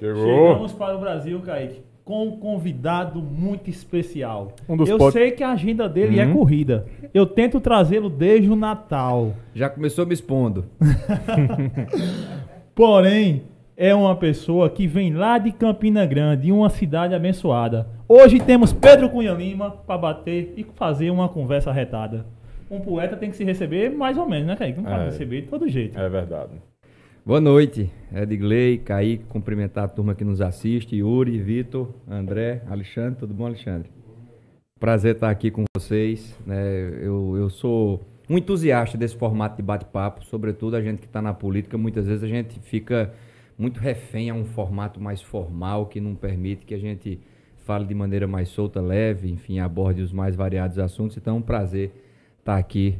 Chegou. Chegamos para o Brasil, Kaique, com um convidado muito especial. Um dos eu pod- sei que a agenda dele é Uhum. corrida. Eu tento trazê-lo desde o Natal. Já começou me expondo. Porém, é uma pessoa que vem lá de Campina Grande, uma cidade abençoada. Hoje temos Pedro Cunha Lima para bater e fazer uma conversa retada. Um poeta tem que se receber mais ou menos, né, Kaique? Não pode É. receber de todo jeito. É verdade. Boa noite, Edgley, Kaique, cumprimentar a turma que nos assiste, Yuri, Vitor, André, Alexandre, tudo bom, Alexandre? Prazer estar aqui com vocês. né? Eu, eu sou um entusiasta desse formato de bate-papo, sobretudo a gente que está na política, muitas vezes a gente fica muito refém a um formato mais formal que não permite que a gente fale de maneira mais solta, leve, enfim, aborde os mais variados assuntos. Então é um prazer estar aqui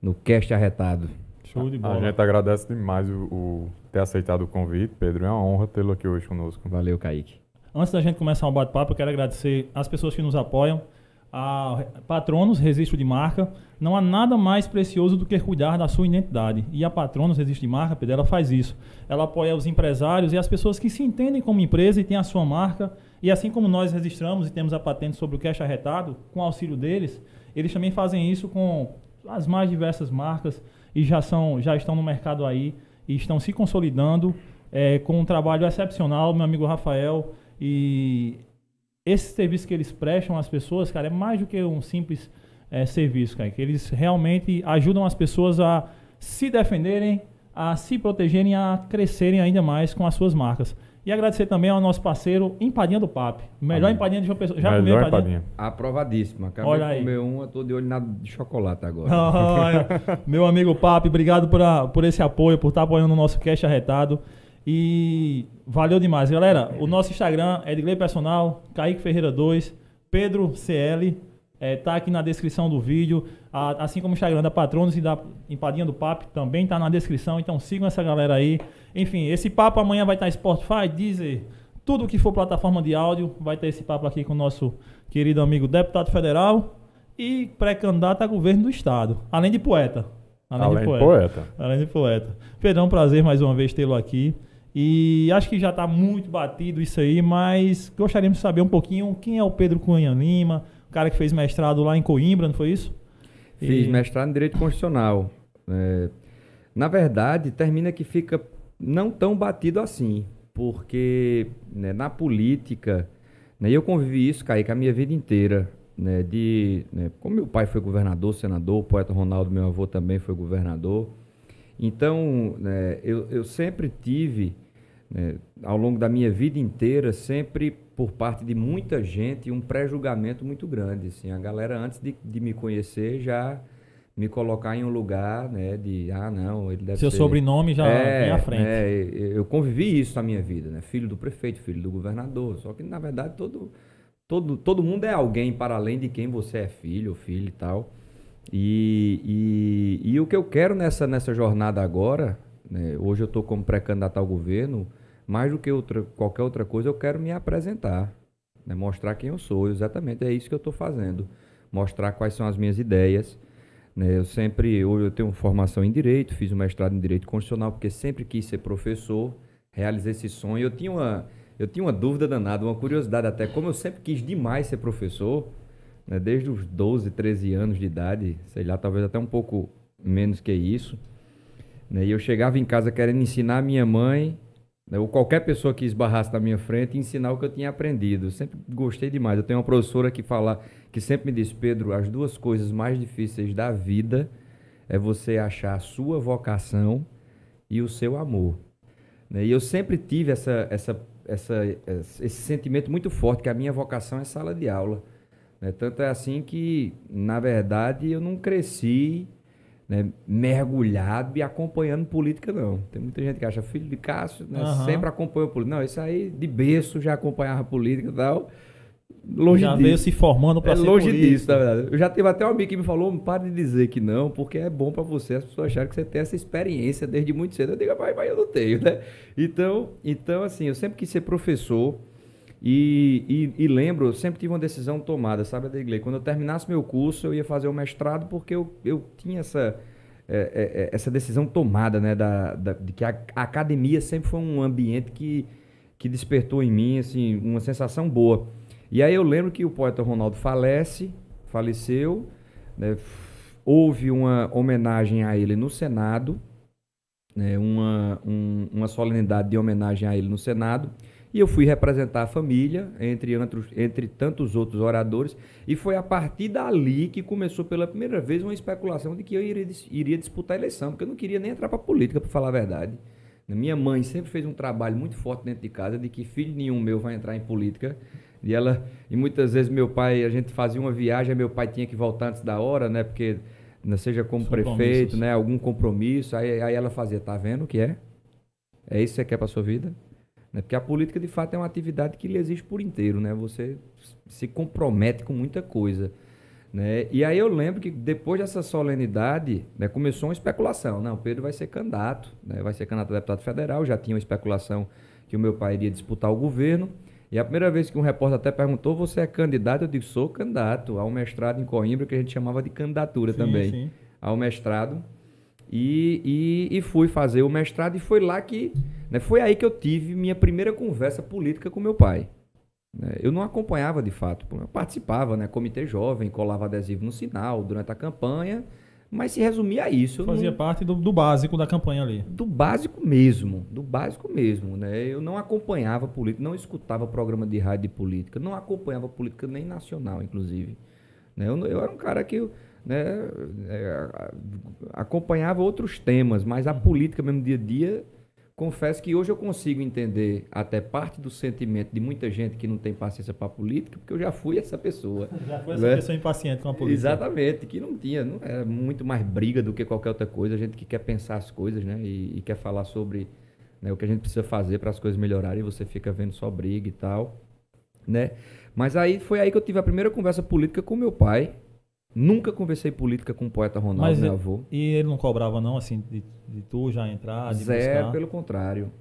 no Cast Arretado. Show de A bola. gente agradece demais o, o ter aceitado o convite, Pedro. É uma honra tê-lo aqui hoje conosco. Valeu, Kaique. Antes da gente começar o bate-papo, eu quero agradecer às pessoas que nos apoiam, a Patronos Registro de Marca. Não há nada mais precioso do que cuidar da sua identidade. E a Patronos Registro de Marca, Pedro, ela faz isso. Ela apoia os empresários e as pessoas que se entendem como empresa e têm a sua marca. E assim como nós registramos e temos a patente sobre o cash arretado, com o auxílio deles, eles também fazem isso com as mais diversas marcas e já, são, já estão no mercado aí e estão se consolidando é, com um trabalho excepcional, meu amigo Rafael. E esse serviço que eles prestam às pessoas, cara, é mais do que um simples é, serviço, cara. Que eles realmente ajudam as pessoas a se defenderem, a se protegerem, a crescerem ainda mais com as suas marcas. E agradecer também ao nosso parceiro Empadinha do Papo. Melhor Amém. empadinha de João Pessoa. Já comeu Melhor empadinha? empadinha. Aprovadíssimo. Acabei Olha de aí. comer uma, tô de olho na de chocolate agora. Olha, meu amigo Papo, obrigado por, a- por esse apoio, por estar apoiando o nosso cast arretado. E valeu demais, galera. O nosso Instagram é Edgley Personal, Kaique Ferreira 2, Pedro CL. É, tá aqui na descrição do vídeo. A- assim como o Instagram da Patronos e da Empadinha do Papo também tá na descrição. Então sigam essa galera aí. Enfim, esse papo amanhã vai estar em Spotify, Deezer, tudo que for plataforma de áudio. Vai ter esse papo aqui com o nosso querido amigo deputado federal e pré-candidato a governo do estado. Além de poeta. Além de poeta. Além de poeta. Pedro, é um prazer mais uma vez tê-lo aqui. E acho que já está muito batido isso aí, mas gostaríamos de saber um pouquinho quem é o Pedro Cunha Lima, o cara que fez mestrado lá em Coimbra, não foi isso? Fiz E- mestrado em Direito Constitucional. É, na verdade, termina que fica não tão batido assim, porque né, na política, né, eu convivi isso, Kaique, a minha vida inteira. Né, de, né, como meu pai foi governador, senador, o poeta Ronaldo, meu avô também foi governador. Então, né, eu, eu sempre tive, né, ao longo da minha vida inteira, sempre por parte de muita gente, um pré-julgamento muito grande. Assim, a galera, antes de, de me conhecer, já me colocar em um lugar né, de, ah, não, ele deve Seu ser... sobrenome já É, vem à frente. é, eu convivi isso na minha vida, né? Filho do prefeito, filho do governador. Só que, na verdade, todo, todo, todo mundo é alguém para além de quem você é filho ou filho e tal. E, e, e o que eu quero nessa, nessa jornada agora, né? hoje eu estou como pré-candidato ao governo, mais do que outra, qualquer outra coisa, eu quero me apresentar, né? mostrar quem eu sou. Exatamente, é isso que eu estou fazendo. Mostrar quais são as minhas ideias. Né, eu sempre, eu tenho formação em Direito, fiz um mestrado em Direito Constitucional, porque sempre quis ser professor, realizei esse sonho. Eu tinha uma, eu tinha uma dúvida danada, uma curiosidade até, como eu sempre quis demais ser professor, né, desde os 12, 13 anos de idade, sei lá, talvez até um pouco menos que isso. né, e eu chegava em casa querendo ensinar a minha mãe, ou qualquer pessoa que esbarrasse na minha frente, ensinar o que eu tinha aprendido. Eu sempre gostei demais. Eu tenho uma professora que fala, que sempre me diz, Pedro, as duas coisas mais difíceis da vida é você achar a sua vocação e o seu amor. né? E eu sempre tive essa, essa, essa, esse sentimento muito forte que a minha vocação é sala de aula. né? Tanto é assim que, na verdade, eu não cresci né, mergulhado e acompanhando política, não. Tem muita gente que acha filho de Cássio, né, Aham. sempre acompanhou política. Não, isso aí de berço já acompanhava política e tal. Longe já disso. veio se formando para É ser longe político. disso, na verdade. Eu já tive até um amigo que me falou, pare de dizer que não, porque é bom pra você as pessoas acharem que você tem essa experiência desde muito cedo. Eu digo, mas, mas eu não tenho, né? Então, então, assim, eu sempre quis ser professor e, e, e lembro, eu sempre tive uma decisão tomada, sabe, Adegley? Quando eu terminasse meu curso, eu ia fazer o mestrado porque eu, eu tinha essa, é, é, é, essa decisão tomada, né? Da, da- de que a, a academia sempre foi um ambiente que, que despertou em mim assim, uma sensação boa. E aí eu lembro que o poeta Ronaldo falece, faleceu, né, houve uma homenagem a ele no Senado, né, uma, um, uma solenidade de homenagem a ele no Senado, e eu fui representar a família, entre, entre tantos outros oradores, e foi a partir dali que começou pela primeira vez uma especulação de que eu iria, iria disputar a eleição, porque eu não queria nem entrar para a política, para falar a verdade. Minha mãe sempre fez um trabalho muito forte dentro de casa de que filho nenhum meu vai entrar em política. E ela e muitas vezes meu pai, a gente fazia uma viagem, meu pai tinha que voltar antes da hora, né? Porque né, seja como prefeito, né, algum compromisso, aí, aí ela fazia, tá vendo o que é? É isso que você quer para sua vida? Né? Porque a política, de fato, é uma atividade que lhe existe por inteiro, né? Você se compromete com muita coisa. Né? E aí eu lembro que depois dessa solenidade, né, começou uma especulação. Não, Pedro vai ser candidato, né? vai ser candidato a deputado federal. Já tinha uma especulação que o meu pai iria disputar o governo. E a primeira vez que um repórter até perguntou, você é candidato? Eu disse, sou candidato ao mestrado em Coimbra, que a gente chamava de candidatura sim, também. Sim. Ao mestrado. E, e, e, fui fazer o mestrado e foi lá que... Né, foi aí que eu tive minha primeira conversa política com meu pai. Né, eu não acompanhava de fato, eu participava, né? Comitê jovem, colava adesivo no sinal durante a campanha mas se resumia a isso. Fazia não... parte do, do, básico da campanha ali. Do básico mesmo, do básico mesmo, né? Eu não acompanhava política, não escutava programa de rádio de política, não acompanhava política nem nacional, inclusive. Né? Eu, eu era um cara que né, é, acompanhava outros temas, mas a política mesmo dia a dia confesso que hoje eu consigo entender até parte do sentimento de muita gente que não tem paciência para a política, porque eu já fui essa pessoa. Já foi essa né? pessoa impaciente com a política. Exatamente, que não tinha, não era muito mais briga do que qualquer outra coisa, a gente que quer pensar as coisas, né, e, e quer falar sobre né, o que a gente precisa fazer para as coisas melhorarem, e você fica vendo só briga e tal, né? Mas aí foi aí que eu tive a primeira conversa política com meu pai, Nunca conversei política com o poeta Ronaldo, Mas meu avô. E ele não cobrava, não, assim, de, de tu já entrar, de Zé, buscar? pelo contrário.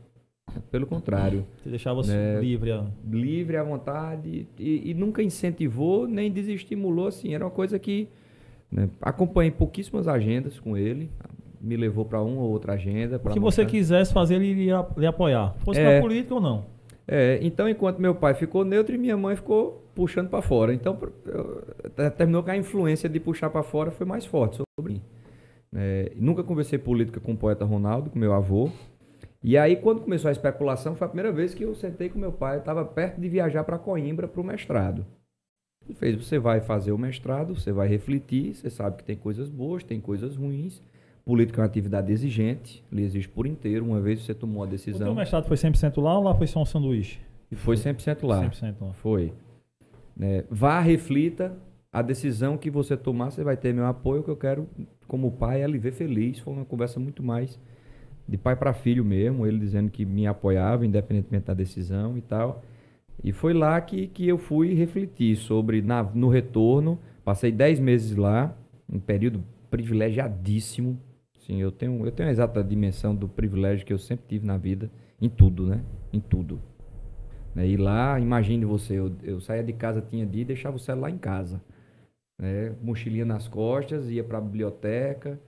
Pelo contrário. Você deixava né, livre. A... Livre à vontade. E, e, nunca incentivou, nem desestimulou, assim. Era uma coisa que... Né, acompanhei pouquíssimas agendas com ele. Me levou para uma ou outra agenda. O que mostrar. você quisesse fazer, ele iria lhe apoiar. Fosse é, na política ou não. É, então, enquanto meu pai ficou neutro e minha mãe ficou puxando para fora. Então, terminou que a influência de puxar para fora foi mais forte sobre mim. É, nunca conversei política com o poeta Ronaldo, com meu avô. E aí, quando começou a especulação, foi a primeira vez que eu sentei com meu pai. Eu estava perto de viajar para Coimbra para o mestrado. Ele fez: você vai fazer o mestrado, você vai refletir, você sabe que tem coisas boas, tem coisas ruins. Política é uma atividade exigente, ele exige por inteiro. Uma vez você tomou a decisão. O teu mestrado foi 100% lá ou lá foi só um sanduíche? Foi 100% lá. 100% lá. Foi. É, vá, reflita. A decisão que você tomar, você vai ter meu apoio. que eu quero, como pai, é lhe ver feliz. Foi uma conversa muito mais de pai para filho mesmo. Ele dizendo que me apoiava, independentemente da decisão e tal. E foi lá que, que eu fui refletir sobre, na, no retorno. Passei 10 meses lá, um período privilegiadíssimo Sim, eu tenho, eu tenho a exata dimensão do privilégio que eu sempre tive na vida, em tudo, né? Em tudo. Né? E lá, imagine você, eu, eu saía de casa, tinha dia e deixava o celular em casa. Né? Mochilinha nas costas, ia para a biblioteca,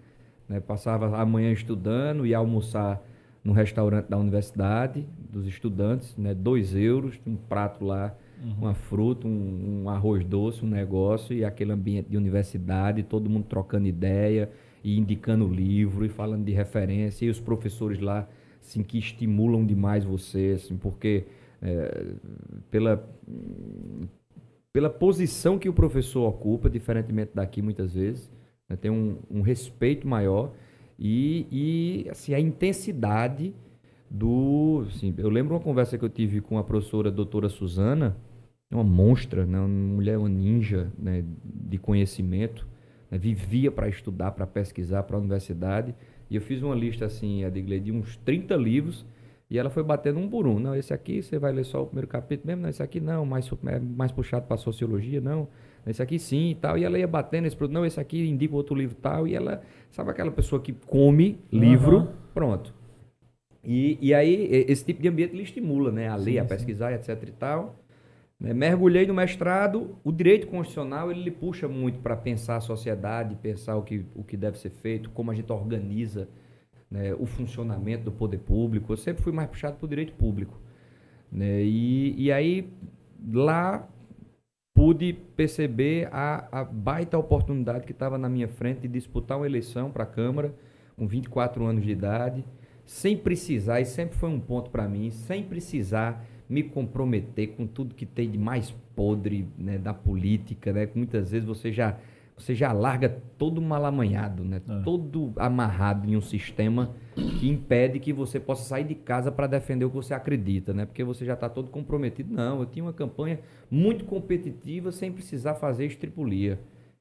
né? passava a manhã estudando, ia almoçar no restaurante da universidade, dos estudantes, né? Dois euros, um prato lá, uhum. uma fruta, um, um arroz doce, um negócio, e aquele ambiente de universidade, todo mundo trocando ideia, e indicando livro e falando de referência, e os professores lá, assim, que estimulam demais você, assim, porque é, pela, pela posição que o professor ocupa, diferentemente daqui muitas vezes, né, tem um, um, respeito maior e, e assim, a intensidade do... Assim, eu lembro uma conversa que eu tive com a professora doutora Suzana, uma monstra, né, uma mulher, uma ninja né, de conhecimento, né, vivia para estudar, para pesquisar, para a universidade. E eu fiz uma lista assim, Adigley, de uns 30 livros, e ela foi batendo um por um. Não, esse aqui você vai ler só o primeiro capítulo mesmo, não, esse aqui não, mais, é mais puxado para sociologia, não. Esse aqui sim e tal. E ela ia batendo esse produto, não, esse aqui indica outro livro tal. E ela, sabe aquela pessoa que come livro, uhum. pronto. E, e aí, esse tipo de ambiente lhe estimula, né? A ler, sim, a pesquisar, sim. etc e tal. Né? Mergulhei no mestrado, o direito constitucional ele lhe puxa muito para pensar a sociedade, pensar o que, o que deve ser feito, como a gente organiza né, o funcionamento do poder público. Eu sempre fui mais puxado para o direito público. Né? E, e aí, lá, pude perceber a, a baita oportunidade que estava na minha frente de disputar uma eleição para a Câmara, com 24 anos de idade, sem precisar, e sempre foi um ponto para mim, sem precisar me comprometer com tudo que tem de mais podre né, da política, né? Muitas vezes você já você já larga todo malamanhado, né? É. Todo amarrado em um sistema que impede que você possa sair de casa para defender o que você acredita, né? Porque você já está todo comprometido. Não, eu tinha uma campanha muito competitiva sem precisar fazer estripulia.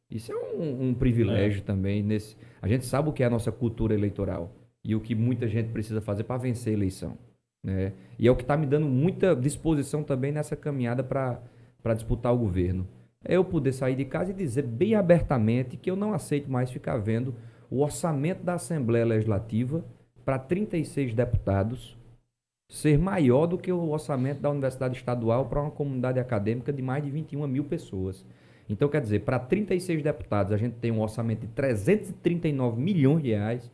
Isso é um, um privilégio é. também. Nesse, a gente sabe o que é a nossa cultura eleitoral e o que muita gente precisa fazer para vencer a eleição. Né? E é o que está me dando muita disposição também nessa caminhada para disputar o governo é eu poder sair de casa e dizer bem abertamente que eu não aceito mais ficar vendo o orçamento da Assembleia Legislativa para 36 deputados ser maior do que o orçamento da Universidade Estadual para uma comunidade acadêmica de mais de 21 mil pessoas. Então, quer dizer, para 36 deputados, a gente tem um orçamento de 339 milhões de reais.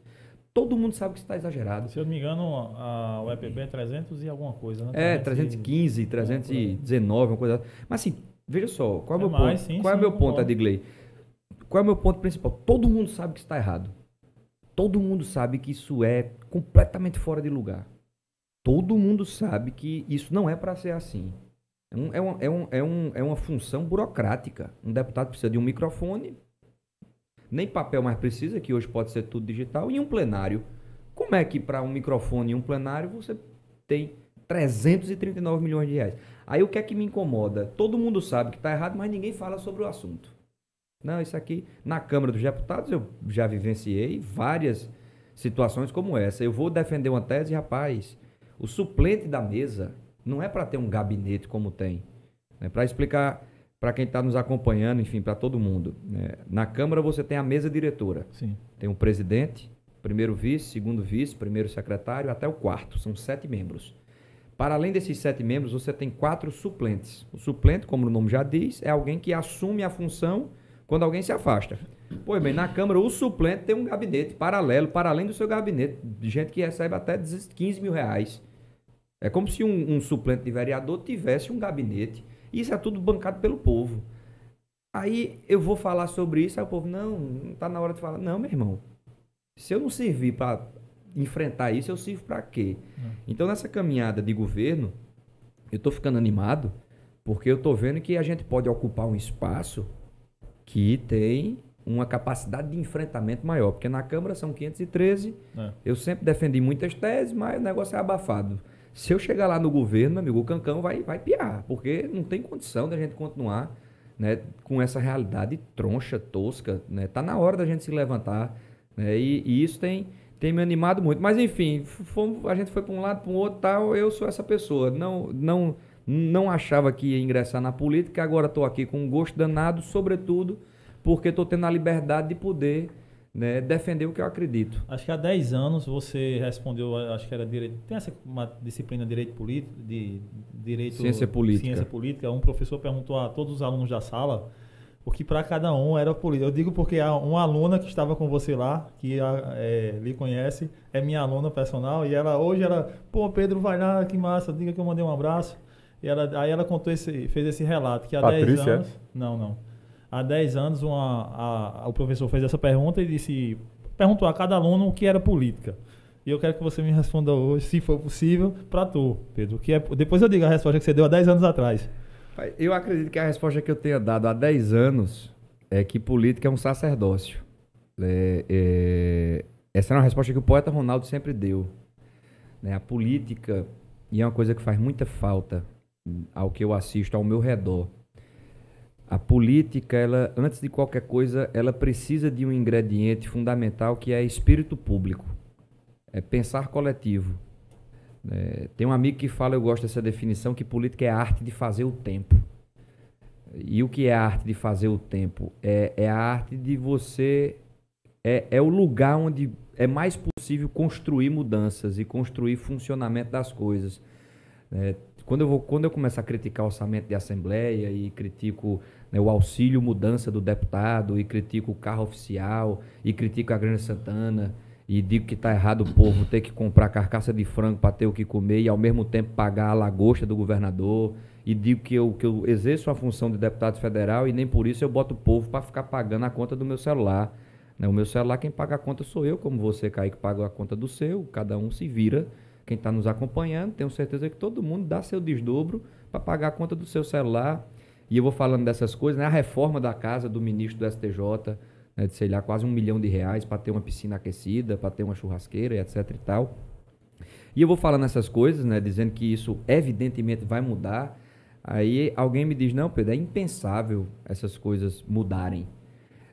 Todo mundo sabe que está exagerado. Se eu não me engano, a, o EPB é 300 e alguma coisa, né? É, 315, 319, uma coisa. Assim. Mas assim, Veja só, qual é, o meu mais, ponto? Sim, qual é sim, é meu ponto, Adigley? Qual é o meu ponto principal? Todo mundo sabe que está errado. Todo mundo sabe que isso é completamente fora de lugar. Todo mundo sabe que isso não é para ser assim. É, um, é, um, é, um, é, um, é uma função burocrática. Um deputado precisa de um microfone, nem papel mais precisa, que hoje pode ser tudo digital, e um plenário. Como é que para um microfone e um plenário você tem 339 milhões de reais? Aí o que é que me incomoda? Todo mundo sabe que está errado, mas ninguém fala sobre o assunto. Não, isso aqui, na Câmara dos Deputados, eu já vivenciei várias situações como essa. Eu vou defender uma tese, rapaz, o suplente da mesa não é para ter um gabinete como tem. É para explicar para quem está nos acompanhando, enfim, para todo mundo. Né? Na Câmara você tem a mesa diretora. Sim. Tem o presidente, primeiro vice, segundo vice, primeiro secretário, até o quarto. São sete membros. Para além desses sete membros, você tem quatro suplentes. O suplente, como o nome já diz, é alguém que assume a função quando alguém se afasta. Pois bem, na Câmara, o suplente tem um gabinete paralelo, para além do seu gabinete, de gente que recebe até 15 mil reais. É como se um, um suplente de vereador tivesse um gabinete. Isso é tudo bancado pelo povo. Aí eu vou falar sobre isso, aí o povo, não, não está na hora de falar. Não, meu irmão. Se eu não servir para enfrentar isso, eu sirvo para quê? Hum. Então, nessa caminhada de governo, eu estou ficando animado porque eu estou vendo que a gente pode ocupar um espaço que tem uma capacidade de enfrentamento maior. Porque na Câmara são 513, é. eu sempre defendi muitas teses, mas o negócio é abafado. Se eu chegar lá no governo, meu amigo, o cancão vai, vai piar, porque não tem condição da gente continuar né, com essa realidade troncha, tosca. Né? Tá na hora da gente se levantar. Né? E, e isso tem tem me animado muito. Mas enfim, fomos, a gente foi para um lado, para o outro, tal. Eu sou essa pessoa. Não, não, não achava que ia ingressar na política. Agora estou aqui com um gosto danado, sobretudo porque estou tendo a liberdade de poder né, defender o que eu acredito. Acho que há 10 anos você respondeu, acho que era direito. Tem essa uma disciplina de direito político, de direito ciência política. Ciência política. Um professor perguntou a todos os alunos da sala porque para cada um era político. Eu digo porque uma aluna que estava com você lá, que é, lhe conhece, é minha aluna personal, e ela hoje ela, pô, Pedro, vai lá, que massa, diga que eu mandei um abraço. E ela, aí ela contou esse, fez esse relato, que há Patrícia? 10 anos. Não, não. Há 10 anos uma, a, a, o professor fez essa pergunta e disse. Perguntou a cada aluno o que era política. E eu quero que você me responda hoje, se for possível, para tu, Pedro. Que é, depois eu digo a resposta que você deu há 10 anos atrás. Eu acredito que a resposta que eu tenha dado há 10 anos é que política é um sacerdócio. É, é, essa é uma resposta que o poeta Ronaldo sempre deu. Né? A política, e é uma coisa que faz muita falta ao que eu assisto ao meu redor. A política, ela, antes de qualquer coisa, ela precisa de um ingrediente fundamental que é espírito público. É pensar coletivo. É, tem um amigo que fala, eu gosto dessa definição, que política é a arte de fazer o tempo. E o que é a arte de fazer o tempo? É, é a arte de você. É, é o lugar onde é mais possível construir mudanças e construir funcionamento das coisas. É, quando, eu vou, quando eu começo a criticar o orçamento de assembleia e critico né, o auxílio mudança do deputado e critico o carro oficial e critico a Grande Santana e digo que está errado o povo ter que comprar carcaça de frango para ter o que comer e ao mesmo tempo pagar a lagosta do governador. E digo que eu, que eu exerço a função de deputado federal e nem por isso eu boto o povo para ficar pagando a conta do meu celular. Né? O meu celular, quem paga a conta sou eu, como você, Kaique, paga a conta do seu. Cada um se vira. Quem está nos acompanhando, tenho certeza que todo mundo dá seu desdobro para pagar a conta do seu celular. E eu vou falando dessas coisas, né? A reforma da casa do ministro do STJ, né, de sei lá, quase um milhão de reais para ter uma piscina aquecida, para ter uma churrasqueira, etc e tal. E eu vou falando essas coisas, né, dizendo que isso evidentemente vai mudar. Aí alguém me diz, não, Pedro, é impensável essas coisas mudarem.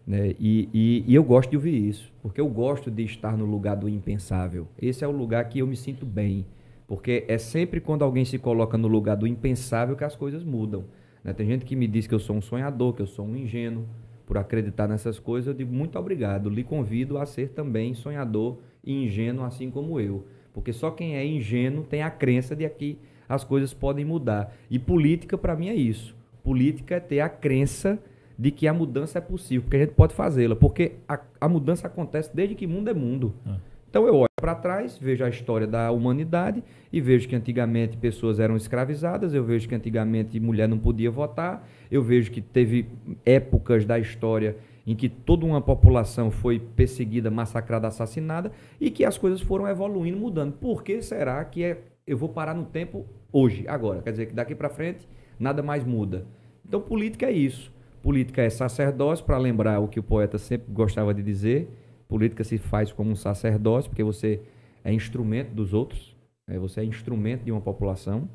Né? E, e, e eu gosto de ouvir isso, porque eu gosto de estar no lugar do impensável. Esse é o lugar que eu me sinto bem, porque é sempre quando alguém se coloca no lugar do impensável que as coisas mudam. Né? Tem gente que me diz que eu sou um sonhador, que eu sou um ingênuo por acreditar nessas coisas, eu digo muito obrigado. Lhe convido a ser também sonhador e ingênuo, assim como eu. Porque só quem é ingênuo tem a crença de que as coisas podem mudar. E política, para mim, é isso. Política é ter a crença de que a mudança é possível, porque a gente pode fazê-la. Porque a, a, mudança acontece desde que mundo é mundo. É. Então eu olho para trás, vejo a história da humanidade e vejo que antigamente pessoas eram escravizadas, eu vejo que antigamente mulher não podia votar, eu vejo que teve épocas da história em que toda uma população foi perseguida, massacrada, assassinada e que as coisas foram evoluindo, mudando. Por que será que é, eu vou parar no tempo hoje, agora? Quer dizer que daqui para frente nada mais muda. Então política é isso. Política é sacerdócio, para lembrar o que o poeta sempre gostava de dizer Política se faz como um sacerdócio, porque você é instrumento dos outros, né? você é instrumento de uma população.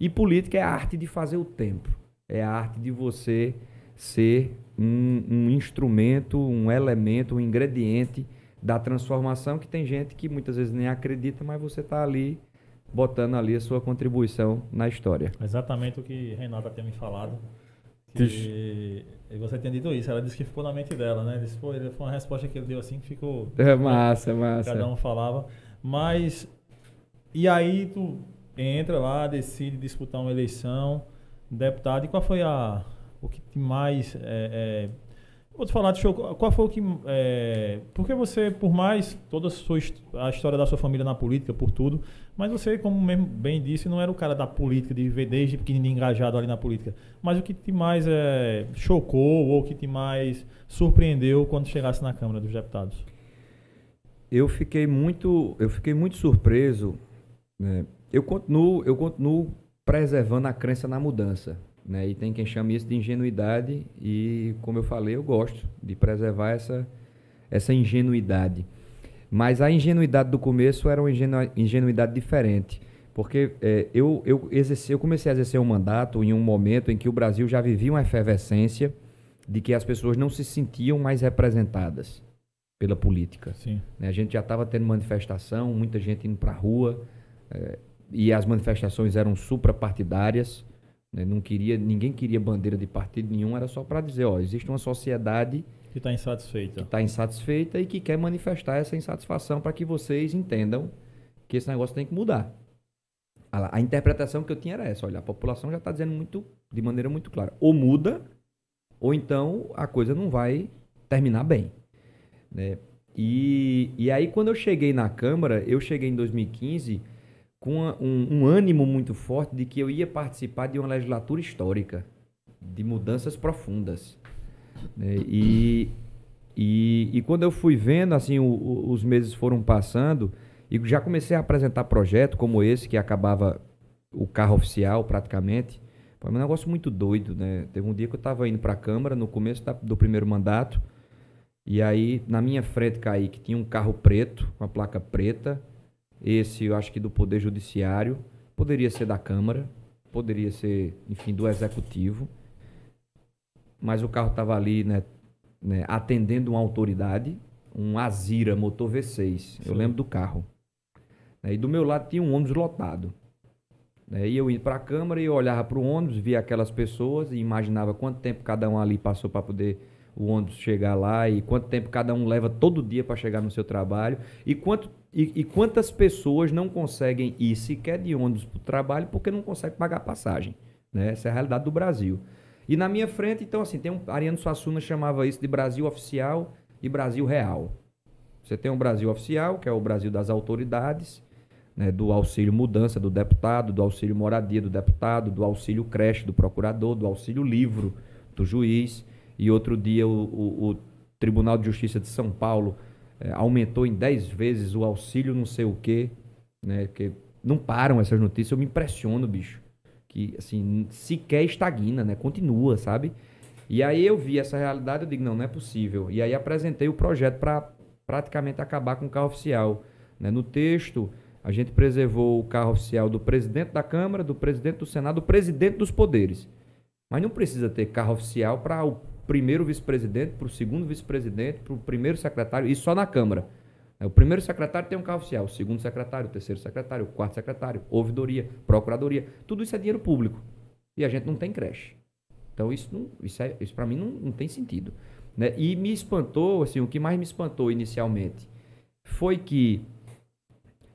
E política é a arte de fazer o tempo, é a arte de você ser um, um instrumento, um elemento, um ingrediente da transformação que tem gente que muitas vezes nem acredita, mas você está ali botando ali a sua contribuição na história. Exatamente o que Renata tem me falado. E, você tinha dito isso, ela disse que ficou na mente dela, né? Disse, foi uma resposta que ele deu assim que ficou. É massa, é massa. Cada um falava. Mas. E aí tu entra lá, decide disputar uma eleição, deputado, e qual foi a. O que mais. É, é, Vou te falar, deixa eu, qual foi o que. É, porque você, por mais toda a, sua, a história da sua família na política, por tudo, mas você, como mesmo bem disse, não era o cara da política, de viver desde pequenininho engajado ali na política. Mas o que te mais é, chocou ou o que te mais surpreendeu quando chegasse na Câmara dos Deputados? Eu fiquei muito, eu fiquei muito surpreso. Né? Eu continuo, eu continuo preservando a crença na mudança. Né? E tem quem chame isso de ingenuidade e, como eu falei, eu gosto de preservar essa, essa ingenuidade. Mas a ingenuidade do começo era uma ingenu ingenuidade diferente, porque é, eu, eu, exerci, eu comecei a exercer um mandato em um momento em que o Brasil já vivia uma efervescência de que as pessoas não se sentiam mais representadas pela política. Sim. Né? A gente já estava tendo manifestação, muita gente indo para a rua, é, e as manifestações eram suprapartidárias. Né? Não queria, ninguém queria bandeira de partido nenhum, era só para dizer, ó, existe uma sociedade que está insatisfeita. Que está insatisfeita e que quer manifestar essa insatisfação para que vocês entendam que esse negócio tem que mudar. A, a interpretação que eu tinha era essa, olha, a população já está dizendo muito, de maneira muito clara, ou muda, ou então a coisa não vai terminar bem. Né? E, e aí quando eu cheguei na Câmara, eu cheguei em 2015 com um, um, ânimo muito forte de que eu ia participar de uma legislatura histórica, de mudanças profundas. Né? E, e, e, quando eu fui vendo, assim, o, o, os meses foram passando, e já comecei a apresentar projeto como esse, que acabava o carro oficial praticamente. Foi um negócio muito doido, né? Teve um dia que eu estava indo para a Câmara, no começo da, do primeiro mandato, e aí na minha frente, que tinha um carro preto, uma placa preta, esse, eu acho que do Poder Judiciário, poderia ser da Câmara, poderia ser, enfim, do Executivo. Mas o carro estava ali, né, né, atendendo uma autoridade, um Azira motor V6. Sim. Eu lembro do carro. Né, e do meu lado tinha um ônibus lotado. Né, e eu ia para a Câmara e eu olhava para o ônibus, via aquelas pessoas e imaginava quanto tempo cada um ali passou para poder o ônibus chegar lá e quanto tempo cada um leva todo dia para chegar no seu trabalho e, quanto, e, e, quantas pessoas não conseguem ir sequer de ônibus para o trabalho porque não conseguem pagar passagem. Né? Essa é a realidade do Brasil. E na minha frente, então, assim, tem um. Ariano Suassuna chamava isso de Brasil oficial e Brasil real. Você tem o Brasil oficial, que é o Brasil das autoridades, né, do auxílio mudança do deputado, do auxílio moradia do deputado, do auxílio creche do procurador, do auxílio livro do juiz. E outro dia o, o, o Tribunal de Justiça de São Paulo é, aumentou em 10 vezes o auxílio não sei o quê, né? Porque não param essas notícias, eu me impressiono, bicho. Que, assim, sequer estagna, né? Continua, sabe? E aí eu vi essa realidade, eu digo, não, não é possível. E aí apresentei o projeto para praticamente acabar com o carro oficial. Né? No texto, a gente preservou o carro oficial do presidente da Câmara, do presidente do Senado, do presidente dos poderes. Mas não precisa ter carro oficial para o primeiro vice-presidente, para o segundo vice-presidente, para o primeiro secretário, isso só na Câmara. O primeiro secretário tem um carro oficial, o segundo secretário, o terceiro secretário, o quarto secretário, ouvidoria, procuradoria. Tudo isso é dinheiro público. E a gente não tem creche. Então isso, isso, é, isso para mim não, não tem sentido. Né? E me espantou, assim, o que mais me espantou inicialmente foi que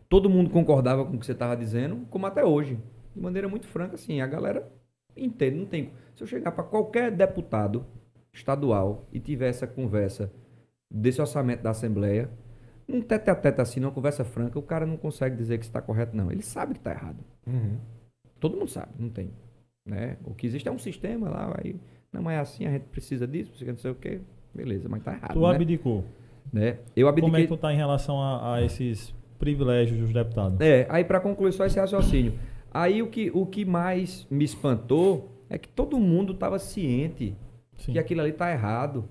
todo mundo concordava com o que você estava dizendo, como até hoje. De maneira muito franca, assim, a galera entende, não tem. Se eu chegar para qualquer deputado estadual e tiver essa conversa desse orçamento da Assembleia, um tete a tete assim, numa conversa franca, o cara não consegue dizer que está correto, não. Ele sabe que está errado. Uhum. Todo mundo sabe, não tem. Né? O que existe é um sistema lá, aí, não é assim, a gente precisa disso, precisa não sei o quê. Beleza, mas está errado. Tu né? abdicou. Né? Eu abdiquei... Como é que tu está em relação a, a, esses privilégios dos deputados? É, aí para concluir só esse raciocínio. Aí o que, o que mais me espantou é que todo mundo estava ciente Sim. que aquilo ali está errado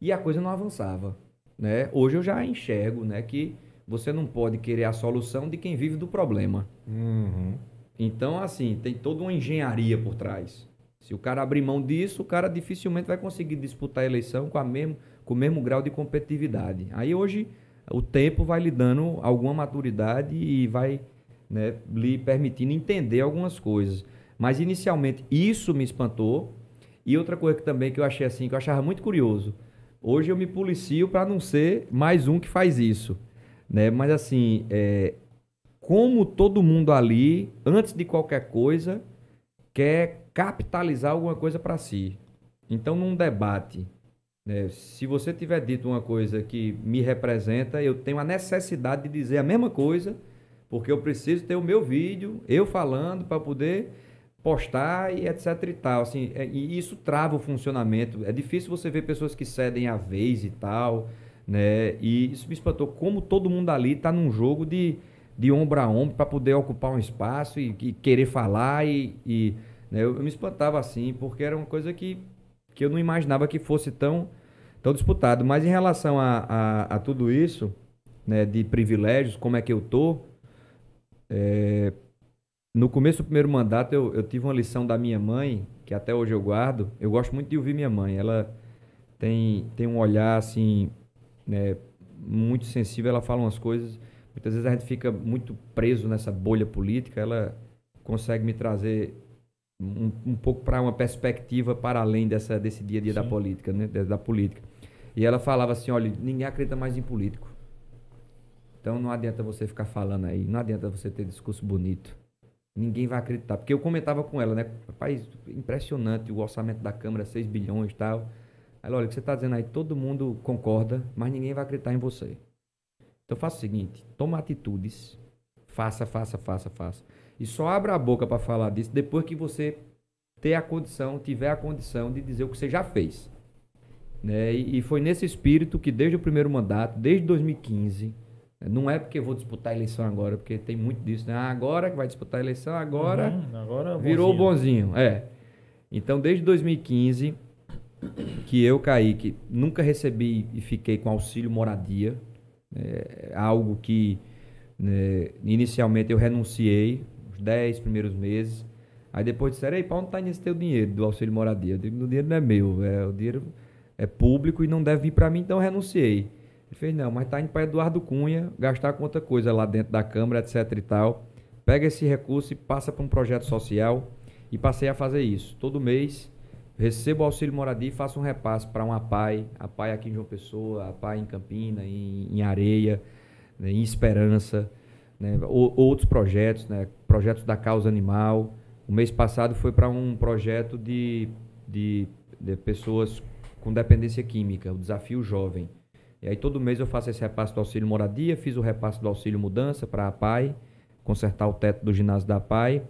e a coisa não avançava. Né? Hoje eu já enxergo né, que você não pode querer a solução de quem vive do problema. Uhum. Então, assim, tem toda uma engenharia por trás. Se o cara abrir mão disso, o cara dificilmente vai conseguir disputar a eleição com, a mesmo, com o mesmo grau de competitividade. Aí hoje o tempo vai lhe dando alguma maturidade e vai né, lhe permitindo entender algumas coisas. Mas inicialmente isso me espantou. E outra coisa que também que eu achei assim, que eu achava muito curioso. Hoje eu me policio para não ser mais um que faz isso. Né? Mas assim, é, como todo mundo ali, antes de qualquer coisa, quer capitalizar alguma coisa para si. Então, num debate, né, se você tiver dito uma coisa que me representa, eu tenho a necessidade de dizer a mesma coisa, porque eu preciso ter o meu vídeo, eu falando, para poder postar e etc e tal. Assim, é, e isso trava o funcionamento. É difícil você ver pessoas que cedem a vez e tal, né? E isso me espantou como todo mundo ali está num jogo de, de ombro a ombro para poder ocupar um espaço e, e querer falar e, e né? eu, eu, me espantava assim porque era uma coisa que, que eu não imaginava que fosse tão tão disputado. Mas em relação a, a, a tudo isso, né, de privilégios, como é que eu tô, é, no começo do primeiro mandato, eu, eu tive uma lição da minha mãe, que até hoje eu guardo. Eu gosto muito de ouvir minha mãe. Ela tem, tem um olhar, assim, né, muito sensível. Ela fala umas coisas. Muitas vezes a gente fica muito preso nessa bolha política. Ela consegue me trazer um, um pouco para uma perspectiva para além dessa, desse dia a dia Sim. da política, né, da política. E ela falava assim: olha, ninguém acredita mais em político. Então não adianta você ficar falando aí, não adianta você ter discurso bonito ninguém vai acreditar. Porque eu comentava com ela, né? Rapaz, impressionante o orçamento da Câmara, 6 bilhões e tal. Ela, olha, o que você está dizendo aí, todo mundo concorda, mas ninguém vai acreditar em você. Então faça o seguinte, toma atitudes, faça, faça, faça, faça. E só abra a boca para falar disso depois que você ter a condição, tiver a condição de dizer o que você já fez. Né? E, e foi nesse espírito que desde o primeiro mandato, desde 2015, não é porque eu vou disputar a eleição agora, porque tem muito disso, né? Ah, agora que vai disputar a eleição, agora, uhum, agora virou bonzinho. bonzinho. É. Então, desde 2015, que eu, caí, que nunca recebi e fiquei com auxílio moradia, é algo que né, inicialmente eu renunciei, os 10 primeiros meses. Aí depois disseram, ei, para onde está indo esse teu dinheiro do auxílio moradia? Eu digo, o dinheiro não é meu, é, o dinheiro é público e não deve vir para mim, então eu renunciei. Fez, não, mas tá indo para Eduardo Cunha gastar com outra coisa lá dentro da Câmara, etc e tal. Pega esse recurso e passa para um projeto social. E passei a fazer isso. Todo mês recebo o auxílio moradia e faço um repasse para uma PAI, a PAI aqui em João Pessoa, a PAI em Campina, em, em Areia, né, em Esperança, né, outros projetos, né, projetos da causa animal. O mês passado foi para um projeto de, de, de pessoas com dependência química, o Desafio Jovem. E aí todo mês eu faço esse repasse do auxílio moradia, fiz o repasse do auxílio mudança para a PAI, consertar o teto do ginásio da PAI.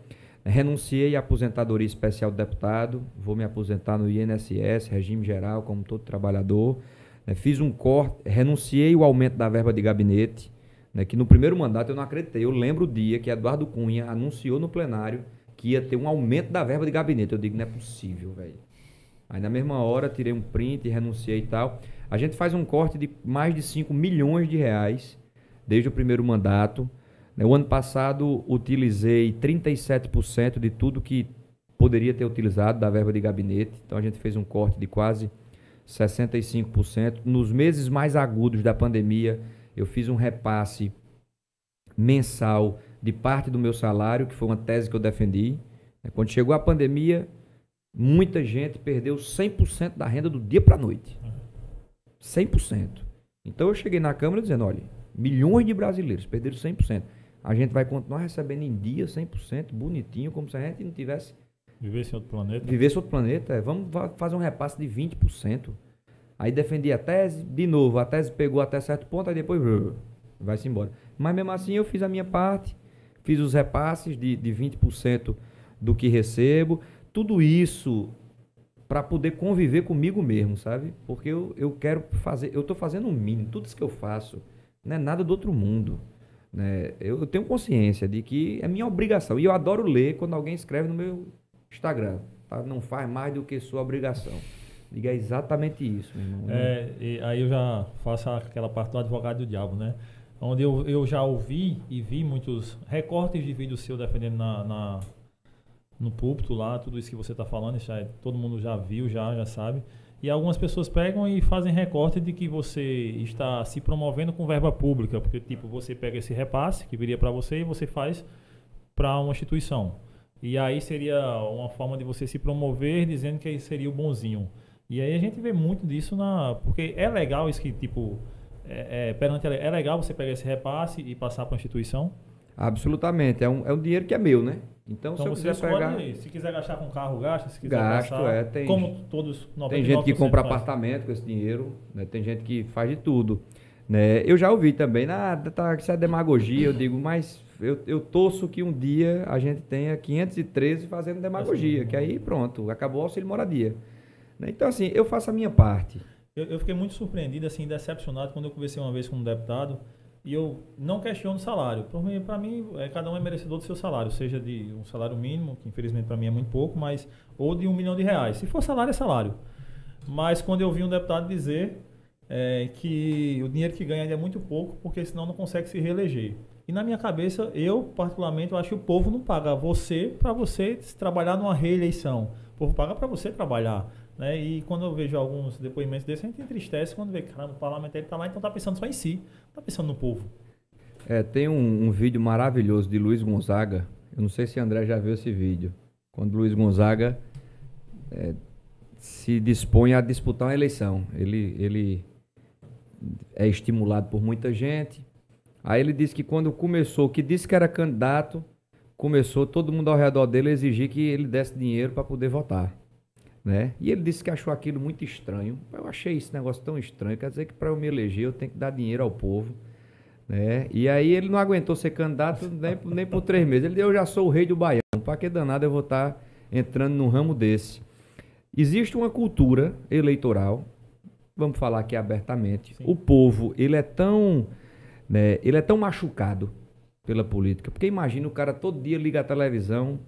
Renunciei à aposentadoria especial do deputado, vou me aposentar no INSS, regime geral, como todo trabalhador. Né, fiz um corte, renunciei o aumento da verba de gabinete, né, que no primeiro mandato eu não acreditei. Eu lembro o dia que Eduardo Cunha anunciou no plenário que ia ter um aumento da verba de gabinete. Eu digo, não é possível, velho. Aí na mesma hora tirei um print, renunciei e tal. A gente faz um corte de mais de 5 milhões de reais desde o primeiro mandato. Né, o ano passado utilizei 37% de tudo que poderia ter utilizado da verba de gabinete. Então a gente fez um corte de quase 65%. Nos meses mais agudos da pandemia, eu fiz um repasse mensal de parte do meu salário, que foi uma tese que eu defendi. Né, quando chegou a pandemia, muita gente perdeu 100% da renda do dia para a noite. 100%. Então eu cheguei na Câmara dizendo, olha, milhões de brasileiros perderam 100%. A gente vai continuar recebendo em dia 100%, bonitinho, como se a gente não tivesse... Vivesse em outro planeta. Vivesse em outro planeta. É. Vamos fazer um repasse de 20%. Aí defendi a tese, de novo, a tese pegou até certo ponto, aí depois vai-se embora. Mas mesmo assim eu fiz a minha parte, fiz os repasses de, de 20% do que recebo. Tudo isso para poder conviver comigo mesmo, sabe? Porque eu, eu quero fazer, eu estou fazendo o um mínimo, tudo isso que eu faço não é nada do outro mundo. Né? Eu, eu, tenho consciência de que é minha obrigação. E eu adoro ler quando alguém escreve no meu Instagram. Tá? Não faz mais do que sua obrigação. Diga exatamente isso, meu irmão. É, aí eu já faço aquela parte do advogado do diabo, né? Onde eu, eu já ouvi e vi muitos recortes de vídeo seu defendendo na, na no púlpito lá, tudo isso que você está falando, já, é, todo mundo já viu, já, já sabe. E algumas pessoas pegam e fazem recorte de que você está se promovendo com verba pública, porque tipo, você pega esse repasse que viria para você e você faz para uma instituição. E aí seria uma forma de você se promover dizendo que seria o bonzinho. E aí a gente vê muito disso na. Porque é legal isso que, tipo, é, é, perante é legal você pegar esse repasse e passar para a instituição? Absolutamente. É um, é um dinheiro que é meu, né? Então, então se eu quiser pegar. Se quiser gastar com carro, gasta. Se quiser Gasto, gastar, é. Tem, como todos Tem gente que compra faz. apartamento com esse dinheiro, né? tem gente que faz de tudo. Né? Eu já ouvi também, nada, tá, isso é demagogia. Eu digo, mas eu, eu torço que um dia a gente tenha 513 fazendo demagogia, assim, que aí pronto, acabou o auxílio moradia. Né? Então, assim, eu faço a minha parte. Eu, eu, fiquei muito surpreendido, assim, decepcionado quando eu conversei uma vez com um deputado e eu não questiono o salário. Para mim, é, cada um é merecedor do seu salário, seja de um salário mínimo, que infelizmente para mim é muito pouco, mas ou de um milhão de reais. Se for salário, é salário. Mas quando eu vi um deputado dizer é, que o dinheiro que ganha é muito pouco, porque senão não consegue se reeleger. E na minha cabeça, eu particularmente, eu acho que o povo não paga você para você trabalhar numa reeleição. O povo paga para você trabalhar. Né? E quando eu vejo alguns depoimentos desses, a gente entristece quando vê que o parlamentar está lá, então está pensando só em si, está pensando no povo. É, tem um, um, vídeo maravilhoso de Luiz Gonzaga. Eu não sei se André já viu esse vídeo. Quando Luiz Gonzaga é, se dispõe a disputar uma eleição. Ele, ele é estimulado por muita gente. Aí ele disse que quando começou, que disse que era candidato, começou todo mundo ao redor dele a exigir que ele desse dinheiro para poder votar né? E ele disse que achou aquilo muito estranho. Eu achei esse negócio tão estranho, quer dizer que para eu me eleger eu tenho que dar dinheiro ao povo, né? E aí ele não aguentou ser candidato nem, nem por três meses. Ele disse, eu já sou o rei do Baiano, para que danado eu vou estar tá entrando num ramo desse? Existe uma cultura eleitoral, vamos falar aqui abertamente. Sim. O povo, ele é tão, né, ele é tão machucado pela política, porque imagina o cara todo dia liga a televisão,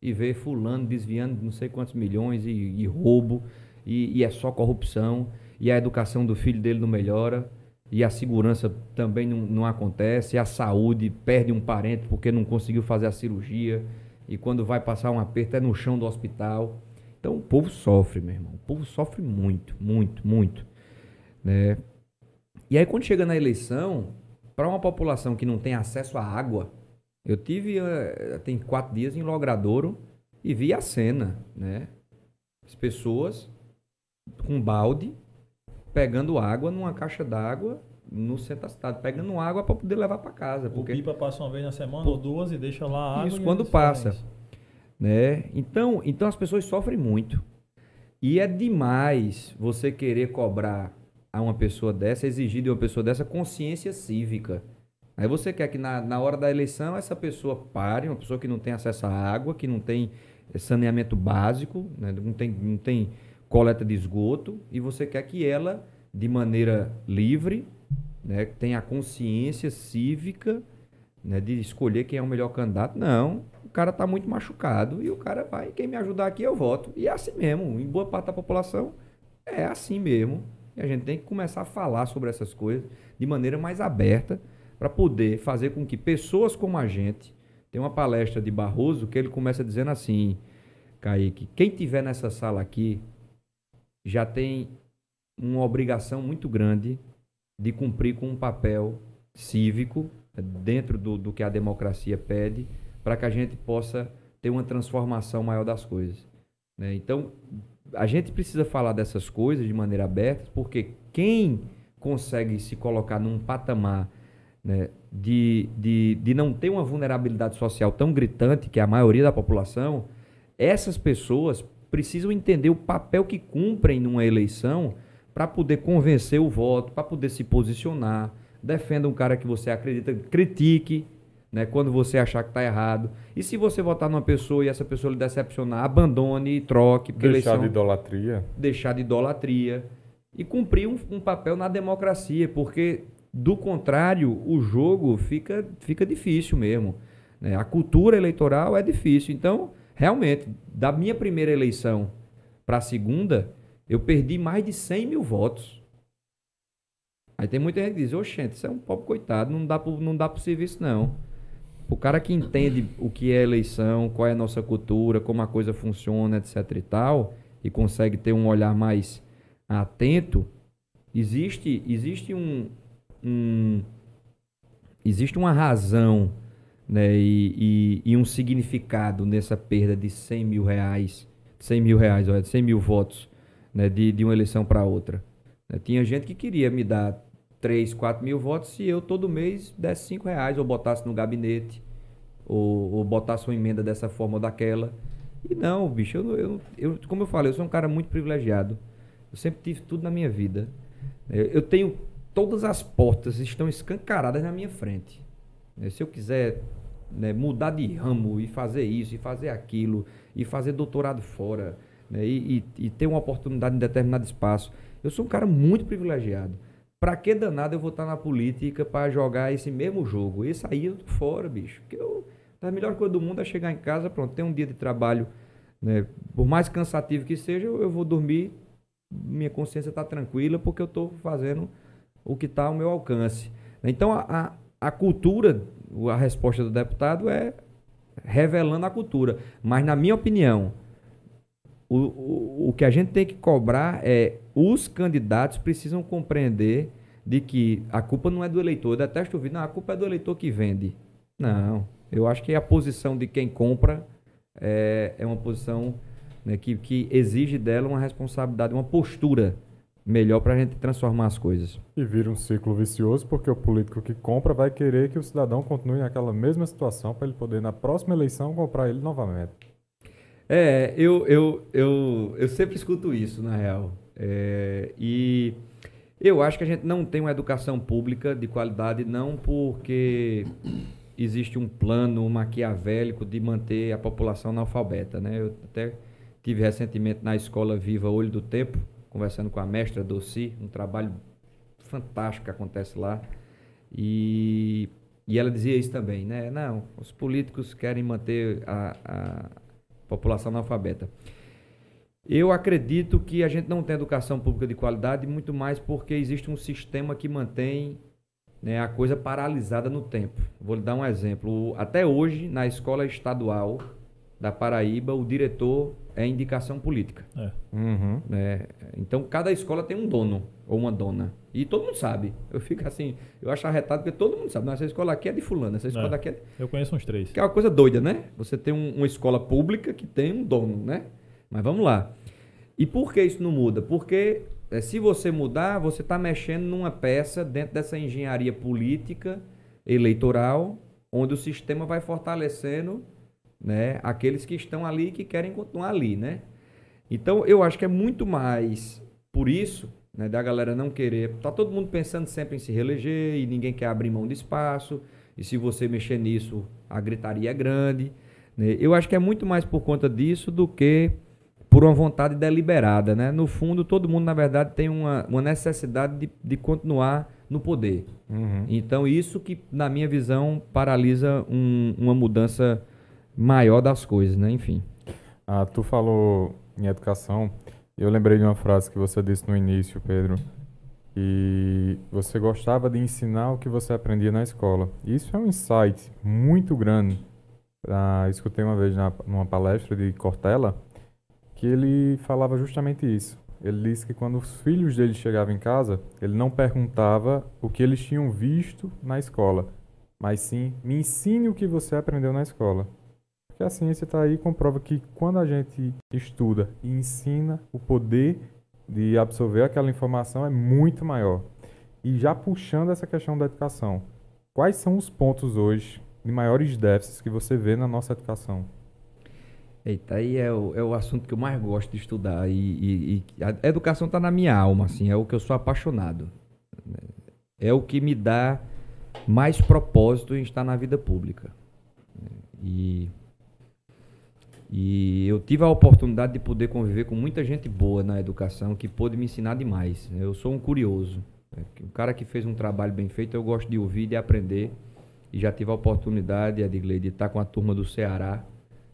e vê fulano desviando não sei quantos milhões e, e roubo, e, e, é só corrupção, e a educação do filho dele não melhora, e a segurança também não, não acontece, a saúde perde um parente porque não conseguiu fazer a cirurgia, e quando vai passar um aperto é no chão do hospital. Então o povo sofre, meu irmão. O povo sofre muito, muito, muito. Né? E aí quando chega na eleição, para uma população que não tem acesso à água, eu tive, uh, tem quatro dias em Logradouro e vi a cena, né? As pessoas com balde pegando água numa caixa d'água no centro da cidade, pegando água para poder levar para casa. Porque... O pipa passa uma vez na semana Por... ou duas e deixa lá água. Isso quando passa. Isso. Né? Então, então as pessoas sofrem muito. E é demais você querer cobrar a uma pessoa dessa, exigir de uma pessoa dessa consciência cívica. Aí você quer que na, na hora da eleição essa pessoa pare, uma pessoa que não tem acesso à água, que não tem saneamento básico, né, não, tem, não tem coleta de esgoto, e você quer que ela, de maneira livre, né, tenha a consciência cívica né, de escolher quem é o melhor candidato. Não, o cara está muito machucado e o cara vai, quem me ajudar aqui eu voto. E é assim mesmo, em boa parte da população é assim mesmo. E a gente tem que começar a falar sobre essas coisas de maneira mais aberta para poder fazer com que pessoas como a gente. Tem uma palestra de Barroso que ele começa dizendo assim, Kaique, quem tiver nessa sala aqui já tem uma obrigação muito grande de cumprir com um papel cívico dentro do, do que a democracia pede para que a gente possa ter uma transformação maior das coisas. Né? Então, a gente precisa falar dessas coisas de maneira aberta, porque quem consegue se colocar num patamar né, de, de, de não ter uma vulnerabilidade social tão gritante que é a maioria da população, essas pessoas precisam entender o papel que cumprem numa eleição para poder convencer o voto, para poder se posicionar. Defenda um cara que você acredita, critique, né, quando você achar que está errado. E se você votar numa pessoa e essa pessoa lhe decepcionar, abandone e troque. Deixar eleição, de idolatria. Deixar de idolatria. E cumprir um, um papel na democracia, porque do contrário, o jogo fica, fica difícil mesmo. Né? A cultura eleitoral é difícil. Então, realmente, da minha primeira eleição para a segunda, eu perdi mais de 100 mil votos. Aí tem muita gente que diz, oxente, isso é um pobre coitado, não dá dá pro serviço não. O cara que entende o que é eleição, qual é a nossa cultura, como a coisa funciona, etc e tal, e consegue ter um olhar mais atento, existe, existe um, um existe uma razão né, e, e, e, um significado nessa perda de 100 mil reais, 100 mil reais, olha, 100 mil votos né, de, de uma eleição para outra. Tinha gente que queria me dar 3, 4 mil votos se eu todo mês desse 5 reais ou botasse no gabinete ou, ou botasse uma emenda dessa forma ou daquela. E não, bicho, eu, eu, eu, como eu falei, eu sou um cara muito privilegiado. Eu sempre tive tudo na minha vida. Eu, eu tenho todas as portas estão escancaradas na minha frente. Se eu quiser né, mudar de ramo e fazer isso e fazer aquilo e fazer doutorado fora, né? e, e, e, ter uma oportunidade em determinado espaço. Eu sou um cara muito privilegiado. Pra que danado eu vou estar na política para jogar esse mesmo jogo? Esse aí eu tô fora, bicho. Porque eu, a melhor coisa do mundo é chegar em casa, pronto, ter um dia de trabalho, né? Por mais cansativo que seja, eu, eu vou dormir, minha consciência está tranquila, porque eu estou fazendo o que está ao meu alcance. Então, a, a, a cultura, a resposta do deputado é revelando a cultura. Mas, na minha opinião, o, o, o que a gente tem que cobrar é os candidatos precisam compreender de que a culpa não é do eleitor. Eu detesto ouvir, não, a culpa é do eleitor que vende. Não, eu acho que a posição de quem compra é, é uma posição né, que, que exige dela uma responsabilidade, uma postura melhor para a gente transformar as coisas. E vira um ciclo vicioso, porque o político que compra vai querer que o cidadão continue naquela mesma situação para ele poder, na próxima eleição, comprar ele novamente. É, eu, eu, eu, eu sempre escuto isso, na real. É, e eu acho que a gente não tem uma educação pública de qualidade, não porque existe um plano maquiavélico de manter a população analfabeta. Né? Eu até tive recentemente na escola Viva Olho do Tempo, conversando com a mestra Doci, um trabalho fantástico que acontece lá. E, e ela dizia isso também, né? Não, os políticos querem manter a, a população analfabeta. Eu acredito que a gente não tem educação pública de qualidade, muito mais porque existe um sistema que mantém né, a coisa paralisada no tempo. Vou lhe dar um exemplo. Até hoje, na escola estadual da Paraíba, o diretor é indicação política. É. Uhum. É, então, cada escola tem um dono ou uma dona. E todo mundo sabe. Eu fico assim, eu acho arretado porque todo mundo sabe. Não, essa escola aqui é de fulano, essa escola é. aqui é... Eu conheço uns três. Que é uma coisa doida, né? Você tem um, uma escola pública que tem um dono, né? Mas vamos lá. E por que isso não muda? Porque é, se você mudar, você está mexendo numa peça dentro dessa engenharia política, eleitoral, onde o sistema vai fortalecendo né, aqueles que estão ali e que querem continuar ali. Né? Então, eu acho que é muito mais por isso né, da galera não querer. Tá todo mundo pensando sempre em se reeleger e ninguém quer abrir mão de espaço. E se você mexer nisso, a gritaria é grande. Né? Eu acho que é muito mais por conta disso do que por uma vontade deliberada. Né? No fundo, todo mundo, na verdade, tem uma, uma necessidade de, de continuar no poder. Uhum. Então, isso que, na minha visão, paralisa um, uma mudança maior das coisas, né? Enfim. Ah, tu falou em educação, eu lembrei de uma frase que você disse no início, Pedro, e você gostava de ensinar o que você aprendia na escola. Isso é um insight muito grande. Ah, escutei uma vez na, numa palestra de Cortella que ele falava justamente isso. Ele disse que quando os filhos dele chegavam em casa, ele não perguntava o que eles tinham visto na escola, mas sim, me ensine o que você aprendeu na escola. Porque a ciência está aí e comprova que quando a gente estuda e ensina, o poder de absorver aquela informação é muito maior. E já puxando essa questão da educação, quais são os pontos hoje de maiores déficits que você vê na nossa educação? Eita, aí é o, é o assunto que eu mais gosto de estudar. E, e, e a educação está na minha alma, assim, é o que eu sou apaixonado. É o que me dá mais propósito em estar na vida pública. E, e eu tive a oportunidade de poder conviver com muita gente boa na educação que pôde me ensinar demais. Eu sou um curioso. O cara que fez um trabalho bem feito, eu gosto de ouvir, de aprender. E já tive a oportunidade, Edgley, de estar com a turma do Ceará.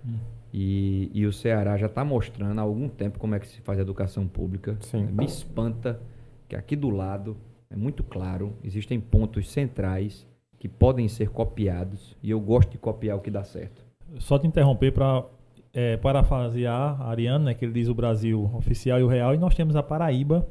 Hum e, e o Ceará já está mostrando há algum tempo como é que se faz a educação pública. Sim. Me espanta que aqui do lado, é muito claro, existem pontos centrais que podem ser copiados e eu gosto de copiar o que dá certo. Só te interromper para é, parafrasear a Ariana, né, que ele diz o Brasil oficial e o real, e nós temos a Paraíba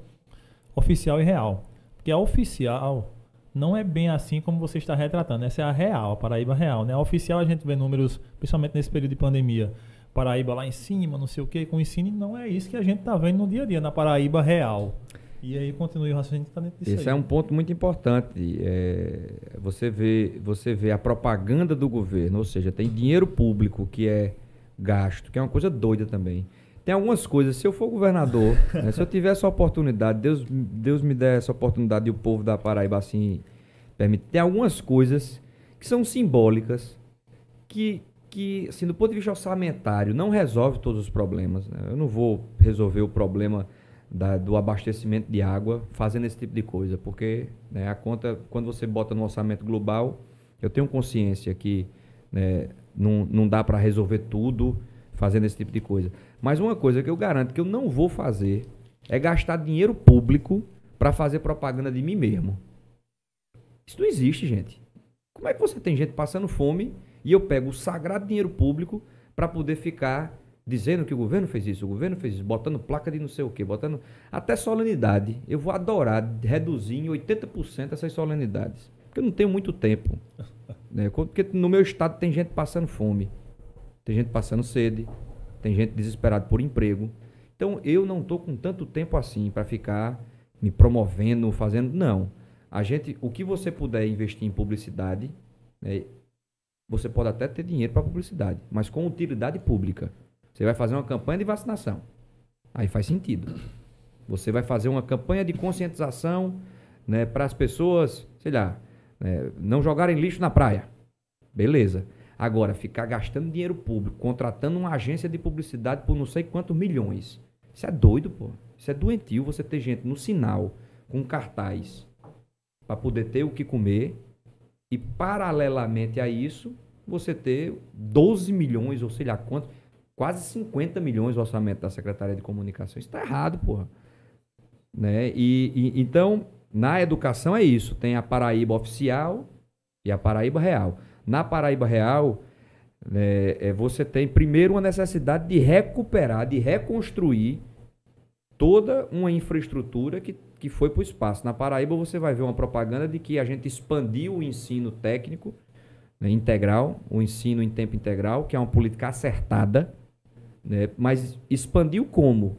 oficial e real. Porque a oficial não é bem assim como você está retratando. Essa é a real, a Paraíba real. Né? A oficial a gente vê números, principalmente nesse período de pandemia, Paraíba lá em cima, não sei o que, com o ensino, não é isso que a gente está vendo no dia a dia, na Paraíba real. E aí continue o raciocínio que está dentro disso. Esse aí. é um ponto muito importante. É, você, vê, você vê a propaganda do governo, ou seja, tem dinheiro público que é gasto, que é uma coisa doida também. Tem algumas coisas, se eu for governador, né, se eu tiver essa oportunidade, Deus, Deus me der essa oportunidade e o povo da Paraíba assim permite. Tem algumas coisas que são simbólicas, que, que assim, do ponto de vista orçamentário, não resolve todos os problemas. Né? Eu não vou resolver o problema da, do abastecimento de água fazendo esse tipo de coisa, porque né, a conta, quando você bota no orçamento global, eu tenho consciência que né, não, não dá para resolver tudo fazendo esse tipo de coisa. Mas uma coisa que eu garanto que eu não vou fazer é gastar dinheiro público para fazer propaganda de mim mesmo. Isso não existe, gente. Como é que você tem gente passando fome e eu pego o sagrado dinheiro público para poder ficar dizendo que o governo fez isso, o governo fez isso, botando placa de não sei o quê, botando até solenidade. Eu vou adorar reduzir em 80% essas solenidades. Porque eu não tenho muito tempo. Né? Porque no meu estado tem gente passando fome, tem gente passando sede, tem gente desesperada por emprego. Então eu não estou com tanto tempo assim para ficar me promovendo, fazendo. Não. A gente, o que você puder investir em publicidade, né, você pode até ter dinheiro para publicidade, mas com utilidade pública. Você vai fazer uma campanha de vacinação. Aí faz sentido. Você vai fazer uma campanha de conscientização né, para as pessoas, sei lá, né, não jogarem lixo na praia. Beleza. Agora, ficar gastando dinheiro público, contratando uma agência de publicidade por não sei quantos milhões. Isso é doido, pô. Isso é doentio você ter gente no sinal, com cartaz, para poder ter o que comer. E, paralelamente a isso, você ter 12 milhões, ou sei lá quanto, quase 50 milhões o orçamento da Secretaria de Comunicação. Isso está errado, porra. Né? E, e, então, na educação é isso. Tem a Paraíba oficial e a Paraíba real. Na Paraíba Real, é, é, você tem primeiro uma necessidade de recuperar, de reconstruir toda uma infraestrutura que, que foi para o espaço. Na Paraíba você vai ver uma propaganda de que a gente expandiu o ensino técnico né, integral, o ensino em tempo integral, que é uma política acertada, né, mas expandiu como?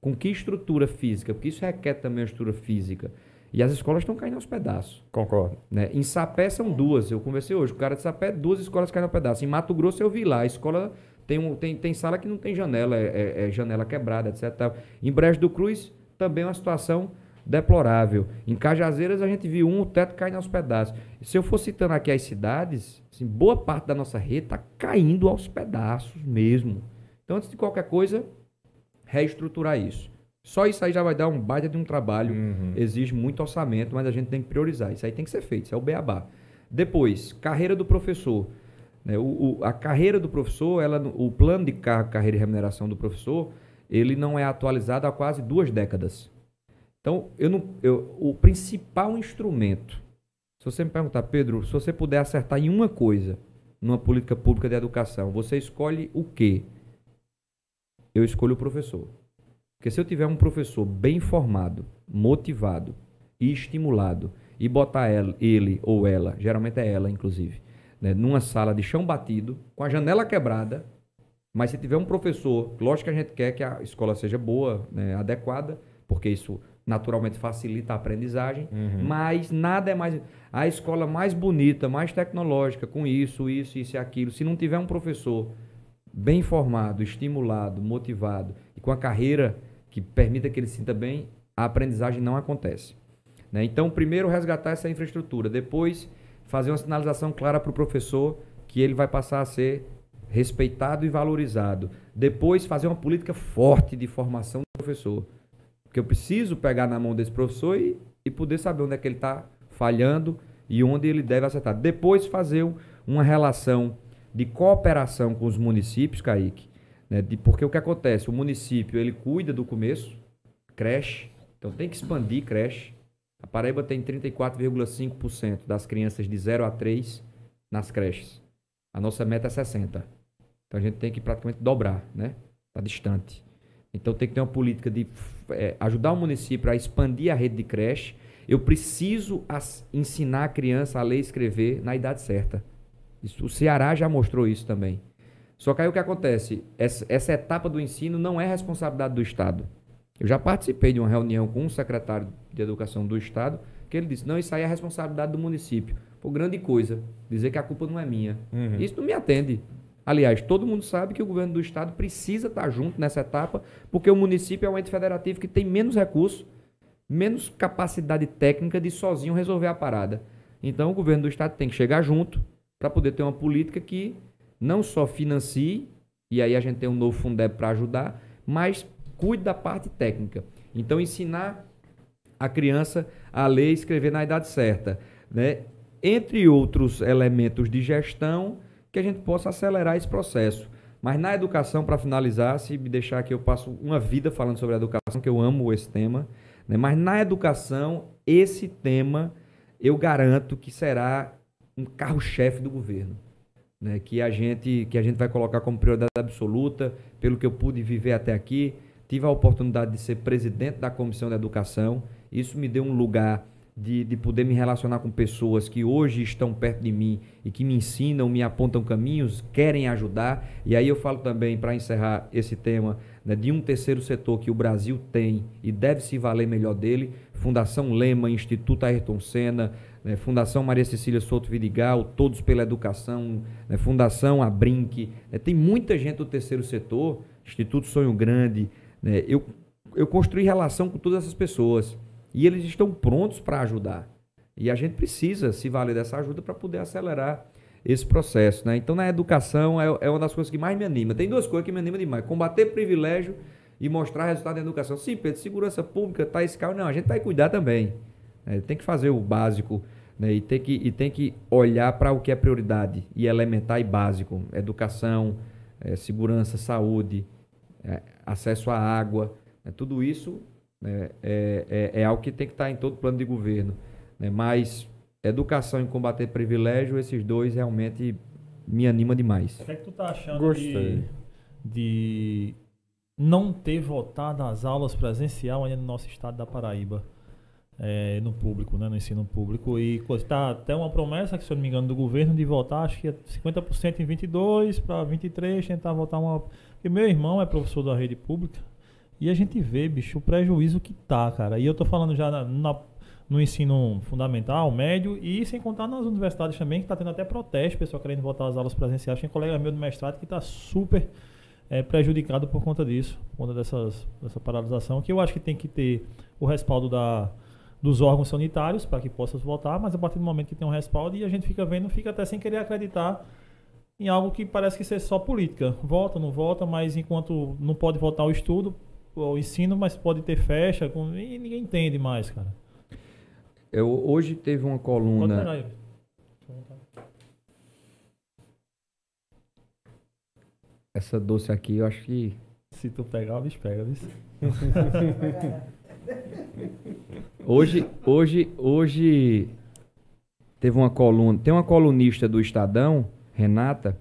Com que estrutura física? Porque isso requer também uma estrutura física. E as escolas estão caindo aos pedaços. Concordo. Né? Em Sapé são duas. Eu conversei hoje. O cara de Sapé, duas escolas caindo aos pedaços. Em Mato Grosso eu vi lá. A escola tem, um, tem, tem sala que não tem janela, é, é, é janela quebrada, etc. Em Brejo do Cruz, também é uma situação deplorável. Em Cajazeiras a gente viu um, o teto caindo aos pedaços. Se eu for citando aqui as cidades, assim, boa parte da nossa rede está caindo aos pedaços mesmo. Então, antes de qualquer coisa, reestruturar isso. Só isso aí já vai dar um baita de um trabalho. Uhum. Exige muito orçamento, mas a gente tem que priorizar. Isso aí tem que ser feito, isso é o beabá. Depois, carreira do professor. Né, o, o, a carreira do professor, ela, o plano de cargo, carreira e remuneração do professor, ele não é atualizado há quase duas décadas. Então, eu não, eu, o principal instrumento, se você me perguntar, Pedro, se você puder acertar em uma coisa numa política pública de educação, você escolhe o quê? Eu escolho o professor. Porque se eu tiver um professor bem formado, motivado e estimulado, e botar ela, ele ou ela, geralmente é ela, inclusive, né, numa sala de chão batido, com a janela quebrada, mas se tiver um professor, lógico que a gente quer que a escola seja boa, né, adequada, porque isso naturalmente facilita a aprendizagem, Uhum. mas nada é mais. A escola mais bonita, mais tecnológica, com isso, isso, isso e aquilo, se não tiver um professor bem formado, estimulado, motivado e com a carreira que permita que ele se sinta bem, a aprendizagem não acontece. né? Então, primeiro resgatar essa infraestrutura, depois fazer uma sinalização clara para o professor que ele vai passar a ser respeitado e valorizado. Depois, fazer uma política forte de formação do professor. Porque eu preciso pegar na mão desse professor e, e poder saber onde é que ele está falhando e onde ele deve acertar. Depois, fazer um- uma relação de cooperação com os municípios, Kaique. Né? De, porque o que acontece? O município ele cuida do começo, creche, então tem que expandir creche. A Paraíba tem 34,5% das crianças de 0 a 3 nas creches. A nossa meta é 60. Então a gente tem que praticamente dobrar, né? Está distante. Então tem que ter uma política de eh, ajudar o município a expandir a rede de creche. Eu preciso as- ensinar a criança a ler e escrever na idade certa. Isso- o Ceará já mostrou isso também. Só que aí o que acontece? Essa, essa etapa do ensino não é responsabilidade do Estado. Eu já participei de uma reunião com um secretário de Educação do Estado que ele disse: não, isso aí é responsabilidade do município. Pô, grande coisa, dizer que a culpa não é minha. Uhum. Isso não me atende. Aliás, todo mundo sabe que o governo do estado precisa estar junto nessa etapa, porque o município é um ente federativo que tem menos recursos, menos capacidade técnica de sozinho resolver a parada. Então, o governo do estado tem que chegar junto para poder ter uma política que não só financie, e aí a gente tem um novo Fundeb para ajudar, mas cuide da parte técnica. Então, ensinar a criança a ler e escrever na idade certa, né? Entre outros elementos de gestão que a gente possa acelerar esse processo. Mas na educação, para finalizar, se me deixar aqui, eu passo uma vida falando sobre a educação, que eu amo esse tema. né? Mas na educação, esse tema eu garanto que será um carro-chefe do governo. Né? Que, a gente, que a gente vai colocar como prioridade absoluta, pelo que eu pude viver até aqui. Tive a oportunidade de ser presidente da Comissão de Educação. Isso me deu um lugar de, de poder me relacionar com pessoas que hoje estão perto de mim e que me ensinam, me apontam caminhos, querem ajudar. E aí eu falo também, para encerrar esse tema, né, de um terceiro setor que o Brasil tem e deve se valer melhor dele: Fundação Lema, Instituto Ayrton Senna, né, Fundação Maria Cecília Souto Vidigal, Todos pela Educação, né, Fundação Abrinque. né, tem muita gente do terceiro setor, Instituto Sonho Grande. né, eu, eu construí relação com todas essas pessoas. E eles estão prontos para ajudar. E a gente precisa se valer dessa ajuda para poder acelerar esse processo. Né? Então, na educação, é, é uma das coisas que mais me anima. Tem duas coisas que me animam demais: combater privilégio e mostrar resultado da educação. Sim, Pedro, segurança pública, tá esse carro. Não, a gente vai cuidar também. Né? Tem que fazer o básico né? e, tem que, e tem que olhar para o que é prioridade e elementar e básico: educação, eh, segurança, saúde, eh, acesso à água. né? Tudo isso né, é, é, é algo que tem que estar em todo plano de governo. né? Mas educação e combater privilégio, esses dois realmente me anima demais. O que é que tu tá achando Gostei. de, de não ter votado as aulas presencial ainda no nosso estado da Paraíba? É, no público, né, no ensino público. E está até uma promessa, que, se eu não me engano, do governo de votar, acho que é 50% em 22 para 23, tentar votar uma. Porque meu irmão é professor da rede pública e a gente vê, bicho, o prejuízo que tá, cara. E eu tô falando já na- na- no ensino fundamental, médio e sem contar nas universidades também, que tá tendo até protesto, pessoal querendo votar as aulas presenciais. Tem colega meu do mestrado que tá super é, prejudicado por conta disso, por conta dessas, dessa paralisação, que eu acho que tem que ter o respaldo da, dos órgãos sanitários para que possa voltar, mas a partir do momento que tem um respaldo e a gente fica vendo, fica até sem querer acreditar em algo que parece que ser só política. Volta, não volta, mas enquanto não pode voltar o estudo, o ensino, mas pode ter fecha, com, e ninguém entende mais, cara. Eu, hoje teve uma coluna. Essa doce aqui, eu acho que. Se tu pegar, o bicho pega, viu? hoje, hoje, hoje teve uma coluna. Tem uma colunista do Estadão, Renata,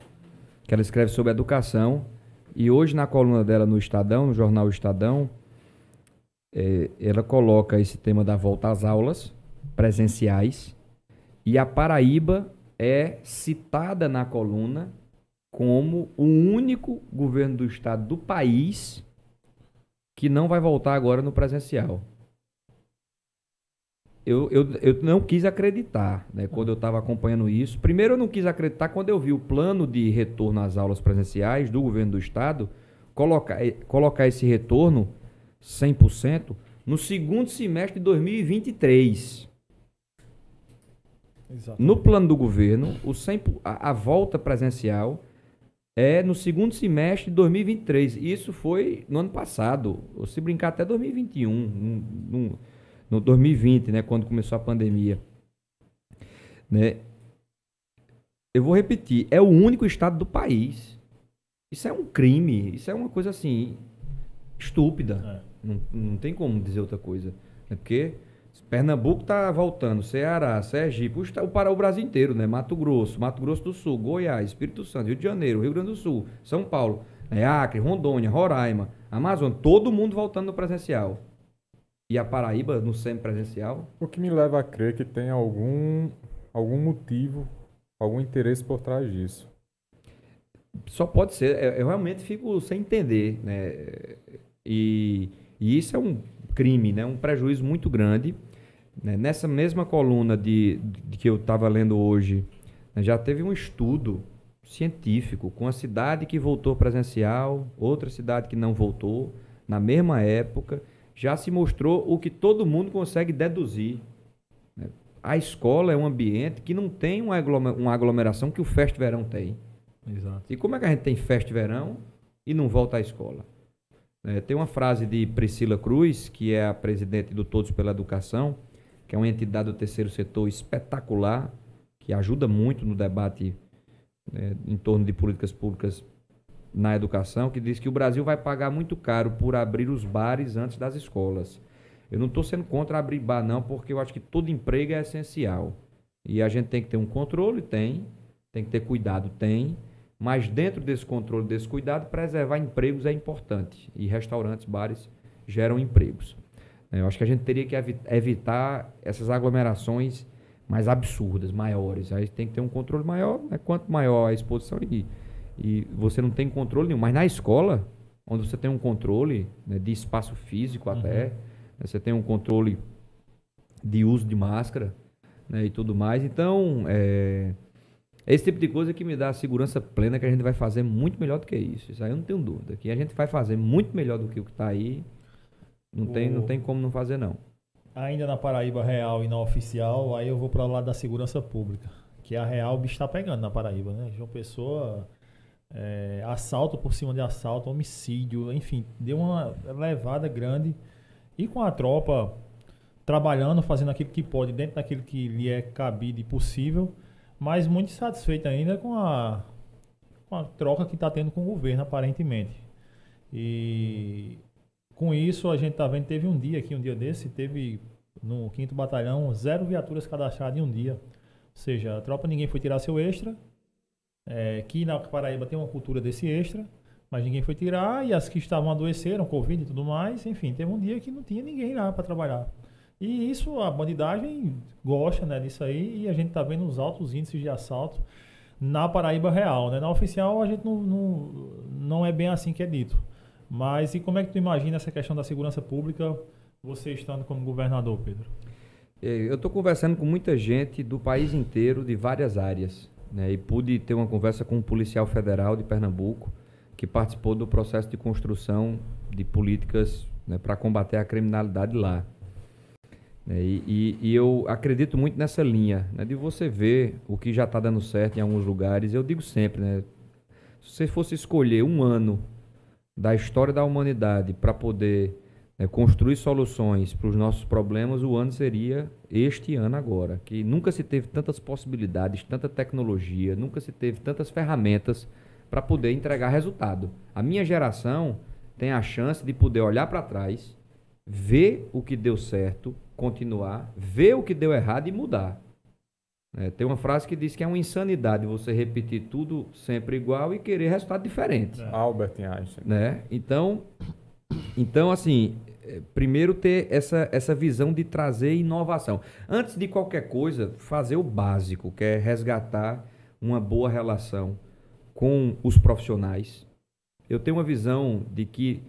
que ela escreve sobre educação. E hoje, na coluna dela no Estadão, no jornal Estadão, é, ela coloca esse tema da volta às aulas presenciais. E a Paraíba é citada na coluna como o único governo do estado do país que não vai voltar agora no presencial. Eu, eu, eu não quis acreditar né, quando eu estava acompanhando isso. Primeiro, eu não quis acreditar quando eu vi o plano de retorno às aulas presenciais do governo do estado colocar, eh, colocar esse retorno 100% no segundo semestre de 2023. Exatamente. No plano do governo, o 100, a, a volta presencial é no segundo semestre de 2023. Isso foi no ano passado, ou se brincar até 2021, no, no 2020, né, quando começou a pandemia. Né? Eu vou repetir, é o único estado do país. Isso é um crime, isso é uma coisa assim estúpida. É. Não, não tem como dizer outra coisa. É porque Pernambuco está voltando, Ceará, Sergipe, o, para o Brasil inteiro, né? Mato Grosso, Mato Grosso do Sul, Goiás, Espírito Santo, Rio de Janeiro, Rio Grande do Sul, São Paulo, né? Acre, Rondônia, Roraima, Amazônia, todo mundo voltando no presencial. E a Paraíba no semipresencial? O que me leva a crer que tem algum, algum motivo, algum interesse por trás disso. Só pode ser. Eu, eu realmente fico sem entender, né? E, e isso é um crime, né? Um prejuízo muito grande né? Nessa mesma coluna de, de que eu estava lendo hoje, né, já teve um estudo científico com a cidade que voltou presencial, outra cidade que não voltou, na mesma época, já se mostrou o que todo mundo consegue deduzir. Né? A escola é um ambiente que não tem uma aglomeração que o Fest Verão tem. Exato. E como é que a gente tem Fest Verão e não volta à escola? É, tem uma frase de Priscila Cruz, que é a presidente do Todos pela Educação, que é uma entidade do terceiro setor espetacular, que ajuda muito no debate né, em torno de políticas públicas na educação, que diz que o Brasil vai pagar muito caro por abrir os bares antes das escolas. Eu não estou sendo contra abrir bar, não, porque eu acho que todo emprego é essencial. E a gente tem que ter um controle, tem. Tem que ter cuidado, tem. Mas dentro desse controle, desse cuidado, preservar empregos é importante. E restaurantes, bares geram empregos. Eu acho que a gente teria que evitar essas aglomerações mais absurdas, maiores. Aí tem que ter um controle maior, né? quanto maior a exposição e, e você não tem controle nenhum. Mas na escola, onde você tem um controle né, de espaço físico até, uhum. né, você tem um controle de uso de máscara né, e tudo mais. Então, é, é esse tipo de coisa que me dá a segurança plena que a gente vai fazer muito melhor do que isso. Isso aí eu não tenho dúvida. Que a gente vai fazer muito melhor do que o que está aí. Não, o... tem, não tem como não fazer, não. Ainda na Paraíba real e na oficial, aí eu vou para o lado da segurança pública. Que a real o bicho está pegando na Paraíba, né? João Pessoa, é, assalto por cima de assalto, homicídio, enfim, deu uma levada grande. E com a tropa trabalhando, fazendo aquilo que pode, dentro daquilo que lhe é cabido e possível, mas muito satisfeito ainda com a, com a troca que está tendo com o governo, aparentemente. E com isso, a gente tá vendo, teve um dia aqui, um dia desse, teve no 5 Batalhão zero viaturas cadastradas em um dia. Ou seja, a tropa ninguém foi tirar seu extra. É, aqui na Paraíba tem uma cultura desse extra, mas ninguém foi tirar. E as que estavam adoeceram, Covid e tudo mais. Enfim, teve um dia que não tinha ninguém lá para trabalhar. E isso, a bandidagem gosta né, disso aí. E a gente tá vendo os altos índices de assalto na Paraíba real. Né? Na oficial, a gente não, não, não é bem assim que é dito. Mas e como é que tu imagina essa questão da segurança pública, você estando como governador, Pedro? É, eu estou conversando com muita gente do país inteiro, de várias áreas. Né? E pude ter uma conversa com um policial federal de Pernambuco, que participou do processo de construção de políticas né, para combater a criminalidade lá. É, e, e, e, eu acredito muito nessa linha, né, de você ver o que já está dando certo em alguns lugares. Eu digo sempre, né, se você fosse escolher um ano da história da humanidade para poder né, construir soluções para os nossos problemas, o ano seria este ano agora, que nunca se teve tantas possibilidades, tanta tecnologia, nunca se teve tantas ferramentas para poder entregar resultado. A minha geração tem a chance de poder olhar para trás, ver o que deu certo, continuar, ver o que deu errado e mudar. É, tem uma frase que diz que é uma insanidade você repetir tudo sempre igual e querer resultado diferente. É. Albert Einstein. Né? Então, então, assim, é, primeiro ter essa, essa visão de trazer inovação. Antes de qualquer coisa, fazer o básico, que é resgatar uma boa relação com os profissionais. Eu tenho uma visão de que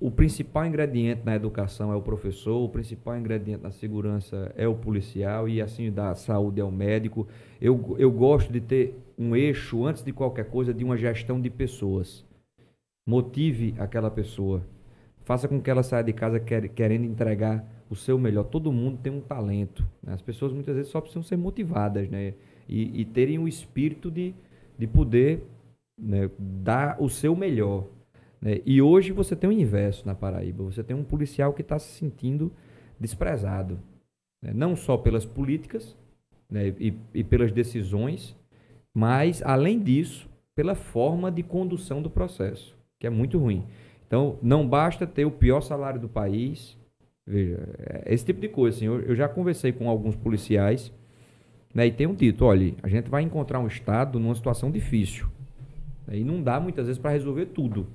o principal ingrediente na educação é o professor, o principal ingrediente na segurança é o policial e assim da saúde é o médico. Eu, eu gosto de ter um eixo, antes de qualquer coisa, de uma gestão de pessoas. Motive aquela pessoa. Faça com que ela saia de casa quer, querendo entregar o seu melhor. Todo mundo tem um talento. Né? As pessoas muitas vezes só precisam ser motivadas né? e, e terem o espírito de, de poder né, dar o seu melhor. Né? E hoje você tem o inverso na Paraíba. Você tem um policial que está se sentindo desprezado. Né? Não só pelas políticas né, e, e pelas decisões, mas, além disso, pela forma de condução do processo, que é muito ruim. Então, não basta ter o pior salário do país. Veja, é esse tipo de coisa. Assim, eu, eu já conversei com alguns policiais né, e tenho dito: olha, a gente vai encontrar um Estado numa situação difícil. Né, e não dá muitas vezes para resolver tudo.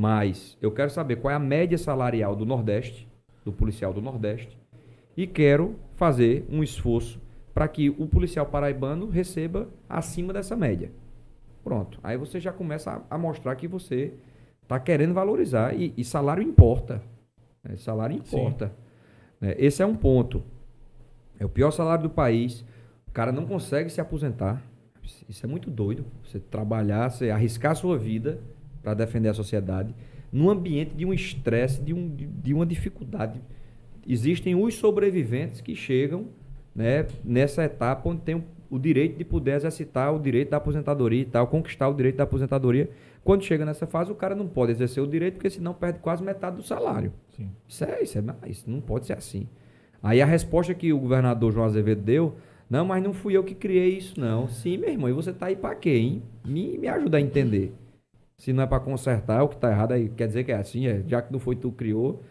Mas eu quero saber qual é a média salarial do Nordeste, do policial do Nordeste, e quero fazer um esforço para que o policial paraibano receba acima dessa média. Pronto. Aí você já começa a, a mostrar que você está querendo valorizar e, e salário importa. Né? Salário importa. Né? Esse é um ponto. É o pior salário do país. O cara não consegue se aposentar. Isso é muito doido. Você trabalhar, você arriscar a sua vida para defender a sociedade, num ambiente de um estresse, de, um, de, uma dificuldade. Existem os sobreviventes que chegam né, nessa etapa onde tem o, o direito de poder exercitar o direito da aposentadoria e tal, conquistar o direito da aposentadoria. Quando chega nessa fase, o cara não pode exercer o direito, porque senão perde quase metade do salário. Sim. Isso, é, isso, é, isso não pode ser assim. Aí a resposta que o governador João Azevedo deu, não, mas não fui eu que criei isso, não. Sim, meu irmão, e você tá aí para quê, hein? Me, me ajuda a entender. Se não é para consertar, o que está errado aí quer dizer que é assim, é, já que não foi tu que criou,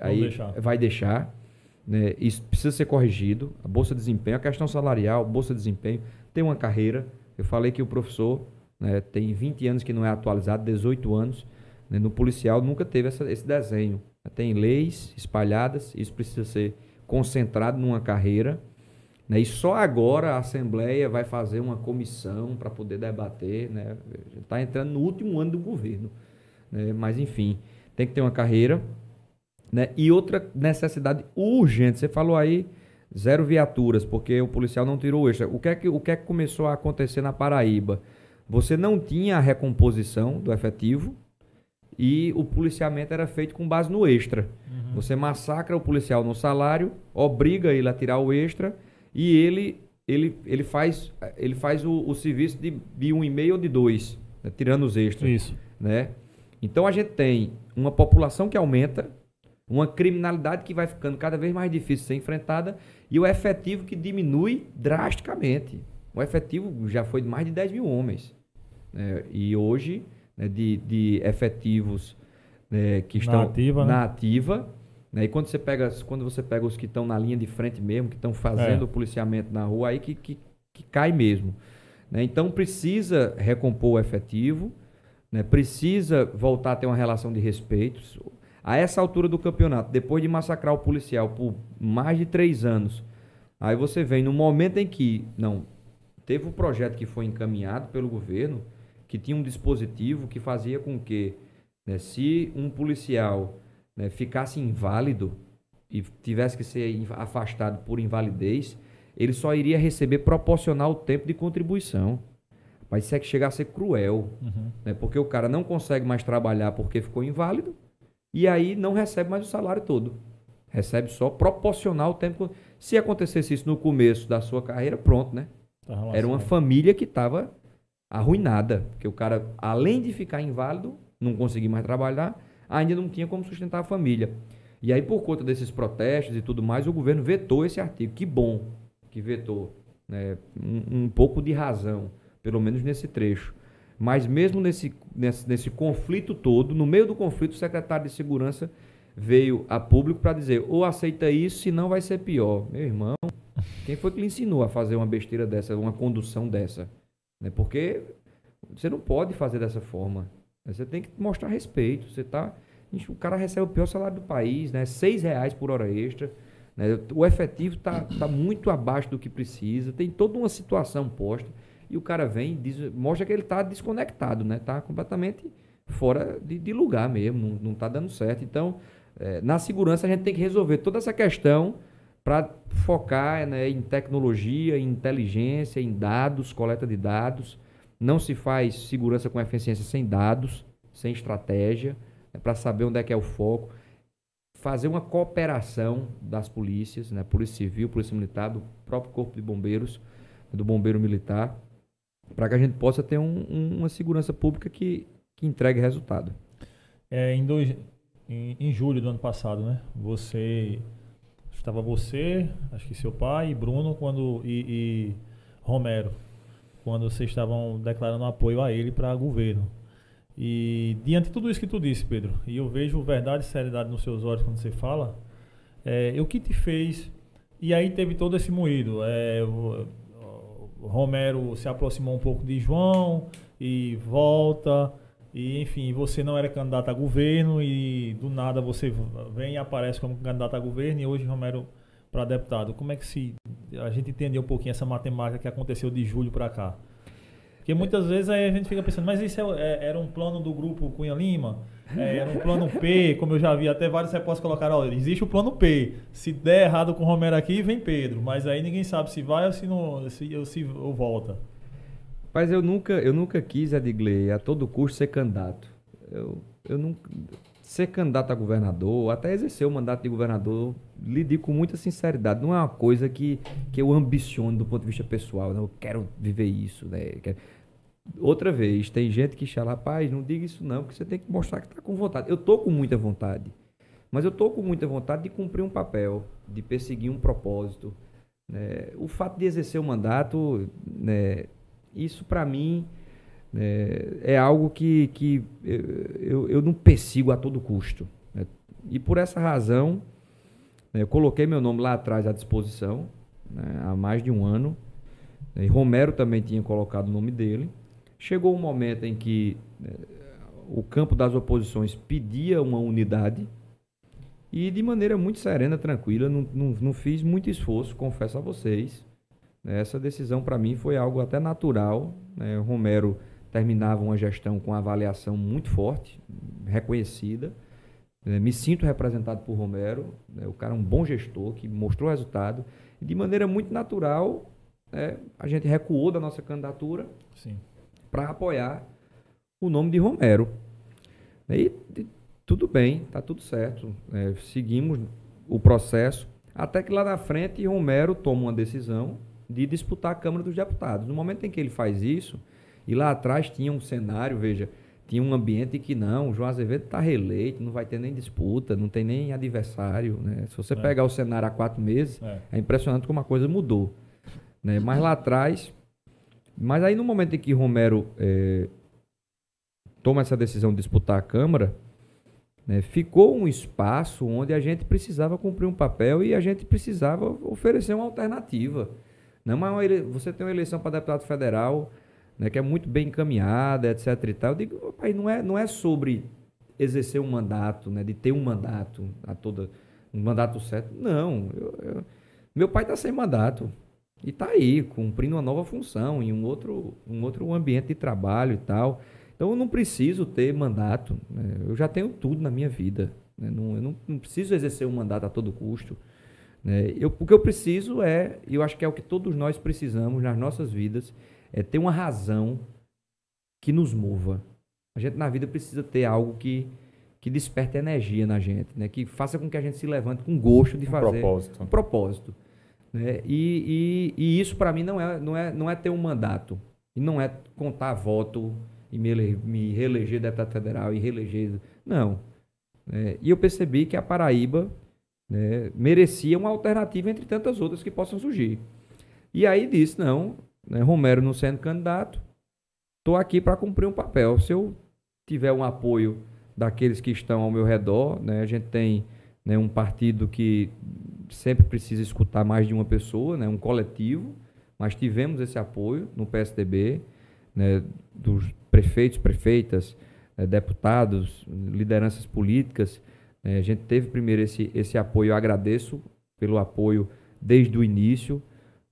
aí deixar. vai deixar. Né? Isso precisa ser corrigido. A bolsa de desempenho, a questão salarial, bolsa de desempenho, tem uma carreira. Eu falei que o professor né, tem 20 anos que não é atualizado, 18 anos. Né? No policial nunca teve essa, esse desenho. Tem leis espalhadas, isso precisa ser concentrado numa carreira né? E só agora a Assembleia vai fazer uma comissão para poder debater. Né? Está entrando no último ano do governo. Né? Mas, enfim, tem que ter uma carreira. Né? E outra necessidade urgente, você falou aí zero viaturas, porque o policial não tirou o extra. O que, é que, o que é que começou a acontecer na Paraíba? Você não tinha a recomposição do efetivo e o policiamento era feito com base no extra. Uhum. Você massacra o policial no salário, obriga ele a tirar o extra e ele ele, ele faz, ele faz o, o serviço de, de um e meio ou de dois, né, tirando os extras. Isso. Né? Então a gente tem uma população que aumenta, uma criminalidade que vai ficando cada vez mais difícil de ser enfrentada e o efetivo que diminui drasticamente. O efetivo já foi de mais de 10 mil homens. Né? E hoje, né, de, de efetivos né, que estão na ativa, na ativa né? E quando você, pega, quando você pega os que estão na linha de frente mesmo, que estão fazendo é. o policiamento na rua, aí que, que, que cai mesmo. Né? Então precisa recompor o efetivo, né? precisa voltar a ter uma relação de respeito. A essa altura do campeonato, depois de massacrar o policial por mais de três anos, aí você vem no momento em que, não, teve um projeto que foi encaminhado pelo governo, que tinha um dispositivo que fazia com que, né, se um policial né, ficasse inválido e tivesse que ser afastado por invalidez, ele só iria receber proporcional ao tempo de contribuição. Mas isso é que chega a ser cruel, Uhum. né? Porque o cara não consegue mais trabalhar porque ficou inválido e aí não recebe mais o salário todo. Recebe só proporcional ao tempo. Se acontecesse isso no começo da sua carreira, pronto, né? Tá Era uma família que estava arruinada, porque o cara, além de ficar inválido, não conseguir mais trabalhar, ainda não tinha como sustentar a família. E aí, por conta desses protestos e tudo mais, o governo vetou esse artigo. Que bom que vetou. Né? Um, um pouco de razão, pelo menos nesse trecho. Mas mesmo nesse, nesse, nesse conflito todo, no meio do conflito, o secretário de Segurança veio a público para dizer ou aceita isso, senão vai ser pior. Meu irmão, quem foi que lhe ensinou a fazer uma besteira dessa, uma condução dessa? Né? Porque você não pode fazer dessa forma. Você tem que mostrar respeito. Você tá, o cara recebe o pior salário do país, né? Seis reais por hora extra. né? O efetivo tá, tá muito abaixo do que precisa. Tem toda uma situação posta. E o cara vem e diz- mostra que ele está desconectado, né? Tá completamente fora de, de lugar mesmo. Não, não tá dando certo. Então, eh, na segurança a gente tem que resolver toda essa questão para focar né, em tecnologia, em inteligência, em dados, coleta de dados. Não se faz segurança com eficiência sem dados, sem estratégia, para saber onde é que é o foco. Fazer uma cooperação das polícias, né, Polícia Civil, Polícia Militar, do próprio Corpo de Bombeiros, do Bombeiro Militar, para que a gente possa ter um- um- uma segurança pública que, que entregue resultado. É, em, dois, em, em julho do ano passado, né? Você. Estava você, acho que seu pai Bruno quando, e, e Romero, quando vocês estavam declarando apoio a ele para governo. E diante de tudo isso que tu disse, Pedro, e eu vejo verdade e seriedade nos seus olhos quando você fala, é, o que te fez. E aí teve todo esse moído. É, o, Romero se aproximou um pouco de João e volta. E enfim, você não era candidato a governo e do nada você vem e aparece como candidato a governo e hoje Romero para deputado. Como é que se a gente entendeu um pouquinho essa matemática que aconteceu de julho para cá? Porque muitas vezes aí a gente fica pensando, mas isso é- é- era um plano do grupo Cunha Lima? É, era um plano P, como eu já vi, até vários repórteres colocaram, olha, existe o plano P. Se der errado com o Romero aqui, vem Pedro. Mas aí ninguém sabe se vai ou se não, se, ou se ou volta. Mas eu nunca, eu nunca quis, Edgley, a todo custo ser candidato. Eu, eu nunca. Ser candidato a governador, até exercer o mandato de governador, lhe digo com muita sinceridade. Não é uma coisa que, que eu ambiciono do ponto de vista pessoal. Não, eu quero viver isso. Né? Quero- Outra vez, tem gente que fala, rapaz, não diga isso não, porque você tem que mostrar que está com vontade. Eu tô com muita vontade. Mas eu tô com muita vontade de cumprir um papel, de perseguir um propósito. né? O fato de exercer o mandato, né, isso para mim né, é algo que, que eu, eu, eu não persigo a todo custo. né? E por essa razão, né, eu coloquei meu nome lá atrás à disposição, né, há mais de um ano. né, E Romero também tinha colocado o nome dele. Chegou um momento em que né, o campo das oposições pedia uma unidade e de maneira muito serena, tranquila, não, não, não fiz muito esforço, confesso a vocês. né, Essa decisão para mim foi algo até natural. né, Romero terminava uma gestão com uma avaliação muito forte, reconhecida. né, Me sinto representado por Romero, né, o cara é um bom gestor que mostrou resultado. E de maneira muito natural, né, a gente recuou da nossa candidatura para apoiar o nome de Romero. E, e tudo bem, tá tudo certo. É, seguimos o processo até que lá na frente Romero toma uma decisão de disputar a Câmara dos Deputados. No momento em que ele faz isso, e lá atrás tinha um cenário, veja, tinha um ambiente que não, o João Azevedo está reeleito, não vai ter nem disputa, não tem nem adversário. Né? Se você É. pegar o cenário há quatro meses, É. é impressionante como a coisa mudou. Né? Mas lá atrás. Mas aí no momento em que Romero eh, toma essa decisão de disputar a Câmara, né, ficou um espaço onde a gente precisava cumprir um papel e a gente precisava oferecer uma alternativa. Não é uma ele- você tem uma eleição para deputado federal né, que é muito bem encaminhada, etc. E tal. Eu digo, pai, não é, não é sobre exercer um mandato, né, de ter um mandato a toda um mandato certo. Não, eu- eu- meu pai está sem mandato e está aí cumprindo uma nova função em um outro, um outro ambiente de trabalho e tal. Então eu não preciso ter mandato. né? Eu já tenho tudo na minha vida. né? Não, eu não, não preciso exercer um mandato a todo custo. né? Eu, o que eu preciso é, e eu acho que é o que todos nós precisamos nas nossas vidas, é ter uma razão que nos mova. A gente na vida precisa ter algo que, que desperte energia na gente, né? Que faça com que a gente se levante com gosto de Um fazer. propósito. Um propósito. Né? E, e, e isso para mim não é, não, é, não é ter um mandato. E não é contar voto e me, ele- me reeleger deputado federal e reeleger. Não. né? e eu percebi que a Paraíba né, merecia uma alternativa entre tantas outras que possam surgir. E aí disse, não, né, Romero não sendo candidato, estou aqui para cumprir um papel. Se eu tiver um apoio daqueles que estão ao meu redor, né, a gente tem né, um partido que sempre precisa escutar mais de uma pessoa, né, um coletivo, mas tivemos esse apoio no PSDB, né, dos prefeitos, prefeitas, né, deputados, lideranças políticas. né, a gente teve primeiro esse, esse apoio, eu agradeço pelo apoio desde o início,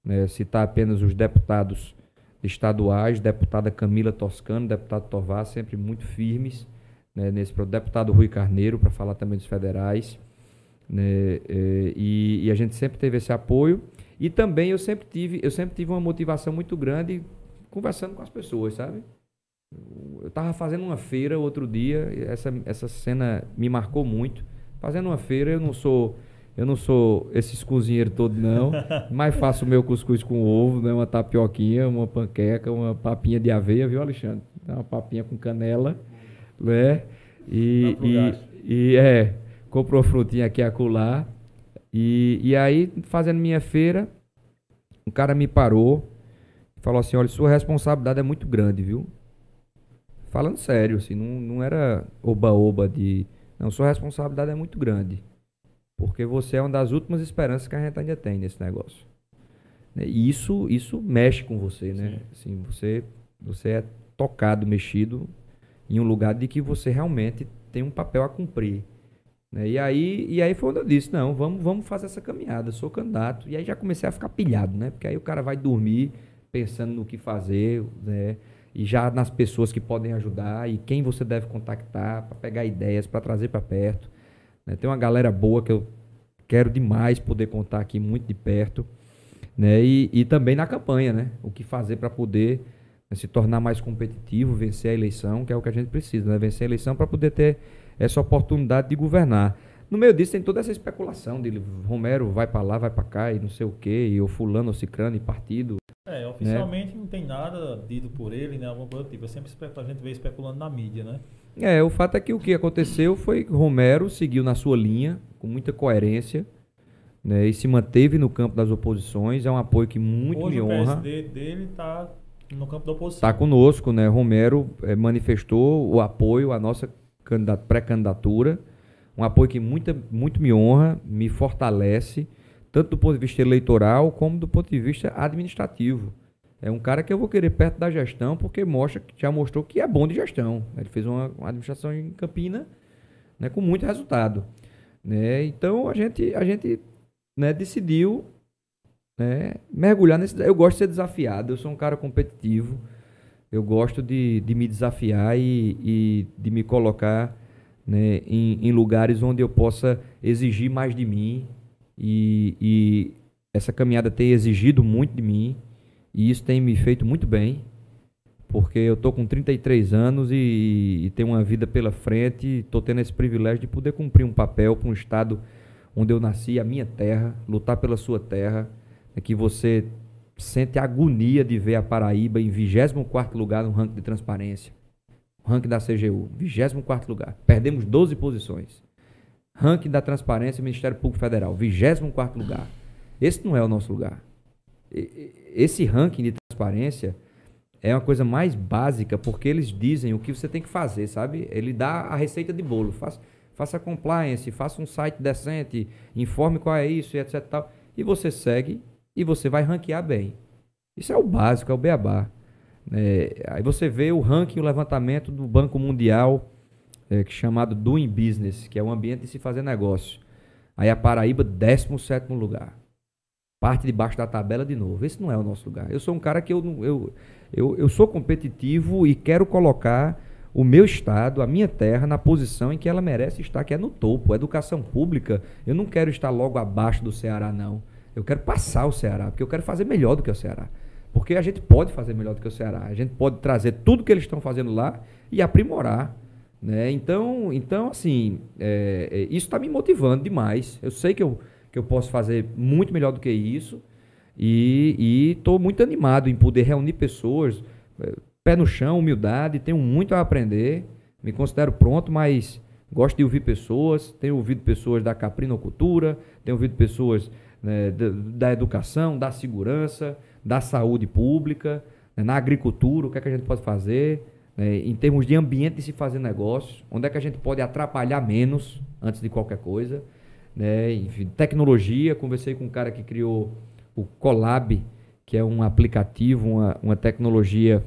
né, citar apenas os deputados estaduais, deputada Camila Toscano, deputado Tovar, sempre muito firmes né, nesse deputado Rui Carneiro, para falar também dos federais. né, eh, e, e a gente sempre teve esse apoio. E também eu sempre tive, eu sempre tive uma motivação muito grande conversando com as pessoas, sabe? Eu estava fazendo uma feira outro dia, essa, essa cena me marcou muito. Fazendo uma feira, eu não sou eu não sou esses cozinheiros todos não, mas faço o meu cuscuz com ovo, né, uma tapioquinha, uma panqueca, uma papinha de aveia, viu, Alexandre? Uma papinha com canela, né? E, e, e é, comprou uma frutinha aqui acolá. E, e aí, fazendo minha feira, um cara me parou e falou assim: olha, sua responsabilidade é muito grande, viu? Falando sério, assim, não, não era oba-oba de. Não, sua responsabilidade é muito grande. Porque você é uma das últimas esperanças que a gente ainda tem nesse negócio. Né? E isso, isso mexe com você, né? Assim, você, você é tocado, mexido em um lugar de que você realmente tem um papel a cumprir. né? E, aí, e aí foi onde eu disse, não, vamos, vamos fazer essa caminhada, eu sou candidato. E aí já comecei a ficar pilhado, né? Porque aí o cara vai dormir pensando no que fazer, né? E já nas pessoas que podem ajudar e quem você deve contactar para pegar ideias, para trazer para perto. Né? Tem uma galera boa que eu quero demais poder contar aqui muito de perto. Né? E, e também na campanha, né? O que fazer para poder né, se tornar mais competitivo, vencer a eleição, que é o que a gente precisa, né? Vencer a eleição para poder ter essa oportunidade de governar. No meio disso tem toda essa especulação de Romero vai para lá, vai para cá e não sei o quê, e o fulano, o cicrano e partido. É, oficialmente não tem nada dito por ele, né? Alguma coisa do tipo. É sempre a gente vê especulando na mídia, né? É, o fato é que o que aconteceu foi que Romero seguiu na sua linha, com muita coerência, né? E se manteve no campo das oposições. É um apoio que muito Hoje me o honra. PSD dele tá no campo da oposição. Está conosco, né? Romero eh, manifestou o apoio à nossa candida- pré-candidatura, um apoio que muita, muito me honra, me fortalece, tanto do ponto de vista eleitoral como do ponto de vista administrativo. É um cara que eu vou querer perto da gestão porque mostra, já mostrou que é bom de gestão. Ele fez uma, uma administração em Campina né, com muito resultado. Né? Então a gente, a gente né, decidiu né, mergulhar nesse. Eu gosto de ser desafiado, eu sou um cara competitivo. Eu gosto de, de me desafiar e, e de me colocar né, em, em lugares onde eu possa exigir mais de mim. E, e essa caminhada tem exigido muito de mim. E isso tem me feito muito bem. Porque eu tô com 33 anos e, e tenho uma vida pela frente. Estou tendo esse privilégio de poder cumprir um papel para um estado onde eu nasci, a minha terra, lutar pela sua terra. É que você sente agonia de ver a Paraíba em 24 lugar no ranking de transparência. Ranking da CGU, 24 lugar. Perdemos 12 posições. Ranking da transparência, Ministério Público Federal, 24 lugar. Esse não é o nosso lugar. Esse ranking de transparência é uma coisa mais básica, porque eles dizem o que você tem que fazer, sabe? Ele dá a receita de bolo. Faça, faça compliance, faça um site decente, informe qual é isso e etc. Tal, e você segue e você vai ranquear bem. Isso é o básico, é o beabá. É, aí você vê o ranking, o levantamento do Banco Mundial, é, é chamado Doing Business, que é o ambiente de se fazer negócio. Aí a Paraíba, 17 lugar. Parte debaixo da tabela de novo. Esse não é o nosso lugar. Eu sou um cara que eu, eu, eu, eu sou competitivo e quero colocar o meu estado, a minha terra, na posição em que ela merece estar, que é no topo. A educação pública, eu não quero estar logo abaixo do Ceará, não. Eu quero passar o Ceará, porque eu quero fazer melhor do que o Ceará. Porque a gente pode fazer melhor do que o Ceará. A gente pode trazer tudo que eles estão fazendo lá e aprimorar. Né? Então, então, assim, é, é, isso está me motivando demais. Eu sei que eu, que eu posso fazer muito melhor do que isso. E estou muito animado em poder reunir pessoas, é, pé no chão, humildade, tenho muito a aprender. Me considero pronto, mas gosto de ouvir pessoas. Tenho ouvido pessoas da caprinocultura, tenho ouvido pessoas né, da, da, educação, da segurança, da saúde pública, né, na agricultura, o que é que a gente pode fazer, né, em termos de ambiente de se fazer negócio, onde é que a gente pode atrapalhar menos antes de qualquer coisa. Né, enfim, tecnologia, conversei com um cara que criou o Colab, que é um aplicativo, uma, uma tecnologia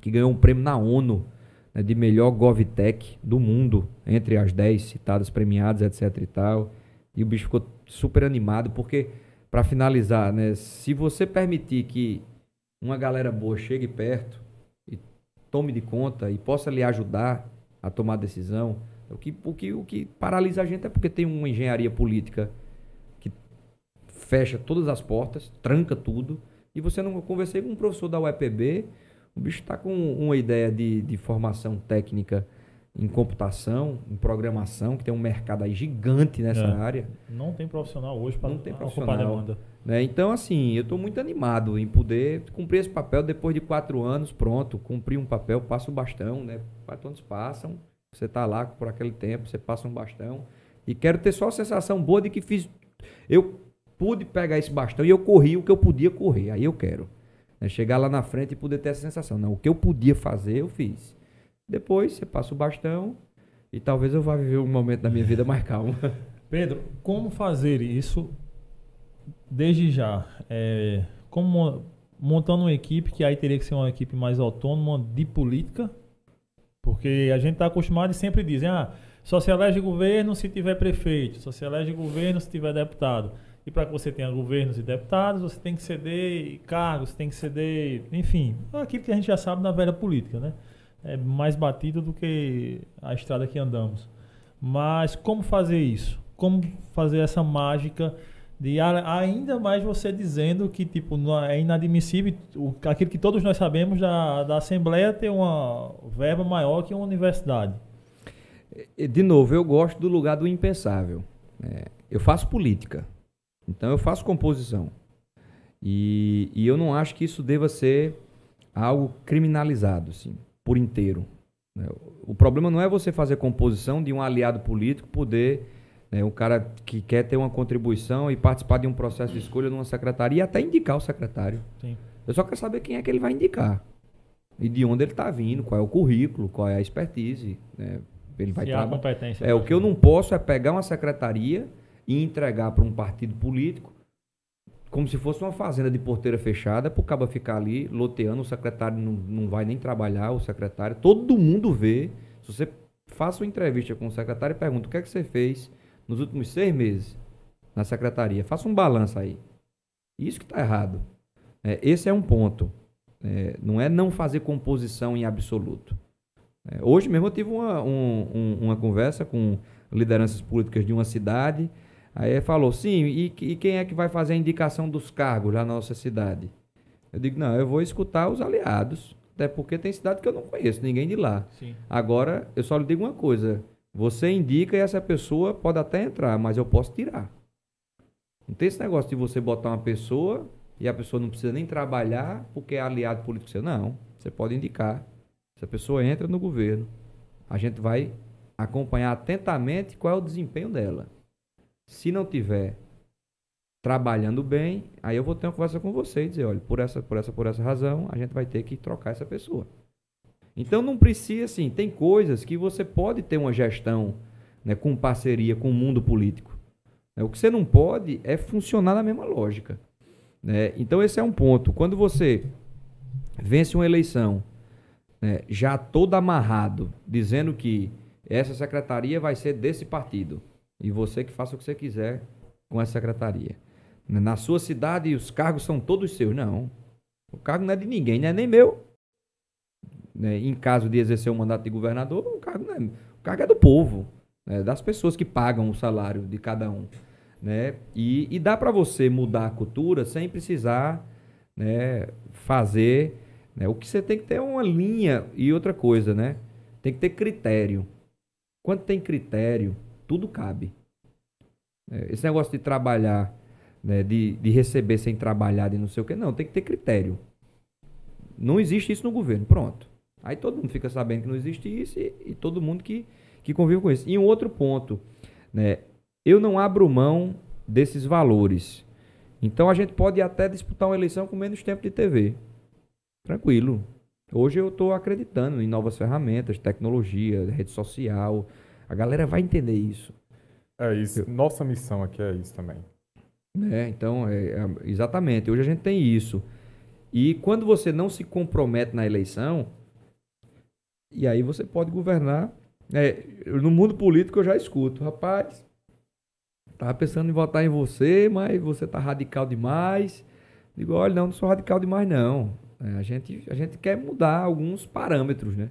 que ganhou um prêmio na ONU né, de melhor GovTech do mundo, entre as 10 citadas premiadas, etc e tal. E o bicho ficou super animado, porque, para finalizar, né, se você permitir que uma galera boa chegue perto e tome de conta e possa lhe ajudar a tomar decisão, o que, o que, o que paralisa a gente é porque tem uma engenharia política que fecha todas as portas, tranca tudo, e você não conversei com um professor da UEPB, o bicho está com uma ideia de, de formação técnica em computação, em programação, que tem um mercado aí gigante nessa é. área. Não tem profissional hoje para ocupar a demanda. Né? Então, assim, eu estou muito animado em poder cumprir esse papel depois de quatro anos, pronto, cumprir um papel, passo o bastão, né? Quatro anos passam, você está lá por aquele tempo, você passa um bastão. E quero ter só a sensação boa de que fiz. Eu pude pegar esse bastão e eu corri o que eu podia correr. Aí eu quero. Né? Chegar lá na frente e poder ter essa sensação. Não, o que eu podia fazer, eu fiz. Depois você passa o bastão e talvez eu vá viver um momento da minha vida mais calmo. Pedro, como fazer isso desde já? É, como montando uma equipe que aí teria que ser uma equipe mais autônoma de política? Porque a gente está acostumado e sempre dizem, ah, só se elege governo se tiver prefeito, só se elege governo se tiver deputado. E para que você tenha governos e deputados, você tem que ceder cargos, tem que ceder, enfim, aquilo que a gente já sabe na velha política, né? é mais batida do que a estrada que andamos. Mas como fazer isso? Como fazer essa mágica de ainda mais você dizendo que tipo é inadmissível aquilo que todos nós sabemos da, da Assembleia ter uma verba maior que uma universidade. De novo, eu gosto do lugar do impensável. É, eu faço política, então eu faço composição. E, e eu não acho que isso deva ser algo criminalizado. Assim por inteiro. Né? O problema não é você fazer composição de um aliado político poder, né, um cara que quer ter uma contribuição e participar de um processo de escolha numa secretaria e até indicar o secretário. Sim. Eu só quero saber quem é que ele vai indicar. E de onde ele está vindo, qual é o currículo, qual é a expertise. Né? Ele vai ter competência. É, o que eu não posso é pegar uma secretaria e entregar para um partido político como se fosse uma fazenda de porteira fechada, para o cabo ficar ali loteando, o secretário não, não vai nem trabalhar, o secretário, todo mundo vê. Se você faça uma entrevista com o secretário e pergunta o que é que você fez nos últimos seis meses na secretaria, faça um balanço aí. Isso que está errado. É, esse é um ponto. É, não é não fazer composição em absoluto. É, hoje mesmo eu tive uma, um, um, uma conversa com lideranças políticas de uma cidade Aí ele falou, sim, e, e, quem é que vai fazer a indicação dos cargos lá na nossa cidade? Eu digo, não, eu vou escutar os aliados, até porque tem cidade que eu não conheço, ninguém de lá. Sim. Agora, eu só lhe digo uma coisa, você indica e essa pessoa pode até entrar, mas eu posso tirar. Não tem esse negócio de você botar uma pessoa e a pessoa não precisa nem trabalhar porque é aliado político. Não, você pode indicar. Se a pessoa entra no governo, a gente vai acompanhar atentamente qual é o desempenho dela. Se não tiver trabalhando bem, aí eu vou ter uma conversa com você e dizer, olha, por essa, por essa, por essa razão, a gente vai ter que trocar essa pessoa. Então não precisa, assim, tem coisas que você pode ter uma gestão né, com parceria com o mundo político. Né? O que você não pode é funcionar na mesma lógica. Né? Então esse é um ponto. Quando você vence uma eleição né, já todo amarrado, dizendo que essa secretaria vai ser desse partido, e você que faça o que você quiser com essa secretaria. Na sua cidade, os cargos são todos seus. Não. O cargo não é de ninguém, não é nem meu. Né? Em caso de exercer o mandato de governador, o cargo, não é, o cargo é do povo, né? das pessoas que pagam o salário de cada um. Né? E, e dá para você mudar a cultura sem precisar né, fazer. Né, o que você tem que ter é uma linha e outra coisa, né? Tem que ter critério. Quando tem critério, tudo cabe. É, esse negócio de trabalhar, né, de, de receber sem trabalhar, de não sei o que, não, tem que ter critério. Não existe isso no governo, pronto. Aí todo mundo fica sabendo que não existe isso e, e todo mundo que, que convive com isso. E um outro ponto, né, eu não abro mão desses valores. Então a gente pode até disputar uma eleição com menos tempo de TV. Tranquilo. Hoje eu estou acreditando em novas ferramentas, tecnologia, rede social. A galera vai entender isso. É isso. Nossa missão aqui é isso também. É, então, é, é, exatamente. Hoje a gente tem isso. E quando você não se compromete na eleição, e aí você pode governar. É, no mundo político eu já escuto, rapaz, tava pensando em votar em você, mas você tá radical demais. Digo, olha, não, não sou radical demais, não. É, a, gente, a gente quer mudar alguns parâmetros, né?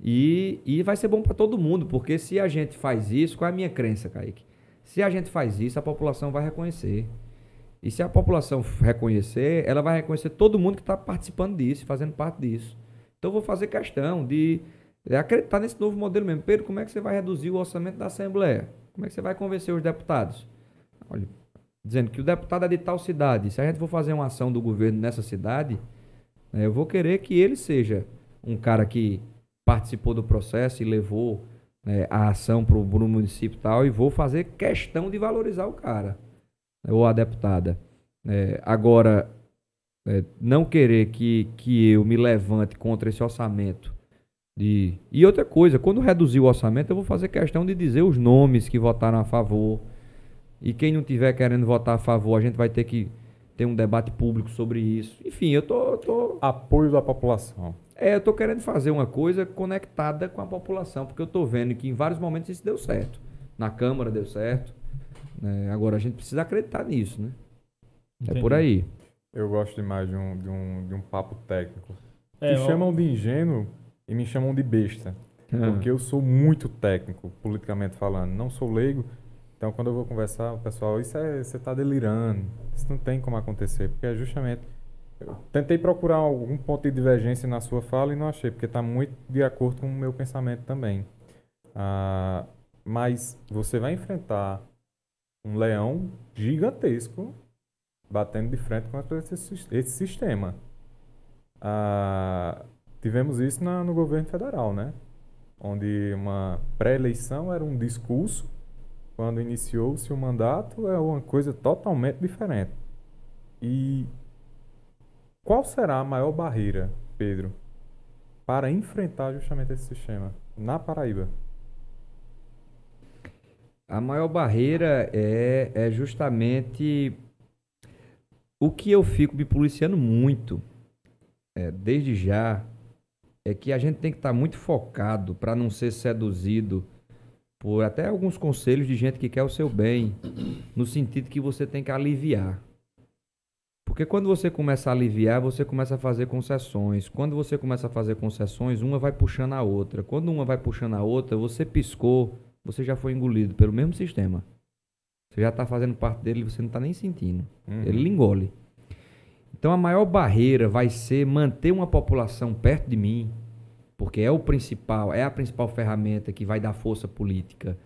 E, e vai ser bom para todo mundo, porque se a gente faz isso, qual é a minha crença, Kaique? Se a gente faz isso, a população vai reconhecer. E se a população reconhecer, ela vai reconhecer todo mundo que está participando disso, fazendo parte disso. Então eu vou fazer questão de acreditar nesse novo modelo mesmo. Pedro, como é que você vai reduzir o orçamento da Assembleia? Como é que você vai convencer os deputados? Olha, dizendo que o deputado é de tal cidade. Se a gente for fazer uma ação do governo nessa cidade, né, eu vou querer que ele seja um cara que participou do processo e levou né, a ação para o município e tal, e vou fazer questão de valorizar o cara, né, ou a deputada. É, agora, é, não querer que, que eu me levante contra esse orçamento. De... E outra coisa, quando reduzir o orçamento, eu vou fazer questão de dizer os nomes que votaram a favor. E quem não tiver querendo votar a favor, a gente vai ter que ter um debate público sobre isso. Enfim, eu tô. tô... Apoio da população. É, eu tô querendo fazer uma coisa conectada com a população, porque eu tô vendo que em vários momentos isso deu certo. Na Câmara deu certo. Né? Agora a gente precisa acreditar nisso, né? Entendi. É por aí. Eu gosto demais de um, de um, de um papo técnico. É, me chamam de ingênuo e me chamam de besta. Ah. Porque eu sou muito técnico, politicamente falando. Não sou leigo. Então, quando eu vou conversar, o pessoal, isso é, você está delirando. Isso não tem como acontecer. Porque é justamente eu tentei procurar algum ponto de divergência na sua fala e não achei, porque está muito de acordo com o meu pensamento também. Ah, mas você vai enfrentar um leão gigantesco batendo de frente com esse, esse sistema. Ah, tivemos isso na, no governo federal, né? Onde uma pré-eleição era um discurso, quando iniciou-se o mandato é uma coisa totalmente diferente. E qual será a maior barreira, Pedro, para enfrentar justamente esse sistema na Paraíba? A maior barreira é, é justamente o que eu fico me policiando muito, é, desde já, é que a gente tem que estar muito focado para não ser seduzido por até alguns conselhos de gente que quer o seu bem, no sentido que você tem que aliviar. Porque quando você começa a aliviar, você começa a fazer concessões. Quando você começa a fazer concessões, uma vai puxando a outra. Quando uma vai puxando a outra, você piscou, você já foi engolido pelo mesmo sistema. Você já está fazendo parte dele e você não está nem sentindo. Uhum. Ele engole. Então a maior barreira vai ser manter uma população perto de mim, porque é o principal, é a principal ferramenta que vai dar força política.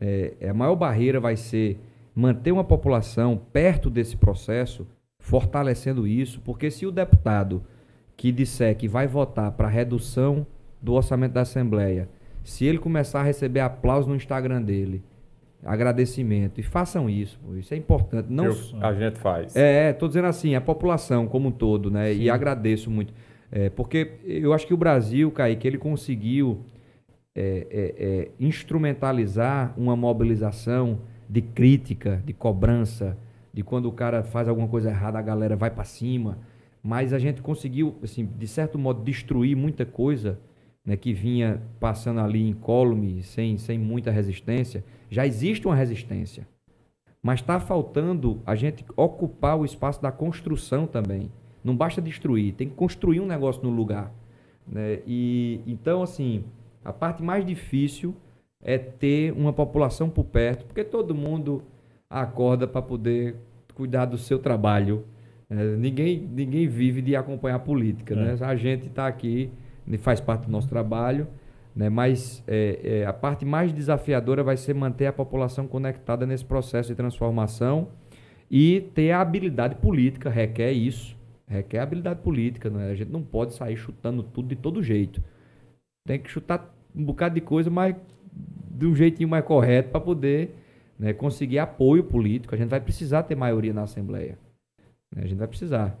É, a maior barreira vai ser manter uma população perto desse processo fortalecendo isso, porque se o deputado que disser que vai votar para redução do orçamento da Assembleia, se ele começar a receber aplausos no Instagram dele, agradecimento, e façam isso, isso é importante. Não Eu, a gente faz. É, estou dizendo assim, a população como um todo, né? Sim. E agradeço muito. É, porque eu acho que o Brasil, Kaique, ele conseguiu é, é, é instrumentalizar uma mobilização de crítica, de cobrança, de quando o cara faz alguma coisa errada, a galera vai para cima. Mas a gente conseguiu, assim, de certo modo, destruir muita coisa né, que vinha passando ali incólume, sem, sem muita resistência. Já existe uma resistência. Mas está faltando a gente ocupar o espaço da construção também. Não basta destruir, tem que construir um negócio no lugar. Né? E então, assim, a parte mais difícil é ter uma população por perto, porque todo mundo acorda para poder cuidar do seu trabalho. É, ninguém, ninguém vive de acompanhar a política, né? A gente está aqui, faz parte do nosso trabalho, né? mas é, é, a parte mais desafiadora vai ser manter a população conectada nesse processo de transformação e ter a habilidade política, requer isso, requer habilidade política, né? a gente não pode sair chutando tudo de todo jeito. Tem que chutar um bocado de coisa, mas de um jeitinho mais correto para poder né, conseguir apoio político. A gente vai precisar ter maioria na Assembleia. Né? A gente vai precisar.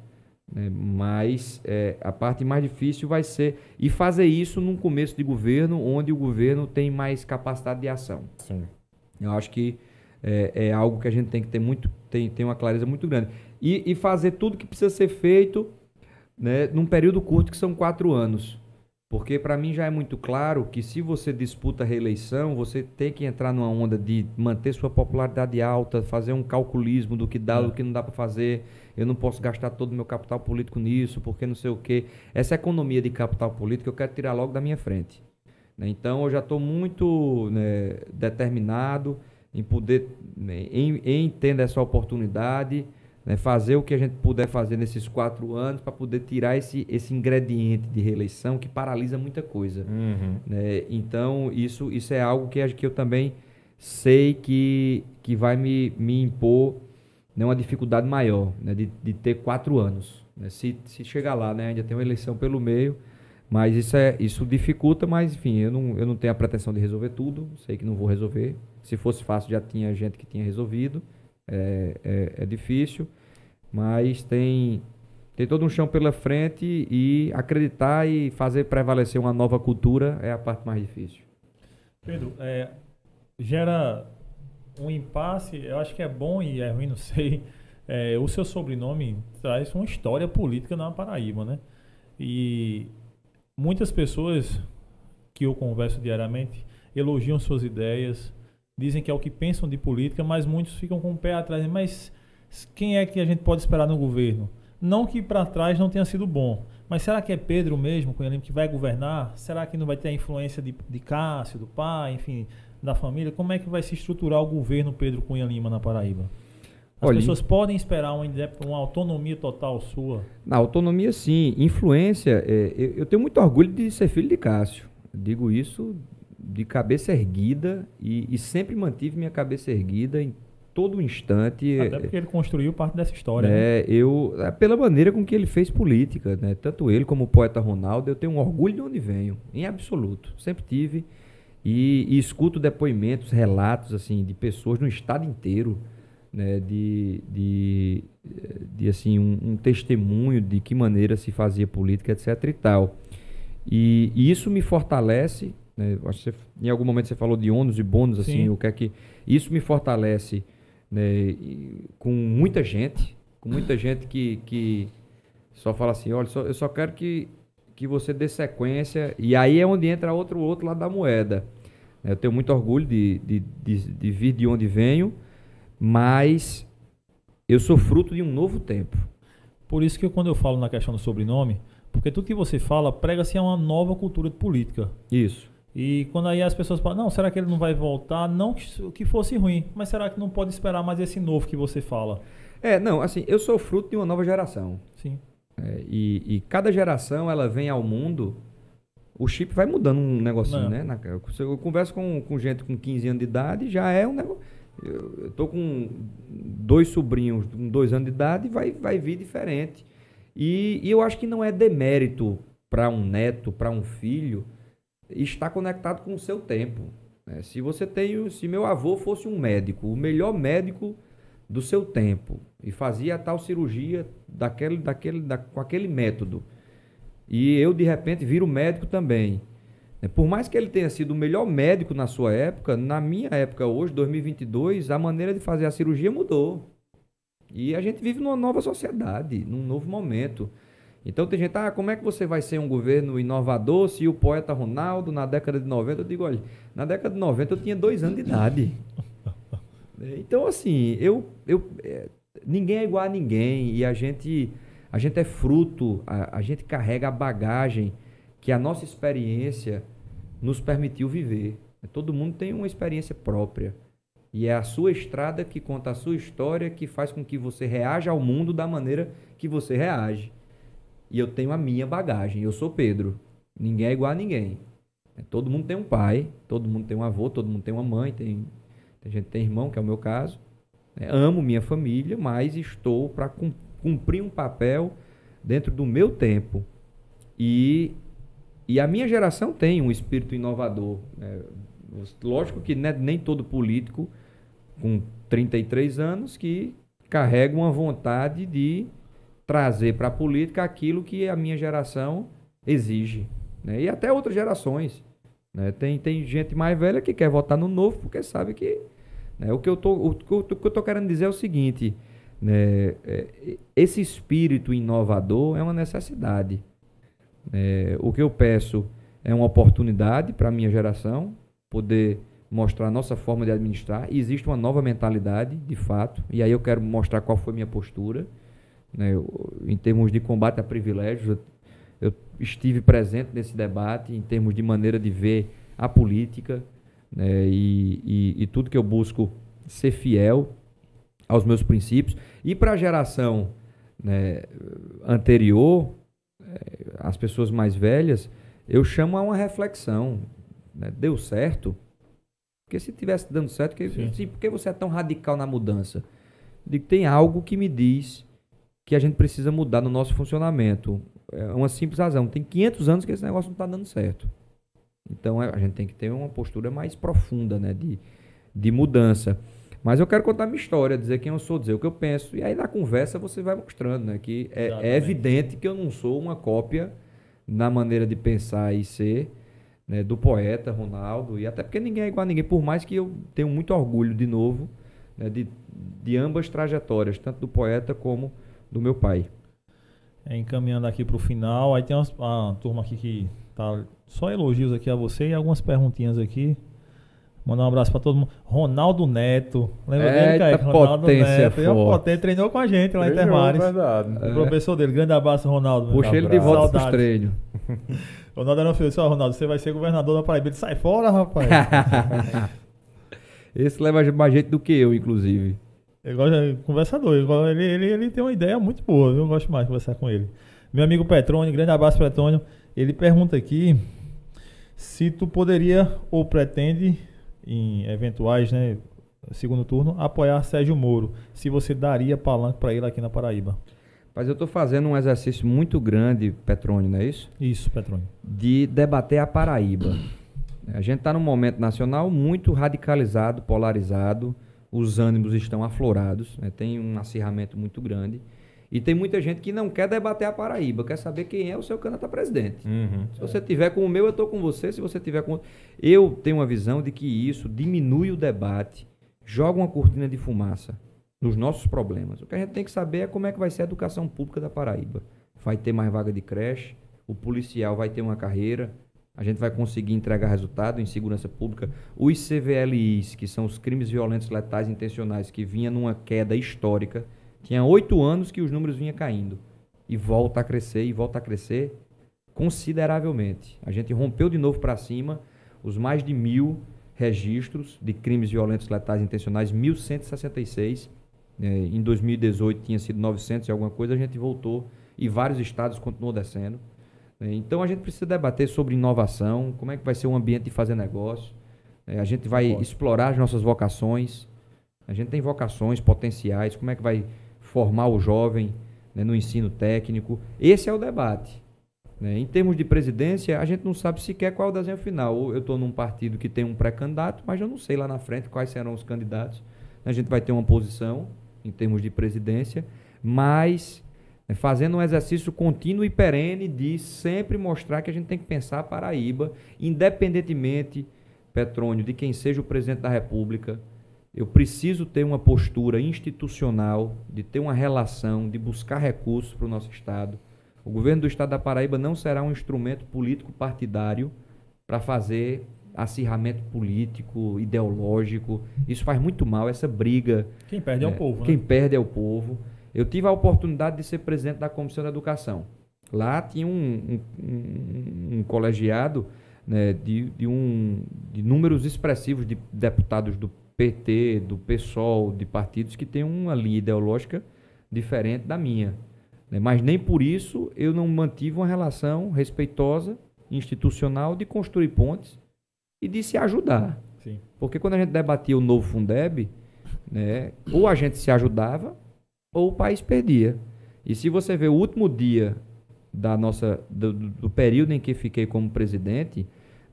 Né? Mas é, a parte mais difícil vai ser. E fazer isso num começo de governo, onde o governo tem mais capacidade de ação. Sim. Eu acho que é, é algo que a gente tem que ter muito, tem, tem uma clareza muito grande. E, e fazer tudo que precisa ser feito né, num período curto, que são quatro anos. Porque para mim já é muito claro que se você disputa a reeleição, você tem que entrar numa onda de manter sua popularidade alta, fazer um calculismo do que dá, é. do que não dá para fazer. Eu não posso gastar todo o meu capital político nisso, porque não sei o quê. Essa economia de capital político eu quero tirar logo da minha frente. Né? Então eu já estou muito né, determinado em poder, né, em, em tendo essa oportunidade né, fazer o que a gente puder fazer nesses quatro anos para poder tirar esse, esse ingrediente de reeleição que paralisa muita coisa. Uhum. Né? Então, isso, isso é algo que, que eu também sei que, que vai me, me impor né, uma dificuldade maior né, de, de ter quatro anos. Né? Se, se chegar lá, né, ainda tem uma eleição pelo meio, mas isso, é, isso dificulta, mas enfim, eu não, eu não tenho a pretensão de resolver tudo, sei que não vou resolver. Se fosse fácil, já tinha gente que tinha resolvido é, é, é difícil, mas tem, tem todo um chão pela frente e acreditar e fazer prevalecer uma nova cultura é a parte mais difícil. Pedro, é, gera um impasse, eu acho que é bom e é ruim, não sei. É, o seu sobrenome traz uma história política na Paraíba, né? E muitas pessoas que eu converso diariamente elogiam suas ideias, dizem que é o que pensam de política, mas muitos ficam com o pé atrás. Mas quem é que a gente pode esperar no governo? Não que para trás não tenha sido bom, mas será que é Pedro mesmo, Cunha Lima, que vai governar? Será que não vai ter a influência de, de Cássio, do pai, enfim, da família? Como é que vai se estruturar o governo Pedro Cunha Lima na Paraíba? As Olha, pessoas podem esperar uma, uma, autonomia total sua? Na autonomia, sim. Influência, é, eu, eu, tenho muito orgulho de ser filho de Cássio. digo isso de cabeça erguida e, e, sempre mantive minha cabeça erguida em todo instante. Até porque ele construiu parte dessa história. É, né? eu, é, pela maneira com que ele fez política, né? tanto ele como o poeta Ronaldo, eu tenho um orgulho de onde venho, em absoluto. Sempre tive. E, e escuto depoimentos, relatos assim de pessoas no estado inteiro, né? de, de, de assim, um, um testemunho de que maneira se fazia política, etc. e tal. E, e isso me fortalece né? Acho que você, em algum momento você falou de ônus e bônus, assim, o que é que. Isso me fortalece né, com muita gente, com muita gente que, que só fala assim, olha, só, eu só quero que, que você dê sequência, e aí é onde entra outro, outro lado da moeda. Eu tenho muito orgulho de, de, de, de vir de onde venho, mas eu sou fruto de um novo tempo. Por isso que eu, quando eu falo na questão do sobrenome, porque tudo que você fala prega-se a uma nova cultura de política. Isso. E quando aí as pessoas falam, não, será que ele não vai voltar? Não que fosse ruim, mas será que não pode esperar mais esse novo que você fala? É, não, assim, eu sou fruto de uma nova geração. Sim. É, e, e, cada geração, ela vem ao mundo, o chip vai mudando um negocinho, não. né? Na, eu, eu, converso com, com gente com 15 anos de idade, já é um negócio... Eu, eu tô com dois sobrinhos com dois anos de idade, vai, vai vir diferente. E, e eu acho que não é demérito para um neto, para um filho está conectado com o seu tempo. Né? Se você tem, se meu avô fosse um médico, o melhor médico do seu tempo e fazia a tal cirurgia daquele, daquele, da, com aquele método, e eu de repente viro médico também. Né? Por mais que ele tenha sido o melhor médico na sua época, na minha época hoje, 2022, a maneira de fazer a cirurgia mudou. E a gente vive numa nova sociedade, num novo momento. Então tem gente, ah, como é que você vai ser um governo inovador se o poeta Ronaldo, na década de 90, eu digo, olha, na década de 90 eu tinha dois anos de idade. Então, assim, eu, eu, é, ninguém é igual a ninguém e a gente, a gente é fruto, a, a gente carrega a bagagem que a nossa experiência nos permitiu viver. Todo mundo tem uma experiência própria. E é a sua estrada que conta a sua história, que faz com que você reaja ao mundo da maneira que você reage. E eu tenho a minha bagagem. Eu sou Pedro. Ninguém é igual a ninguém. Todo mundo tem um pai, todo mundo tem um avô, todo mundo tem uma mãe, tem, tem gente tem irmão, que é o meu caso. É, amo minha família, mas estou para cumprir um papel dentro do meu tempo. E, e a minha geração tem um espírito inovador. Né? Lógico que né, nem todo político com 33 anos que carrega uma vontade de trazer para a política aquilo que a minha geração exige. Né? E até outras gerações. Né? Tem, tem gente mais velha que quer votar no novo porque sabe que. Né? O, que eu tô, o, que eu estou querendo dizer é o seguinte: né? É, esse espírito inovador é uma necessidade. É, o que eu peço é uma oportunidade para a minha geração poder mostrar a nossa forma de administrar. E existe uma nova mentalidade, de fato, e aí eu quero mostrar qual foi minha postura. Né, eu, em termos de combate a privilégios, eu, eu, estive presente nesse debate, em termos de maneira de ver a política, né, e, e, e tudo que eu busco ser fiel aos meus princípios. E para a geração né, anterior, eh, as pessoas mais velhas, eu chamo a uma reflexão. Né? Deu certo? Porque se tivesse dando certo, que, assim, por que você é tão radical na mudança? Digo, tem algo que me diz que a gente precisa mudar no nosso funcionamento. É uma simples razão. Tem 500 anos que esse negócio não está dando certo. Então é, a gente tem que ter uma postura mais profunda né, de, de mudança. Mas eu quero contar minha história, dizer quem eu sou, dizer o que eu penso. E aí na conversa você vai mostrando né, que é, é evidente que eu não sou uma cópia na maneira de pensar e ser né, do poeta Ronaldo, e até porque ninguém é igual a ninguém, por mais que eu tenha muito orgulho, de novo, né, de, de ambas trajetórias, tanto do poeta como do meu pai. É, encaminhando aqui para o final, aí tem umas, uma turma aqui que tá só elogios aqui a você e algumas perguntinhas aqui. Mandar um abraço para todo mundo. Ronaldo Neto. Lembra é, dele, Kaique? Ronaldo Neto. Ele é potente, treinou com a gente lá em Intermares. verdade. O é. professor dele. Grande abraço, Ronaldo. Puxa ele de volta para os treinos. Ronaldo era um filho. Ó, Ronaldo, você vai ser governador da Paraíba. Ele sai fora, rapaz. Esse leva mais gente do que eu, inclusive. Ele gosta de conversador. Ele, ele, ele tem uma ideia muito boa. Eu gosto mais de conversar com ele. Meu amigo Petrônio, grande abraço, Petrônio. Ele pergunta aqui se tu poderia ou pretende em eventuais, né, segundo turno, apoiar Sérgio Moro, se você daria palanque para ele aqui na Paraíba. Mas eu estou fazendo um exercício muito grande, Petrônio, não é isso? Isso, Petrônio. De debater a Paraíba. A gente está num momento nacional muito radicalizado, polarizado, os ânimos estão aflorados, né? tem um acirramento muito grande. E tem muita gente que não quer debater a Paraíba, quer saber quem é o seu candidato a presidente. Uhum. Se você tiver com o meu, eu estou com você. Se você tiver com Eu tenho uma visão de que isso diminui o debate, joga uma cortina de fumaça nos nossos problemas. O que a gente tem que saber é como é que vai ser a educação pública da Paraíba. Vai ter mais vaga de creche, o policial vai ter uma carreira, a gente vai conseguir entregar resultado em segurança pública. Os CVLIs, que são os crimes violentos letais intencionais, que vinha numa queda histórica, tinha oito anos que os números vinham caindo. E volta a crescer, e volta a crescer consideravelmente. A gente rompeu de novo para cima os mais de mil registros de crimes violentos letais intencionais, 1.166. É, em 2018 tinha sido 900 e alguma coisa, a gente voltou e vários estados continuam descendo. É, então a gente precisa debater sobre inovação, como é que vai ser o ambiente de fazer negócio. É, a gente vai explorar as nossas vocações. A gente tem vocações potenciais, como é que vai formar o jovem né, no ensino técnico. Esse é o debate. Né? Em termos de presidência, a gente não sabe sequer qual é o desenho final. Eu estou num partido que tem um pré-candidato, mas eu não sei lá na frente quais serão os candidatos. A gente vai ter uma posição em termos de presidência, mas né, fazendo um exercício contínuo e perene de sempre mostrar que a gente tem que pensar a Paraíba, independentemente, Petrônio, de quem seja o presidente da República, eu preciso ter uma postura institucional, de ter uma relação, de buscar recursos para o nosso Estado. O governo do Estado da Paraíba não será um instrumento político partidário para fazer acirramento político, ideológico. Isso faz muito mal, essa briga. Quem perde é, é o povo. Quem né? perde é o povo. Eu tive a oportunidade de ser presidente da Comissão da Educação. Lá tinha um, um, um, um colegiado né, de, de, um, de números expressivos de deputados do PT, do PSOL, de partidos que têm uma linha ideológica diferente da minha. Né? Mas nem por isso eu não mantive uma relação respeitosa, institucional, de construir pontes e de se ajudar. Sim. Porque quando a gente debatia o novo Fundeb, né, ou a gente se ajudava, ou o país perdia. E se você vê o último dia da nossa do, do período em que fiquei como presidente,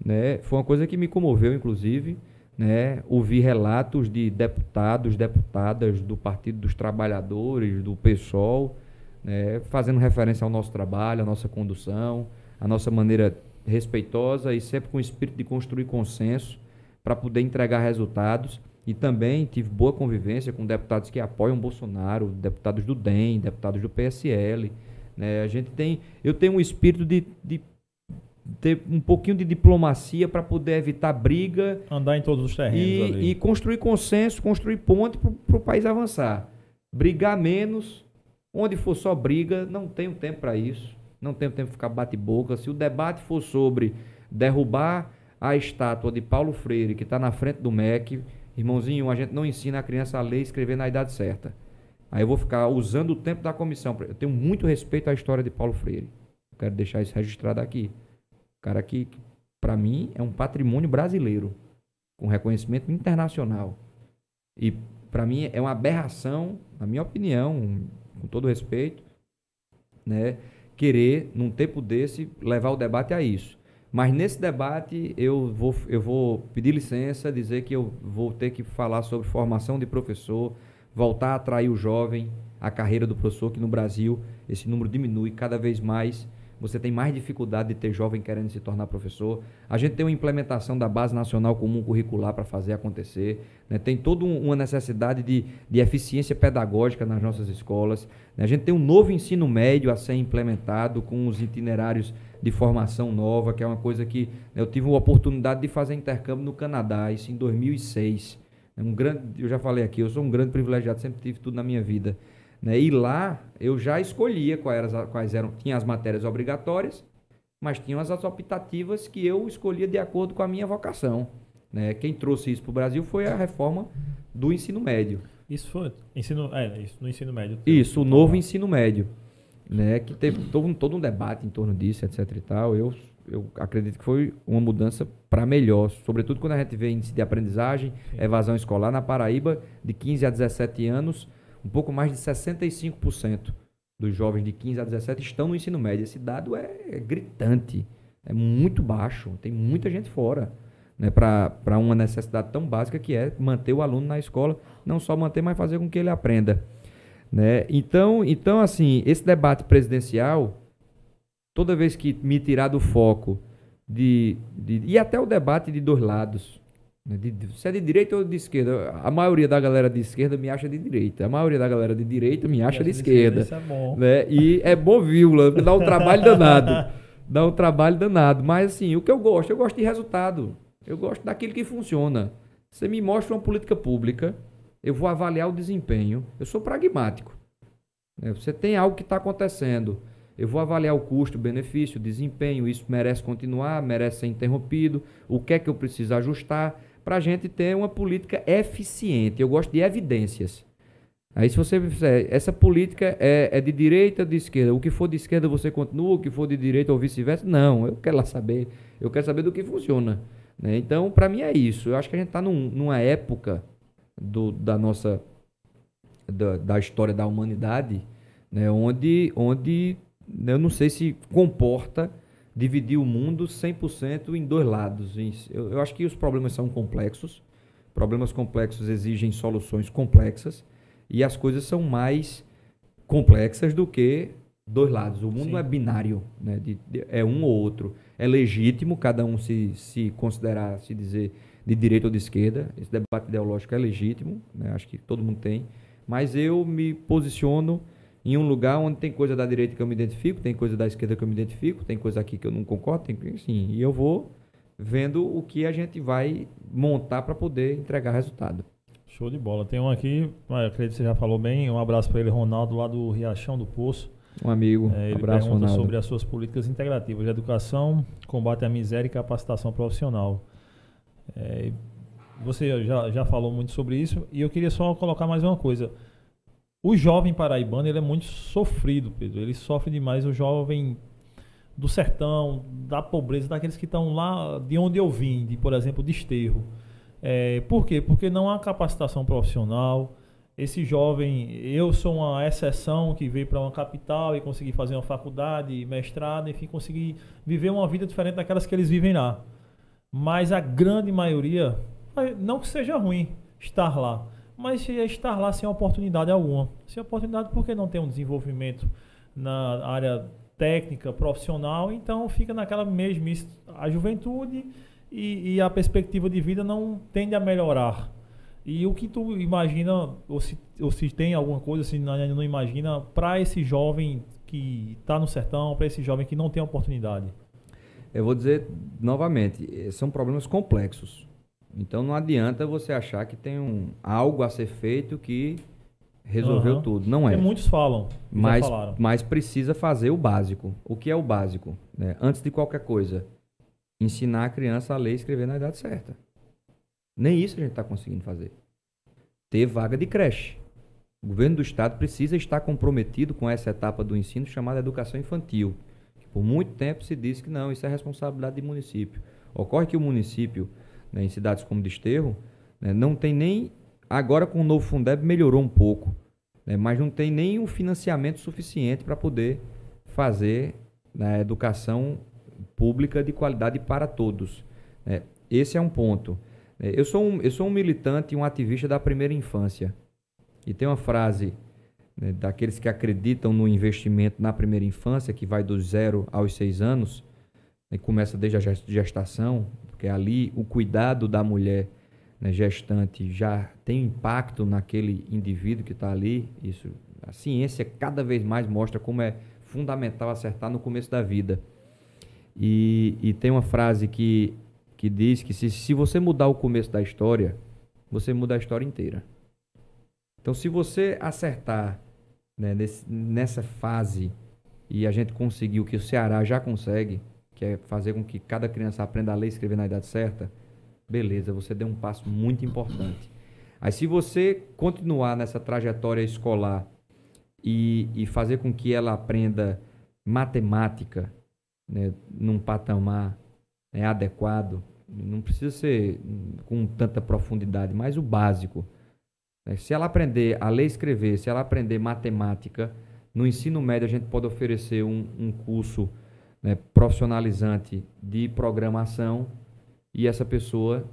né, foi uma coisa que me comoveu, inclusive, né, ouvir relatos de deputados, deputadas do Partido dos Trabalhadores, do PSOL, né, fazendo referência ao nosso trabalho, à nossa condução, à nossa maneira respeitosa e sempre com o espírito de construir consenso para poder entregar resultados. E também tive boa convivência com deputados que apoiam Bolsonaro, deputados do DEM, deputados do PSL. Né? A gente tem, eu tenho um espírito de, de ter um pouquinho de diplomacia para poder evitar briga. Andar em todos os terrenos. E, e construir consenso, construir ponte para o país avançar. Brigar menos, onde for só briga, não tenho tempo para isso. Não tenho tempo para ficar bate-boca. Se o debate for sobre derrubar a estátua de Paulo Freire, que está na frente do MEC, irmãozinho, a gente não ensina a criança a ler e escrever na idade certa. Aí eu vou ficar usando o tempo da comissão. Eu tenho muito respeito à história de Paulo Freire. Quero deixar isso registrado aqui. Cara que, para mim, é um patrimônio brasileiro, com reconhecimento internacional. E, para mim, é uma aberração, na minha opinião, com todo respeito, né, querer, num tempo desse, levar o debate a isso. Mas nesse debate eu vou, eu vou pedir licença, dizer que eu vou ter que falar sobre formação de professor, voltar a atrair o jovem, a carreira do professor, que no Brasil esse número diminui cada vez mais você tem mais dificuldade de ter jovem querendo se tornar professor. A gente tem uma implementação da Base Nacional Comum Curricular para fazer acontecer. Né? Tem toda um, uma necessidade de, de eficiência pedagógica nas nossas escolas. Né? A gente tem um novo ensino médio a ser implementado com os itinerários de formação nova, que é uma coisa que né, eu tive a oportunidade de fazer intercâmbio no Canadá, isso em 2006. É um grande, eu já falei aqui, eu sou um grande privilegiado, sempre tive tudo na minha vida. Né? E lá eu já escolhia quais eram, quais eram, tinha as matérias obrigatórias, mas tinham as optativas que eu escolhia de acordo com a minha vocação. Né? Quem trouxe isso para o Brasil foi a reforma do ensino médio. Isso foi ensino, é, isso, no ensino médio. Isso, o novo ensino médio, né? Que teve todo, todo um debate em torno disso, etc. e tal. Eu, eu acredito que foi uma mudança para melhor, sobretudo quando a gente vê índice de aprendizagem, Sim. evasão escolar na Paraíba de 15 a 17 anos um pouco mais de 65% dos jovens de 15 a 17 estão no ensino médio. Esse dado é, é gritante, é muito baixo, tem muita gente fora. Né, para uma necessidade tão básica que é manter o aluno na escola, não só manter, mas fazer com que ele aprenda. Né? Então, então, assim, esse debate presidencial, toda vez que me tirar do foco de, de, e até o debate de dois lados, se é de direita ou de esquerda. A maioria da galera de esquerda me acha de direita. A maioria da galera de direita me acha de, esquerda. Isso é bom. Né? E é bom, vírgula. Dá um trabalho danado. Dá um trabalho danado. Mas assim, o que eu gosto? Eu gosto de resultado. Eu gosto daquilo que funciona. Você me mostra uma política pública, eu vou avaliar o desempenho. Eu sou pragmático. Né? Você tem algo que está acontecendo. Eu vou avaliar o custo, benefício, desempenho. Isso merece continuar, merece ser interrompido. O que é que eu preciso ajustar? Para a gente ter uma política eficiente. Eu gosto de evidências. Aí se você fizer, essa política é, é, de direita ou de esquerda, o que for de esquerda você continua, o que for de direita ou vice-versa, não, eu quero lá saber, eu quero saber do que funciona. Né? Então, para mim é isso. Eu acho que a gente está num, numa época do, da nossa, da, da história da humanidade, né? onde, onde eu não sei se comporta dividir o mundo 100% em dois lados. Eu, eu acho que os problemas são complexos, problemas complexos exigem soluções complexas e as coisas são mais complexas do que dois lados. O mundo Sim. é binário, né? De, de, é um ou outro. É legítimo cada um se, se considerar, se dizer de direita ou de esquerda. Esse debate ideológico é legítimo, né? acho que todo mundo tem. Mas eu me posiciono em um lugar onde tem coisa da direita que eu me identifico, tem coisa da esquerda que eu me identifico, tem coisa aqui que eu não concordo, tem sim, e eu vou vendo o que a gente vai montar para poder entregar resultado. Show de bola. Tem um aqui, acredito que você já falou bem, um abraço para ele, Ronaldo, lá do Riachão do Poço. Um amigo, é, ele abraço, pergunta Ronaldo. sobre as suas políticas integrativas de educação, combate à miséria e capacitação profissional. É, você já, já falou muito sobre isso e eu queria só colocar mais uma coisa. O jovem paraibano ele é muito sofrido, Pedro. Ele sofre demais. O jovem do sertão, da pobreza, daqueles que estão lá de onde eu vim, de, por exemplo, de Esterro. É, por quê? Porque não há capacitação profissional. Esse jovem, eu sou uma exceção que veio para uma capital e consegui fazer uma faculdade, mestrado, enfim, consegui viver uma vida diferente daquelas que eles vivem lá. Mas a grande maioria, não que seja ruim estar lá, mas estar lá sem oportunidade alguma. Sem oportunidade porque não tem um desenvolvimento na área técnica, profissional, então fica naquela mesmice. A juventude e, e, a perspectiva de vida não tende a melhorar. E o que tu imagina, ou se, ou se tem alguma coisa, se não, não imagina, para esse jovem que está no sertão, para esse jovem que não tem oportunidade? Eu vou dizer novamente, são problemas complexos. Então não adianta você achar que tem um, algo a ser feito que resolveu uhum. tudo. Não é. Porque muitos falam. Mas, mas precisa fazer o básico. O que é o básico? Né? Antes de qualquer coisa, ensinar a criança a ler e escrever na idade certa. Nem isso a gente está conseguindo fazer. Ter vaga de creche. O governo do estado precisa estar comprometido com essa etapa do ensino chamada educação infantil. Por muito tempo se disse que não, isso é responsabilidade do município. Ocorre que o município, né, em cidades como Desterro, né, não tem nem Agora com o novo Fundeb melhorou um pouco, né, mas não tem nem o financiamento suficiente para poder fazer né, educação pública de qualidade para todos. Né. Esse é um ponto. É, eu sou um, eu sou um militante e um ativista da primeira infância. E tem uma frase né, daqueles que acreditam no investimento na primeira infância, que vai dos zero aos seis anos, né, começa desde a gestação, porque ali o cuidado da mulher né, gestante já tem impacto naquele indivíduo que está ali. Isso, a ciência cada vez mais mostra como é fundamental acertar no começo da vida. E, e tem uma frase que, que diz que se, se você mudar o começo da história, você muda a história inteira. Então, se você acertar né, nesse, nessa fase e a gente conseguir o que o Ceará já consegue, que é fazer com que cada criança aprenda a ler e escrever na idade certa, beleza, você deu um passo muito importante. Aí se você continuar nessa trajetória escolar e, e fazer com que ela aprenda matemática né, num patamar né, adequado, não precisa ser com tanta profundidade, mas o básico. Né? Se ela aprender a ler e escrever, se ela aprender matemática, no ensino médio a gente pode oferecer um, um curso né, profissionalizante de programação e essa pessoa,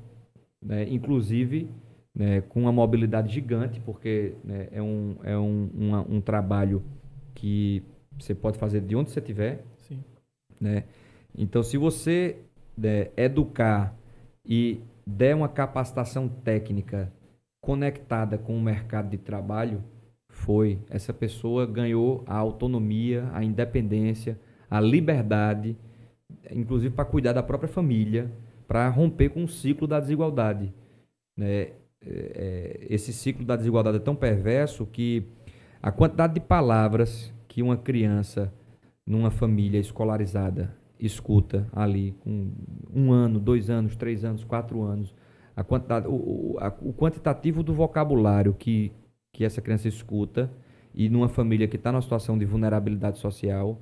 né, inclusive, né, com uma mobilidade gigante, porque né, é, um, é um, uma, um trabalho que você pode fazer de onde você estiver. Sim. Né? Então, se você né, educar e der uma capacitação técnica conectada com o mercado de trabalho, foi. Essa pessoa ganhou a autonomia, a independência, a liberdade, inclusive para cuidar da própria família, para romper com o ciclo da desigualdade. Né? É, é, esse ciclo da desigualdade é tão perverso que a quantidade de palavras que uma criança numa família escolarizada escuta ali com um ano, dois anos, três anos, quatro anos, a quantidade, o, o, a, o quantitativo do vocabulário que, que essa criança escuta e numa família que está numa situação de vulnerabilidade social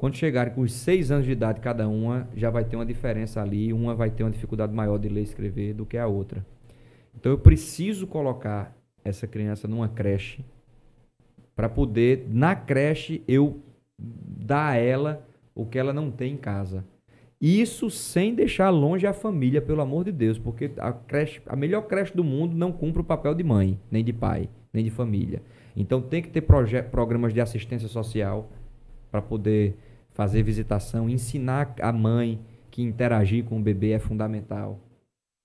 quando chegarem com os seis anos de idade cada uma, já vai ter uma diferença ali. Uma vai ter uma dificuldade maior de ler e escrever do que a outra. Então eu preciso colocar essa criança numa creche para poder, na creche, eu dar a ela o que ela não tem em casa. Isso sem deixar longe a família, pelo amor de Deus, porque a, creche, a melhor creche do mundo não cumpre o papel de mãe, nem de pai, nem de família. Então tem que ter programas de assistência social para poder fazer visitação, ensinar a mãe que interagir com o bebê é fundamental.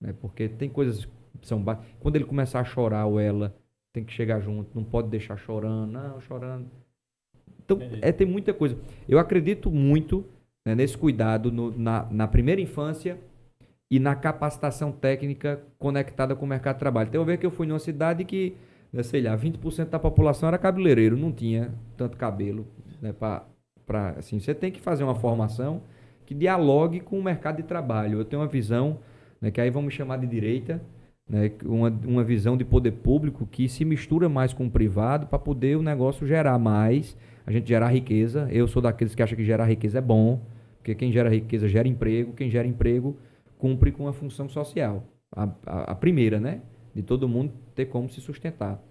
Né? Porque tem coisas que são. Quando ele começar a chorar ou ela, tem que chegar junto, não pode deixar chorando, não, chorando. Então, é, tem muita coisa. Eu acredito muito né, nesse cuidado no, na, na primeira infância e na capacitação técnica conectada com o mercado de trabalho. Tem uma vez que eu fui numa cidade que, né, sei lá, 20% da população era cabeleireiro, não tinha tanto cabelo né, para para assim, você tem que fazer uma formação que dialogue com o mercado de trabalho. Eu tenho uma visão, né, que aí vamos chamar de direita, né, uma, uma visão de poder público que se mistura mais com o privado para poder o negócio gerar mais, a gente gerar riqueza. Eu sou daqueles que acham que gerar riqueza é bom, porque quem gera riqueza gera emprego, quem gera emprego cumpre com a função social. A, a, a primeira, né? De todo mundo ter como se sustentar.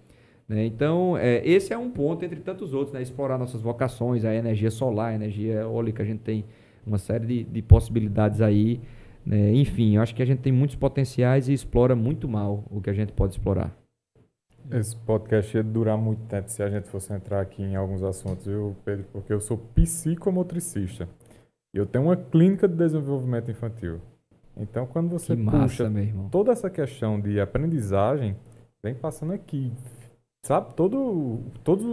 Né? Então, é, esse é um ponto entre tantos outros, né? explorar nossas vocações, a energia solar, a energia eólica, a gente tem uma série de, de possibilidades aí. Né? Enfim, eu acho que a gente tem muitos potenciais e explora muito mal o que a gente pode explorar. Esse podcast ia durar muito tempo se a gente fosse entrar aqui em alguns assuntos, viu, Pedro? Porque eu sou psicomotricista. E eu tenho uma clínica de desenvolvimento infantil. Então, quando você Que puxa massa, irmão. toda essa questão de aprendizagem, vem passando aqui. Sabe? Todo, todo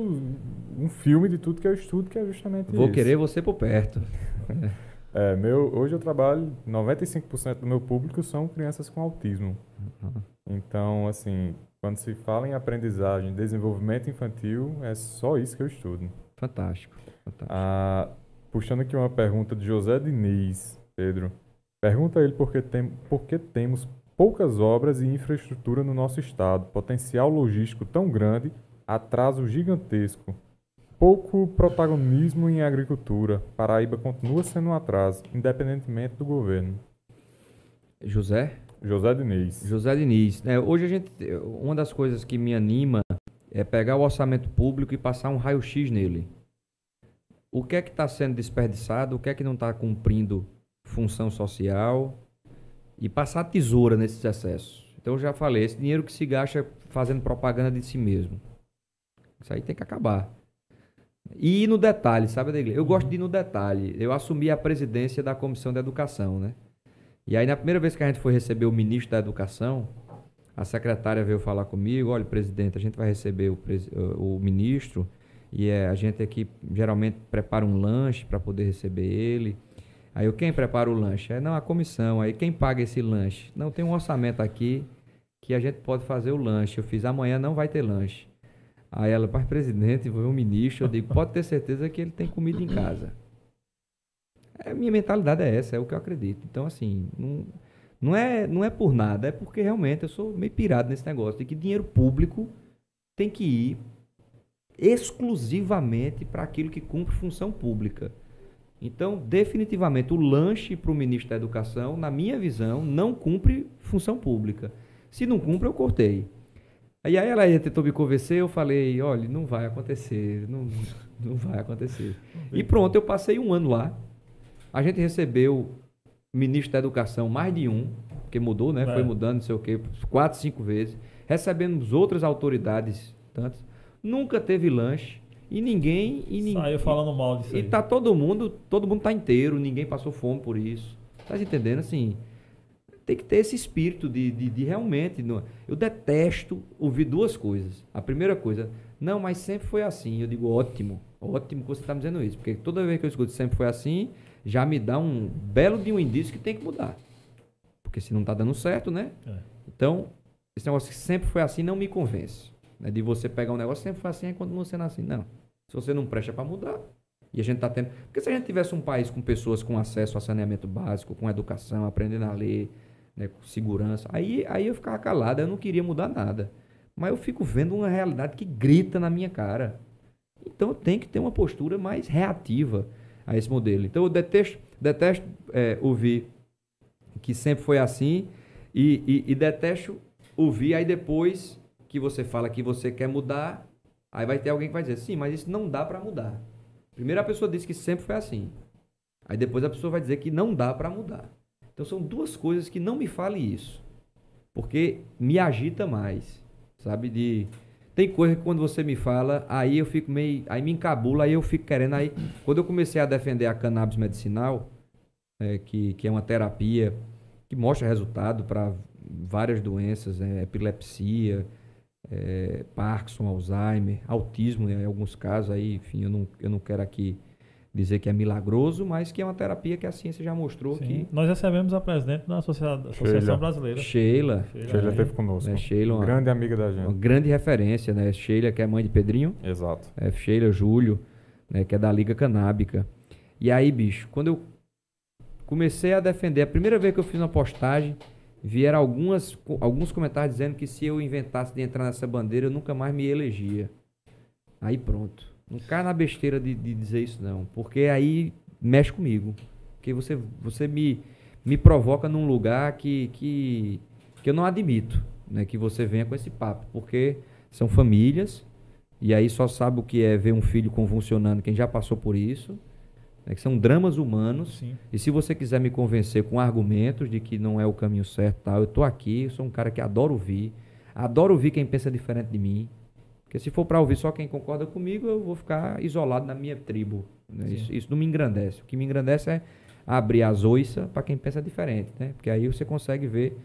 um filme de tudo que eu estudo que é justamente Vou isso. querer você por perto. É, meu, hoje eu trabalho, 95% do meu público são crianças com autismo. Então, assim, quando se fala em aprendizagem, desenvolvimento infantil, é só isso que eu estudo. Fantástico. fantástico. Ah, puxando aqui uma pergunta de José Diniz, Pedro. Pergunta a ele por que, tem, por que temos poucas obras e infraestrutura no nosso estado, potencial logístico tão grande, atraso gigantesco, pouco protagonismo em agricultura. Paraíba continua sendo um atraso, independentemente do governo. José? José Diniz. José Diniz. É, hoje a gente. Uma das coisas que me anima é pegar o orçamento público e passar um raio-x nele. O que é que está sendo desperdiçado, o que é que não está cumprindo função social e passar tesoura nesses excessos. Então eu já falei, esse dinheiro que se gasta fazendo propaganda de si mesmo. Isso aí tem que acabar. E ir no detalhe, sabe, Adegley? Eu gosto de ir no detalhe. Eu assumi a presidência da Comissão de Educação, né? E aí, na primeira vez que a gente foi receber o ministro da Educação, a secretária veio falar comigo: olha, presidente, a gente vai receber o, o ministro e é, a gente aqui geralmente prepara um lanche para poder receber ele. Aí eu, quem prepara o lanche? É, não, a comissão. Aí quem paga esse lanche? Não, tem um orçamento aqui que a gente pode fazer o lanche. Eu fiz amanhã, não vai ter lanche. Aí ela, mas presidente, foi um ministro. Eu digo, pode ter certeza que ele tem comida em casa. É, minha mentalidade é essa, é o que eu acredito. Então, assim, não, não, é, não é por nada, é porque realmente eu sou meio pirado nesse negócio de que dinheiro público tem que ir exclusivamente para aquilo que cumpre função pública. Então, definitivamente, o lanche para o ministro da Educação, na minha visão, não cumpre função pública. Se não cumpre, eu cortei. Aí aí ela tentou me convencer, eu falei, olha, não vai acontecer, não, não vai acontecer. E pronto, eu passei um ano lá. A gente recebeu o ministro da Educação, mais de um, porque mudou, né? É. Foi mudando, não sei o quê, quatro, cinco vezes. Recebemos outras autoridades, tantas. Nunca teve lanche. E ninguém. E ninguém Saiu falando mal disso e aí. tá todo mundo, todo mundo tá inteiro, ninguém passou fome por isso. Tá entendendo? Assim, tem que ter esse espírito de, de, de realmente. não- eu detesto ouvir duas coisas. A primeira coisa, não, mas sempre foi assim. Eu digo, ótimo, ótimo que você está me dizendo isso. Porque toda vez que eu escuto sempre foi assim, já me dá um belo de um indício que tem que mudar. Porque se não tá dando certo, né? É. Então, esse negócio que sempre foi assim não me convence. Né? De você pegar um negócio sempre foi assim e continua sendo assim. Não. Se você não presta para mudar, e a gente está tendo. Porque se a gente tivesse um país com pessoas com acesso a saneamento básico, com educação, aprendendo a ler, né, com segurança, aí, aí eu ficava calado, eu não queria mudar nada. Mas eu fico vendo uma realidade que grita na minha cara. Então eu tenho que ter uma postura mais reativa a esse modelo. Então eu detesto, detesto é, ouvir que sempre foi assim e, e, e detesto ouvir aí depois que você fala que você quer mudar, aí vai ter alguém que vai dizer, sim, mas isso não dá para mudar. Primeiro a pessoa diz que sempre foi assim. Aí depois a pessoa vai dizer que não dá para mudar. Então são duas coisas que não me fale isso. Porque me agita mais, sabe? De tem coisa que quando você me fala, aí eu fico meio, aí me encabula, aí eu fico querendo aí, quando eu comecei a defender a cannabis medicinal, é, que, que é uma terapia que mostra resultado para várias doenças, né? epilepsia, é, Parkinson, Alzheimer, autismo em alguns casos aí, enfim, eu não, eu não quero aqui dizer que é milagroso, mas que é uma terapia que a ciência já mostrou Sim. Nós recebemos a presidente da Associa- Associação Sheila. Brasileira. que Sheila, Sheila né? esteve conosco. né, Sheila, uma, Grande amiga da uma gente. grande referência, né? Sheila, que é mãe de Pedrinho, Exato. é, Sheila Júlio, né, que é da Liga Canábica. E aí, bicho, quando eu comecei a defender, a primeira vez que eu fiz uma postagem, vieram algumas, alguns comentários dizendo que se eu inventasse de entrar nessa bandeira, eu nunca mais me elegia. Aí pronto. Não cai na besteira de, de dizer isso, não. Porque aí mexe comigo. Porque você, você me, me provoca num lugar que, que, que eu não admito né, que você venha com esse papo. Porque são famílias, e aí só sabe o que é ver um filho convulsionando quem já passou por isso. Né, que são dramas humanos. Sim. E se você quiser me convencer com argumentos de que não é o caminho certo, tal, eu tô aqui, eu sou um cara que adoro ouvir, adoro ouvir quem pensa diferente de mim. Porque se for para ouvir só quem concorda comigo, eu vou ficar isolado na minha tribo. Né? Isso, isso, não me engrandece. O que me engrandece é abrir as oiças para quem pensa diferente, né? Porque aí você consegue ver,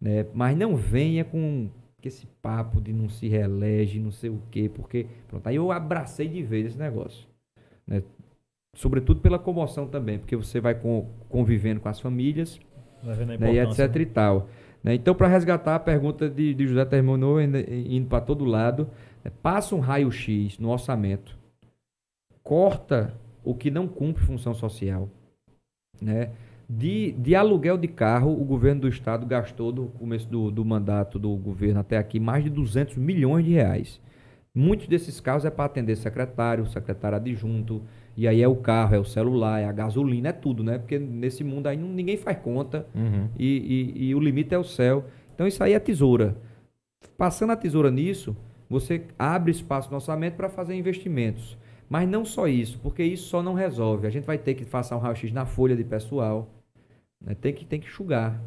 né? Mas não venha com esse papo de não se reelege, não sei o quê, porque pronto, aí eu abracei de vez esse negócio, né? Sobretudo pela comoção também, porque você vai com, convivendo com as famílias, né? e etc e tal. Né? Então, para resgatar a pergunta de, de José terminou indo, indo para todo lado, né? passa um raio-x no orçamento, corta o que não cumpre função social, né? De, de aluguel de carro, o governo do estado gastou do começo do, do mandato do governo até aqui mais de 200 milhões de reais. Muitos desses carros é para atender secretário, secretário adjunto, e aí é o carro, é o celular, é a gasolina, é tudo, né? Porque nesse mundo aí ninguém faz conta Uhum. e, e- e o limite é o céu. Então isso aí é tesoura. Passando a tesoura nisso, você abre espaço no orçamento para fazer investimentos. Mas não só isso, porque isso só não resolve. A gente vai ter que fazer um raio-x na folha de pessoal. né? Tem, que, tem que enxugar.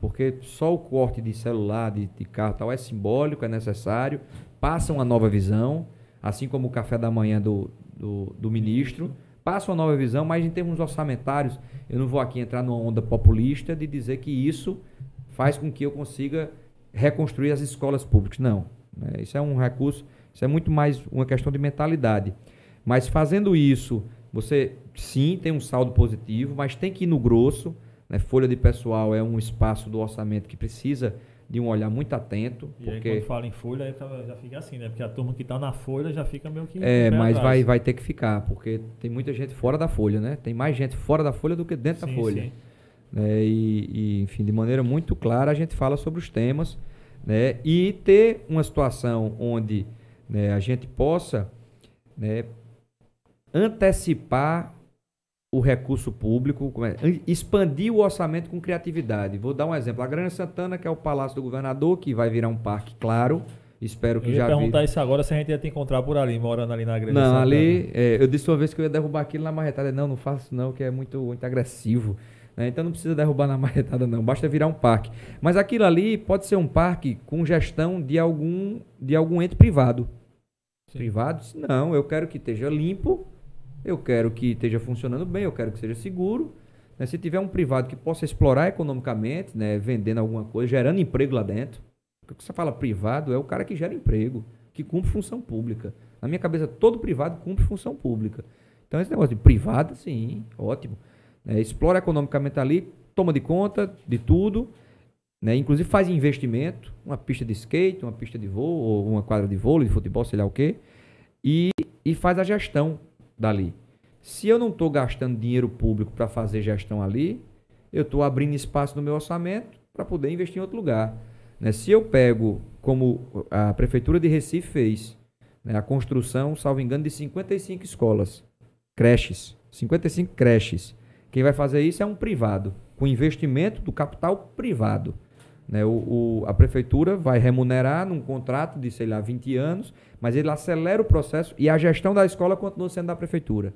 Porque só o corte de celular, de, de carro e tal, é simbólico, é necessário. Passa uma nova visão, assim como o café da manhã do, do, do ministro. Passa uma nova visão, mas em termos orçamentários, eu não vou aqui entrar numa onda populista de dizer que isso faz com que eu consiga reconstruir as escolas públicas. Não. né? Isso é um recurso, isso é muito mais uma questão de mentalidade. Mas fazendo isso, você sim tem um saldo positivo, mas tem que ir no grosso. né? Folha de pessoal é um espaço do orçamento que precisa de um olhar muito atento, E aí, porque quando fala em folha, aí já fica assim, né? Porque a turma que tá na folha já fica meio que. é, mas atrás. vai, vai ter que ficar, porque tem muita gente fora da folha, né? Tem mais gente fora da folha do que dentro da Sim, folha. sim. né? E, e, enfim, de maneira muito clara a gente fala sobre os temas, né? E ter uma situação onde né, a gente possa né, antecipar o recurso público, é, expandir o orçamento com criatividade. Vou dar um exemplo. A Grande Santana, que é o Palácio do Governador, que vai virar um parque, claro. Espero que Eu ia já perguntar vire. isso agora se a gente ia te encontrar por ali, morando ali na Grande Não, Santana. ali, é, eu disse uma vez que eu ia derrubar aquilo na marretada. Não, não faço não, que é muito, muito agressivo. né? Então não precisa derrubar na marretada não, basta virar um parque. Mas aquilo ali pode ser um parque com gestão de algum, de algum ente privado. Sim. Privado? Não, eu quero que esteja limpo, eu quero que esteja funcionando bem, eu quero que seja seguro. né? Se tiver um privado que possa explorar economicamente, né, vendendo alguma coisa, gerando emprego lá dentro. Porque você fala privado é o cara que gera emprego, que cumpre função pública. Na minha cabeça, todo privado cumpre função pública. Então, esse negócio de privado, sim, ótimo. né? explora economicamente ali, toma de conta de tudo, né? inclusive faz investimento, uma pista de skate, uma pista de voo, ou uma quadra de vôlei, de futebol, sei lá o quê, e, e faz a gestão dali. Se eu não estou gastando dinheiro público para fazer gestão ali, eu estou abrindo espaço no meu orçamento para poder investir em outro lugar. né? Se eu pego, como a Prefeitura de Recife fez, né, a construção, salvo engano, de 55 escolas, creches, 55 creches. Quem vai fazer isso é um privado, com investimento do capital privado. Né? O, o- a prefeitura vai remunerar num contrato de, sei lá, 20 anos, mas ele acelera o processo e a gestão da escola continua sendo da prefeitura.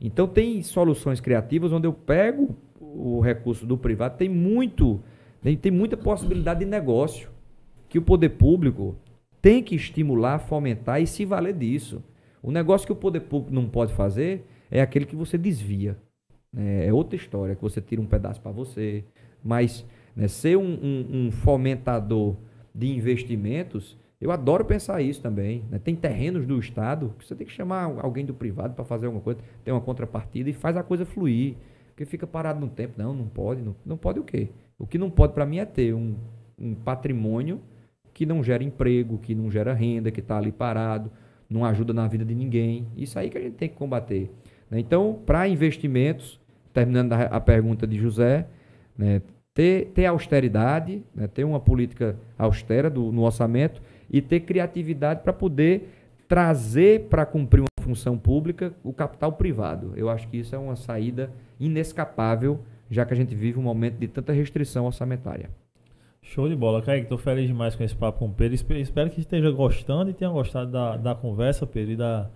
Então tem soluções criativas onde eu pego o recurso do privado, tem muito, tem, tem muita possibilidade de negócio que o poder público tem que estimular, fomentar e se valer disso. O negócio que o poder público não pode fazer é aquele que você desvia. né? É outra história, que você tira um pedaço para você. Mas né, ser um, um- um fomentador de investimentos, eu adoro pensar isso também. né? Tem terrenos do Estado que você tem que chamar alguém do privado para fazer alguma coisa, tem uma contrapartida e faz a coisa fluir. Porque fica parado no tempo. Não, não pode. Não, não pode o quê? O que não pode para mim é ter um, um patrimônio que não gera emprego, que não gera renda, que está ali parado, não ajuda na vida de ninguém. Isso aí que a gente tem que combater. né? Então, para investimentos, terminando a, a pergunta de José, né, ter, ter austeridade, né, ter uma política austera do, no orçamento e ter criatividade para poder trazer para cumprir uma função pública o capital privado. Eu acho que isso é uma saída inescapável, já que a gente vive um momento de tanta restrição orçamentária. Show de bola, Kaique. Estou feliz demais com esse papo com o Pedro. Espero que esteja gostando e tenha gostado da, da conversa, Pedro, e da,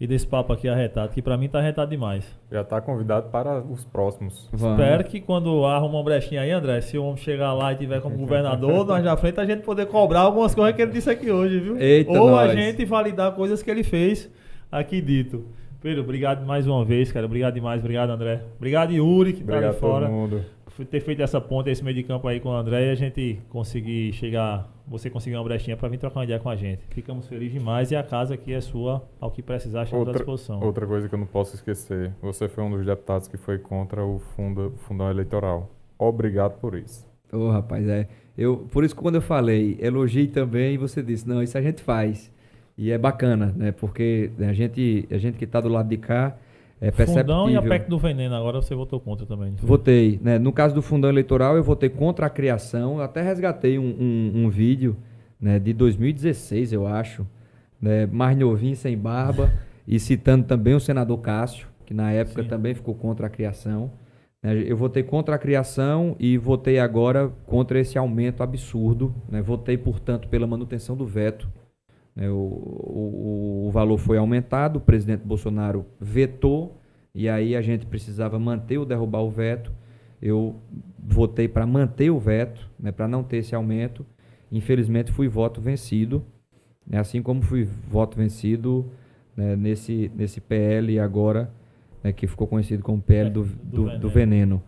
e desse papo aqui arretado, que para mim tá arretado demais. Já tá convidado para os próximos. Vamos. Espero que quando arrumar uma brechinha aí, André, se o homem chegar lá e tiver como governador, nós na frente a gente poder cobrar algumas coisas que ele disse aqui hoje, viu? Eita Ou nós. a gente validar coisas que ele fez aqui dito. Pedro, obrigado mais uma vez, cara. Obrigado demais, obrigado, André. Obrigado, Yuri, que obrigado tá ali fora. Todo mundo ter feito essa ponta, esse meio de campo aí com o André e a gente conseguir chegar, você conseguir uma brechinha para vir trocar uma ideia com a gente. Ficamos felizes demais e a casa aqui é sua, ao que precisar, estamos outra, à disposição. Outra coisa que eu não posso esquecer, você foi um dos deputados que foi contra o fundo, fundão eleitoral. Obrigado por isso. Ô, oh, rapaz, é. Eu, por isso que quando eu falei, elogiei também, você disse, não, isso a gente faz. E é bacana, né? Porque a gente, a gente que está do lado de cá, é perceptível. Fundão e a PEC do veneno, agora você votou contra também. Votei. Né? No caso do fundão eleitoral, eu votei contra a criação. Eu até resgatei um, um, um vídeo né, de 2016, eu acho. Né, mais novinho, sem barba. e citando também o senador Cássio, que na época Sim. também ficou contra a criação. Né? Eu votei contra a criação e votei agora contra esse aumento absurdo. Né? Votei, portanto, pela manutenção do veto o, o, o valor foi aumentado, o presidente Bolsonaro vetou, e aí a gente precisava manter ou derrubar o veto. Eu votei para manter o veto, né, para não ter esse aumento. Infelizmente fui voto vencido, né, assim como fui voto vencido né, nesse, nesse PL agora, né, que ficou conhecido como PL do, do, do, do veneno.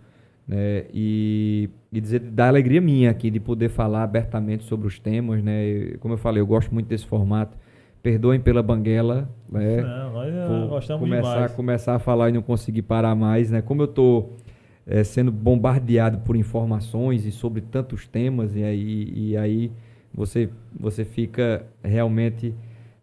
Né, e e dizer da alegria minha aqui de poder falar abertamente sobre os temas, né? Como eu falei, eu gosto muito desse formato. Perdoem pela banguela, né? Não, nós Vou gostamos começar, demais. começar a falar e não conseguir parar mais, né? Como eu estou é, sendo bombardeado por informações e sobre tantos temas e aí, e aí você você fica realmente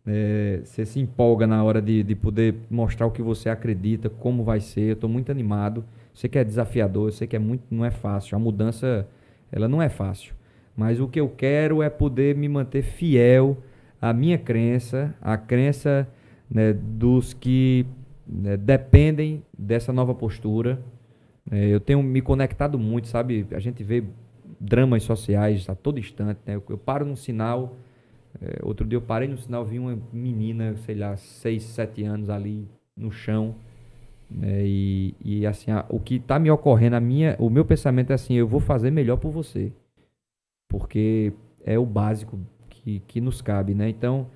é, você se empolga na hora de, de poder mostrar o que você acredita, como vai ser. Eu estou muito animado sei que é desafiador, eu sei que é muito, não é fácil. A mudança, ela não é fácil. Mas o que eu quero é poder me manter fiel à minha crença, à crença né, dos que né, dependem dessa nova postura. É, eu tenho me conectado muito, sabe? A gente vê dramas sociais a todo instante. Né? Eu, eu paro num sinal. É, outro dia eu parei no sinal, vi uma menina, sei lá, 6, 7 anos ali no chão né? E, e assim, a, o que está me ocorrendo, a minha, o meu pensamento é assim, eu vou fazer melhor por você. Porque é o básico que, que nos cabe, né? Então,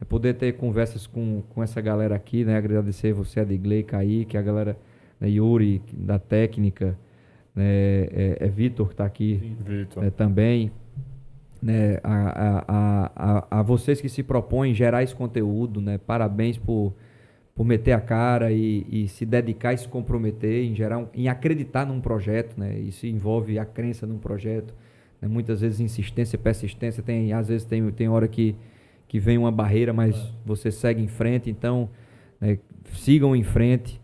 é poder ter conversas com, com essa galera aqui, né? Agradecer você, a Digley, Kaique, a galera, né? Yuri, da técnica, né? É, é Vitor que está aqui né? também. Né? A, a, a, a, vocês que se propõem gerar esse conteúdo, né? Parabéns por por meter a cara e, e, se dedicar e se comprometer em geral, em acreditar num projeto, né? Isso envolve a crença num projeto, né? muitas vezes insistência, persistência, tem às vezes tem tem hora que que vem uma barreira, mas é. você segue em frente, então né? sigam em frente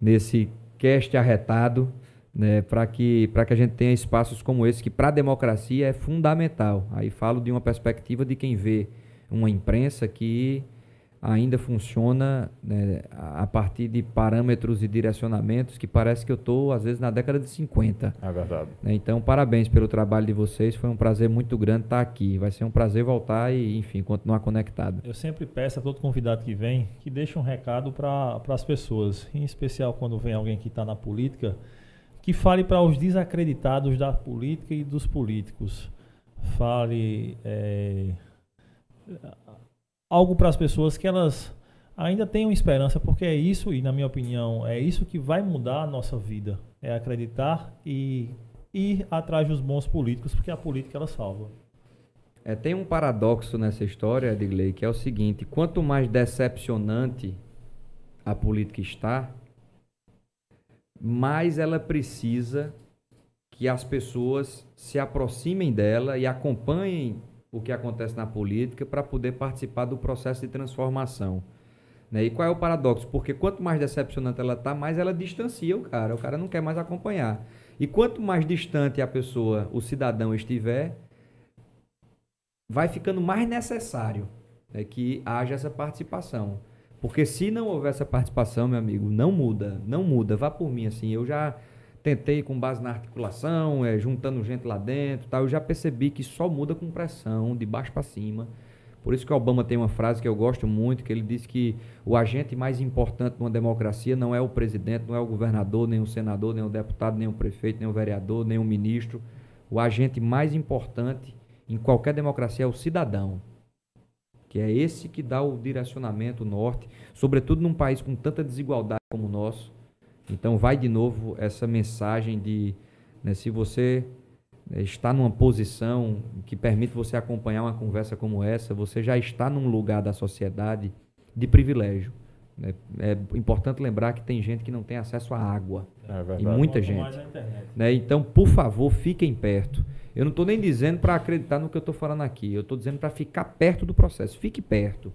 nesse cast arretado, né? Para que para que a gente tenha espaços como esse que para a democracia é fundamental. Aí falo de uma perspectiva de quem vê uma imprensa que ainda funciona né, a partir de parâmetros e direcionamentos que parece que eu estou, às vezes, na década de 50. É verdade. Né, então, parabéns pelo trabalho de vocês. Foi um prazer muito grande estar aqui. Vai ser um prazer voltar e, enfim, continuar conectado. Eu sempre peço a todo convidado que vem que deixe um recado para as pessoas, em especial quando vem alguém que está na política, que fale para os desacreditados da política e dos políticos. Fale. É, algo para as pessoas que elas ainda tenham esperança, porque é isso, e na minha opinião, é isso que vai mudar a nossa vida. É acreditar e ir atrás dos bons políticos, porque a política ela salva. É, tem um paradoxo nessa história, Edgley, que é o seguinte: quanto mais decepcionante a política está, mais ela precisa que as pessoas se aproximem dela e acompanhem o que acontece na política para poder participar do processo de transformação. Né? E qual é o paradoxo? Porque quanto mais decepcionante ela está, mais ela distancia o cara. O cara não quer mais acompanhar. E quanto mais distante a pessoa, o cidadão estiver, vai ficando mais necessário né, que haja essa participação. Porque se não houver essa participação, meu amigo, não muda, não muda. Vá por mim, assim, eu já tentei com base na articulação, é, juntando gente lá dentro, tal, eu já percebi que só muda com pressão, de baixo para cima. Por isso que o Obama tem uma frase que eu gosto muito, que ele diz que o agente mais importante numa democracia não é o presidente, não é o governador, nem o senador, nem o deputado, nem o prefeito, nem o vereador, nem o ministro. O agente mais importante em qualquer democracia é o cidadão, que é esse que dá o direcionamento, norte, sobretudo num país com tanta desigualdade como o nosso. Então vai de novo essa mensagem de né, se você está numa posição que permite você acompanhar uma conversa como essa, você já está num lugar da sociedade de privilégio. É, é importante lembrar que tem gente que não tem acesso à água. É e muita gente. Né? Então, por favor, fiquem perto. Eu não estou nem dizendo para acreditar no que eu estou falando aqui. Eu estou dizendo para ficar perto do processo. Fique perto.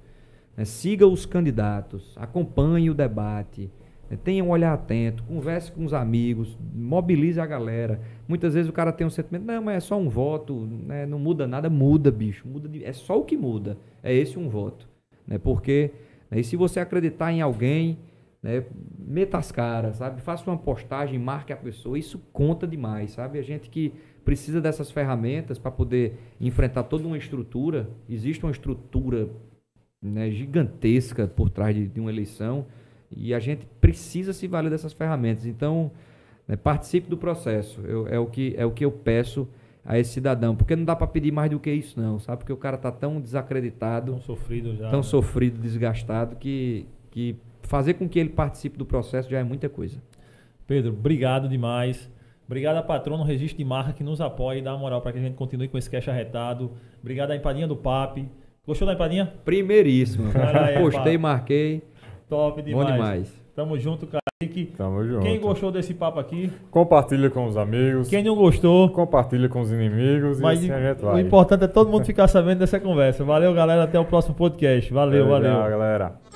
Né? Siga os candidatos. Acompanhe o debate. Tenha um olhar atento, converse com os amigos, mobilize a galera. Muitas vezes o cara tem um sentimento, não, mas é só um voto, né? não muda nada, muda, bicho. Muda de, é só o que muda. É esse um voto. Né? Porque, né? e se você acreditar em alguém, né? meta as caras, sabe? Faça uma postagem, marque a pessoa. Isso conta demais, sabe? A gente que precisa dessas ferramentas para poder enfrentar toda uma estrutura. Existe uma estrutura né, gigantesca por trás de, de uma eleição e a gente precisa se valer dessas ferramentas. Então, né, participe do processo. Eu, é, o que, é o que eu peço a esse cidadão. Porque não dá para pedir mais do que isso, não, sabe? Porque o cara está tão desacreditado, tão sofrido já. Tão né? sofrido, desgastado, que, que fazer com que ele participe do processo já é muita coisa. Pedro, obrigado demais. Obrigado a Patrono Registro de Marca que nos apoia e dá uma moral para que a gente continue com esse cash arretado. Obrigado à empadinha do PAP. Gostou da empadinha? Primeiríssimo. Postei, marquei. Top demais. Bom demais. Tamo junto, Kaique. Tamo junto. Quem gostou desse papo aqui? Compartilha com os amigos. Quem não gostou? Compartilha com os inimigos. Mas e assim o importante é todo mundo ficar sabendo dessa conversa. Valeu, galera. Até o próximo podcast. Valeu, valeu. valeu. galera.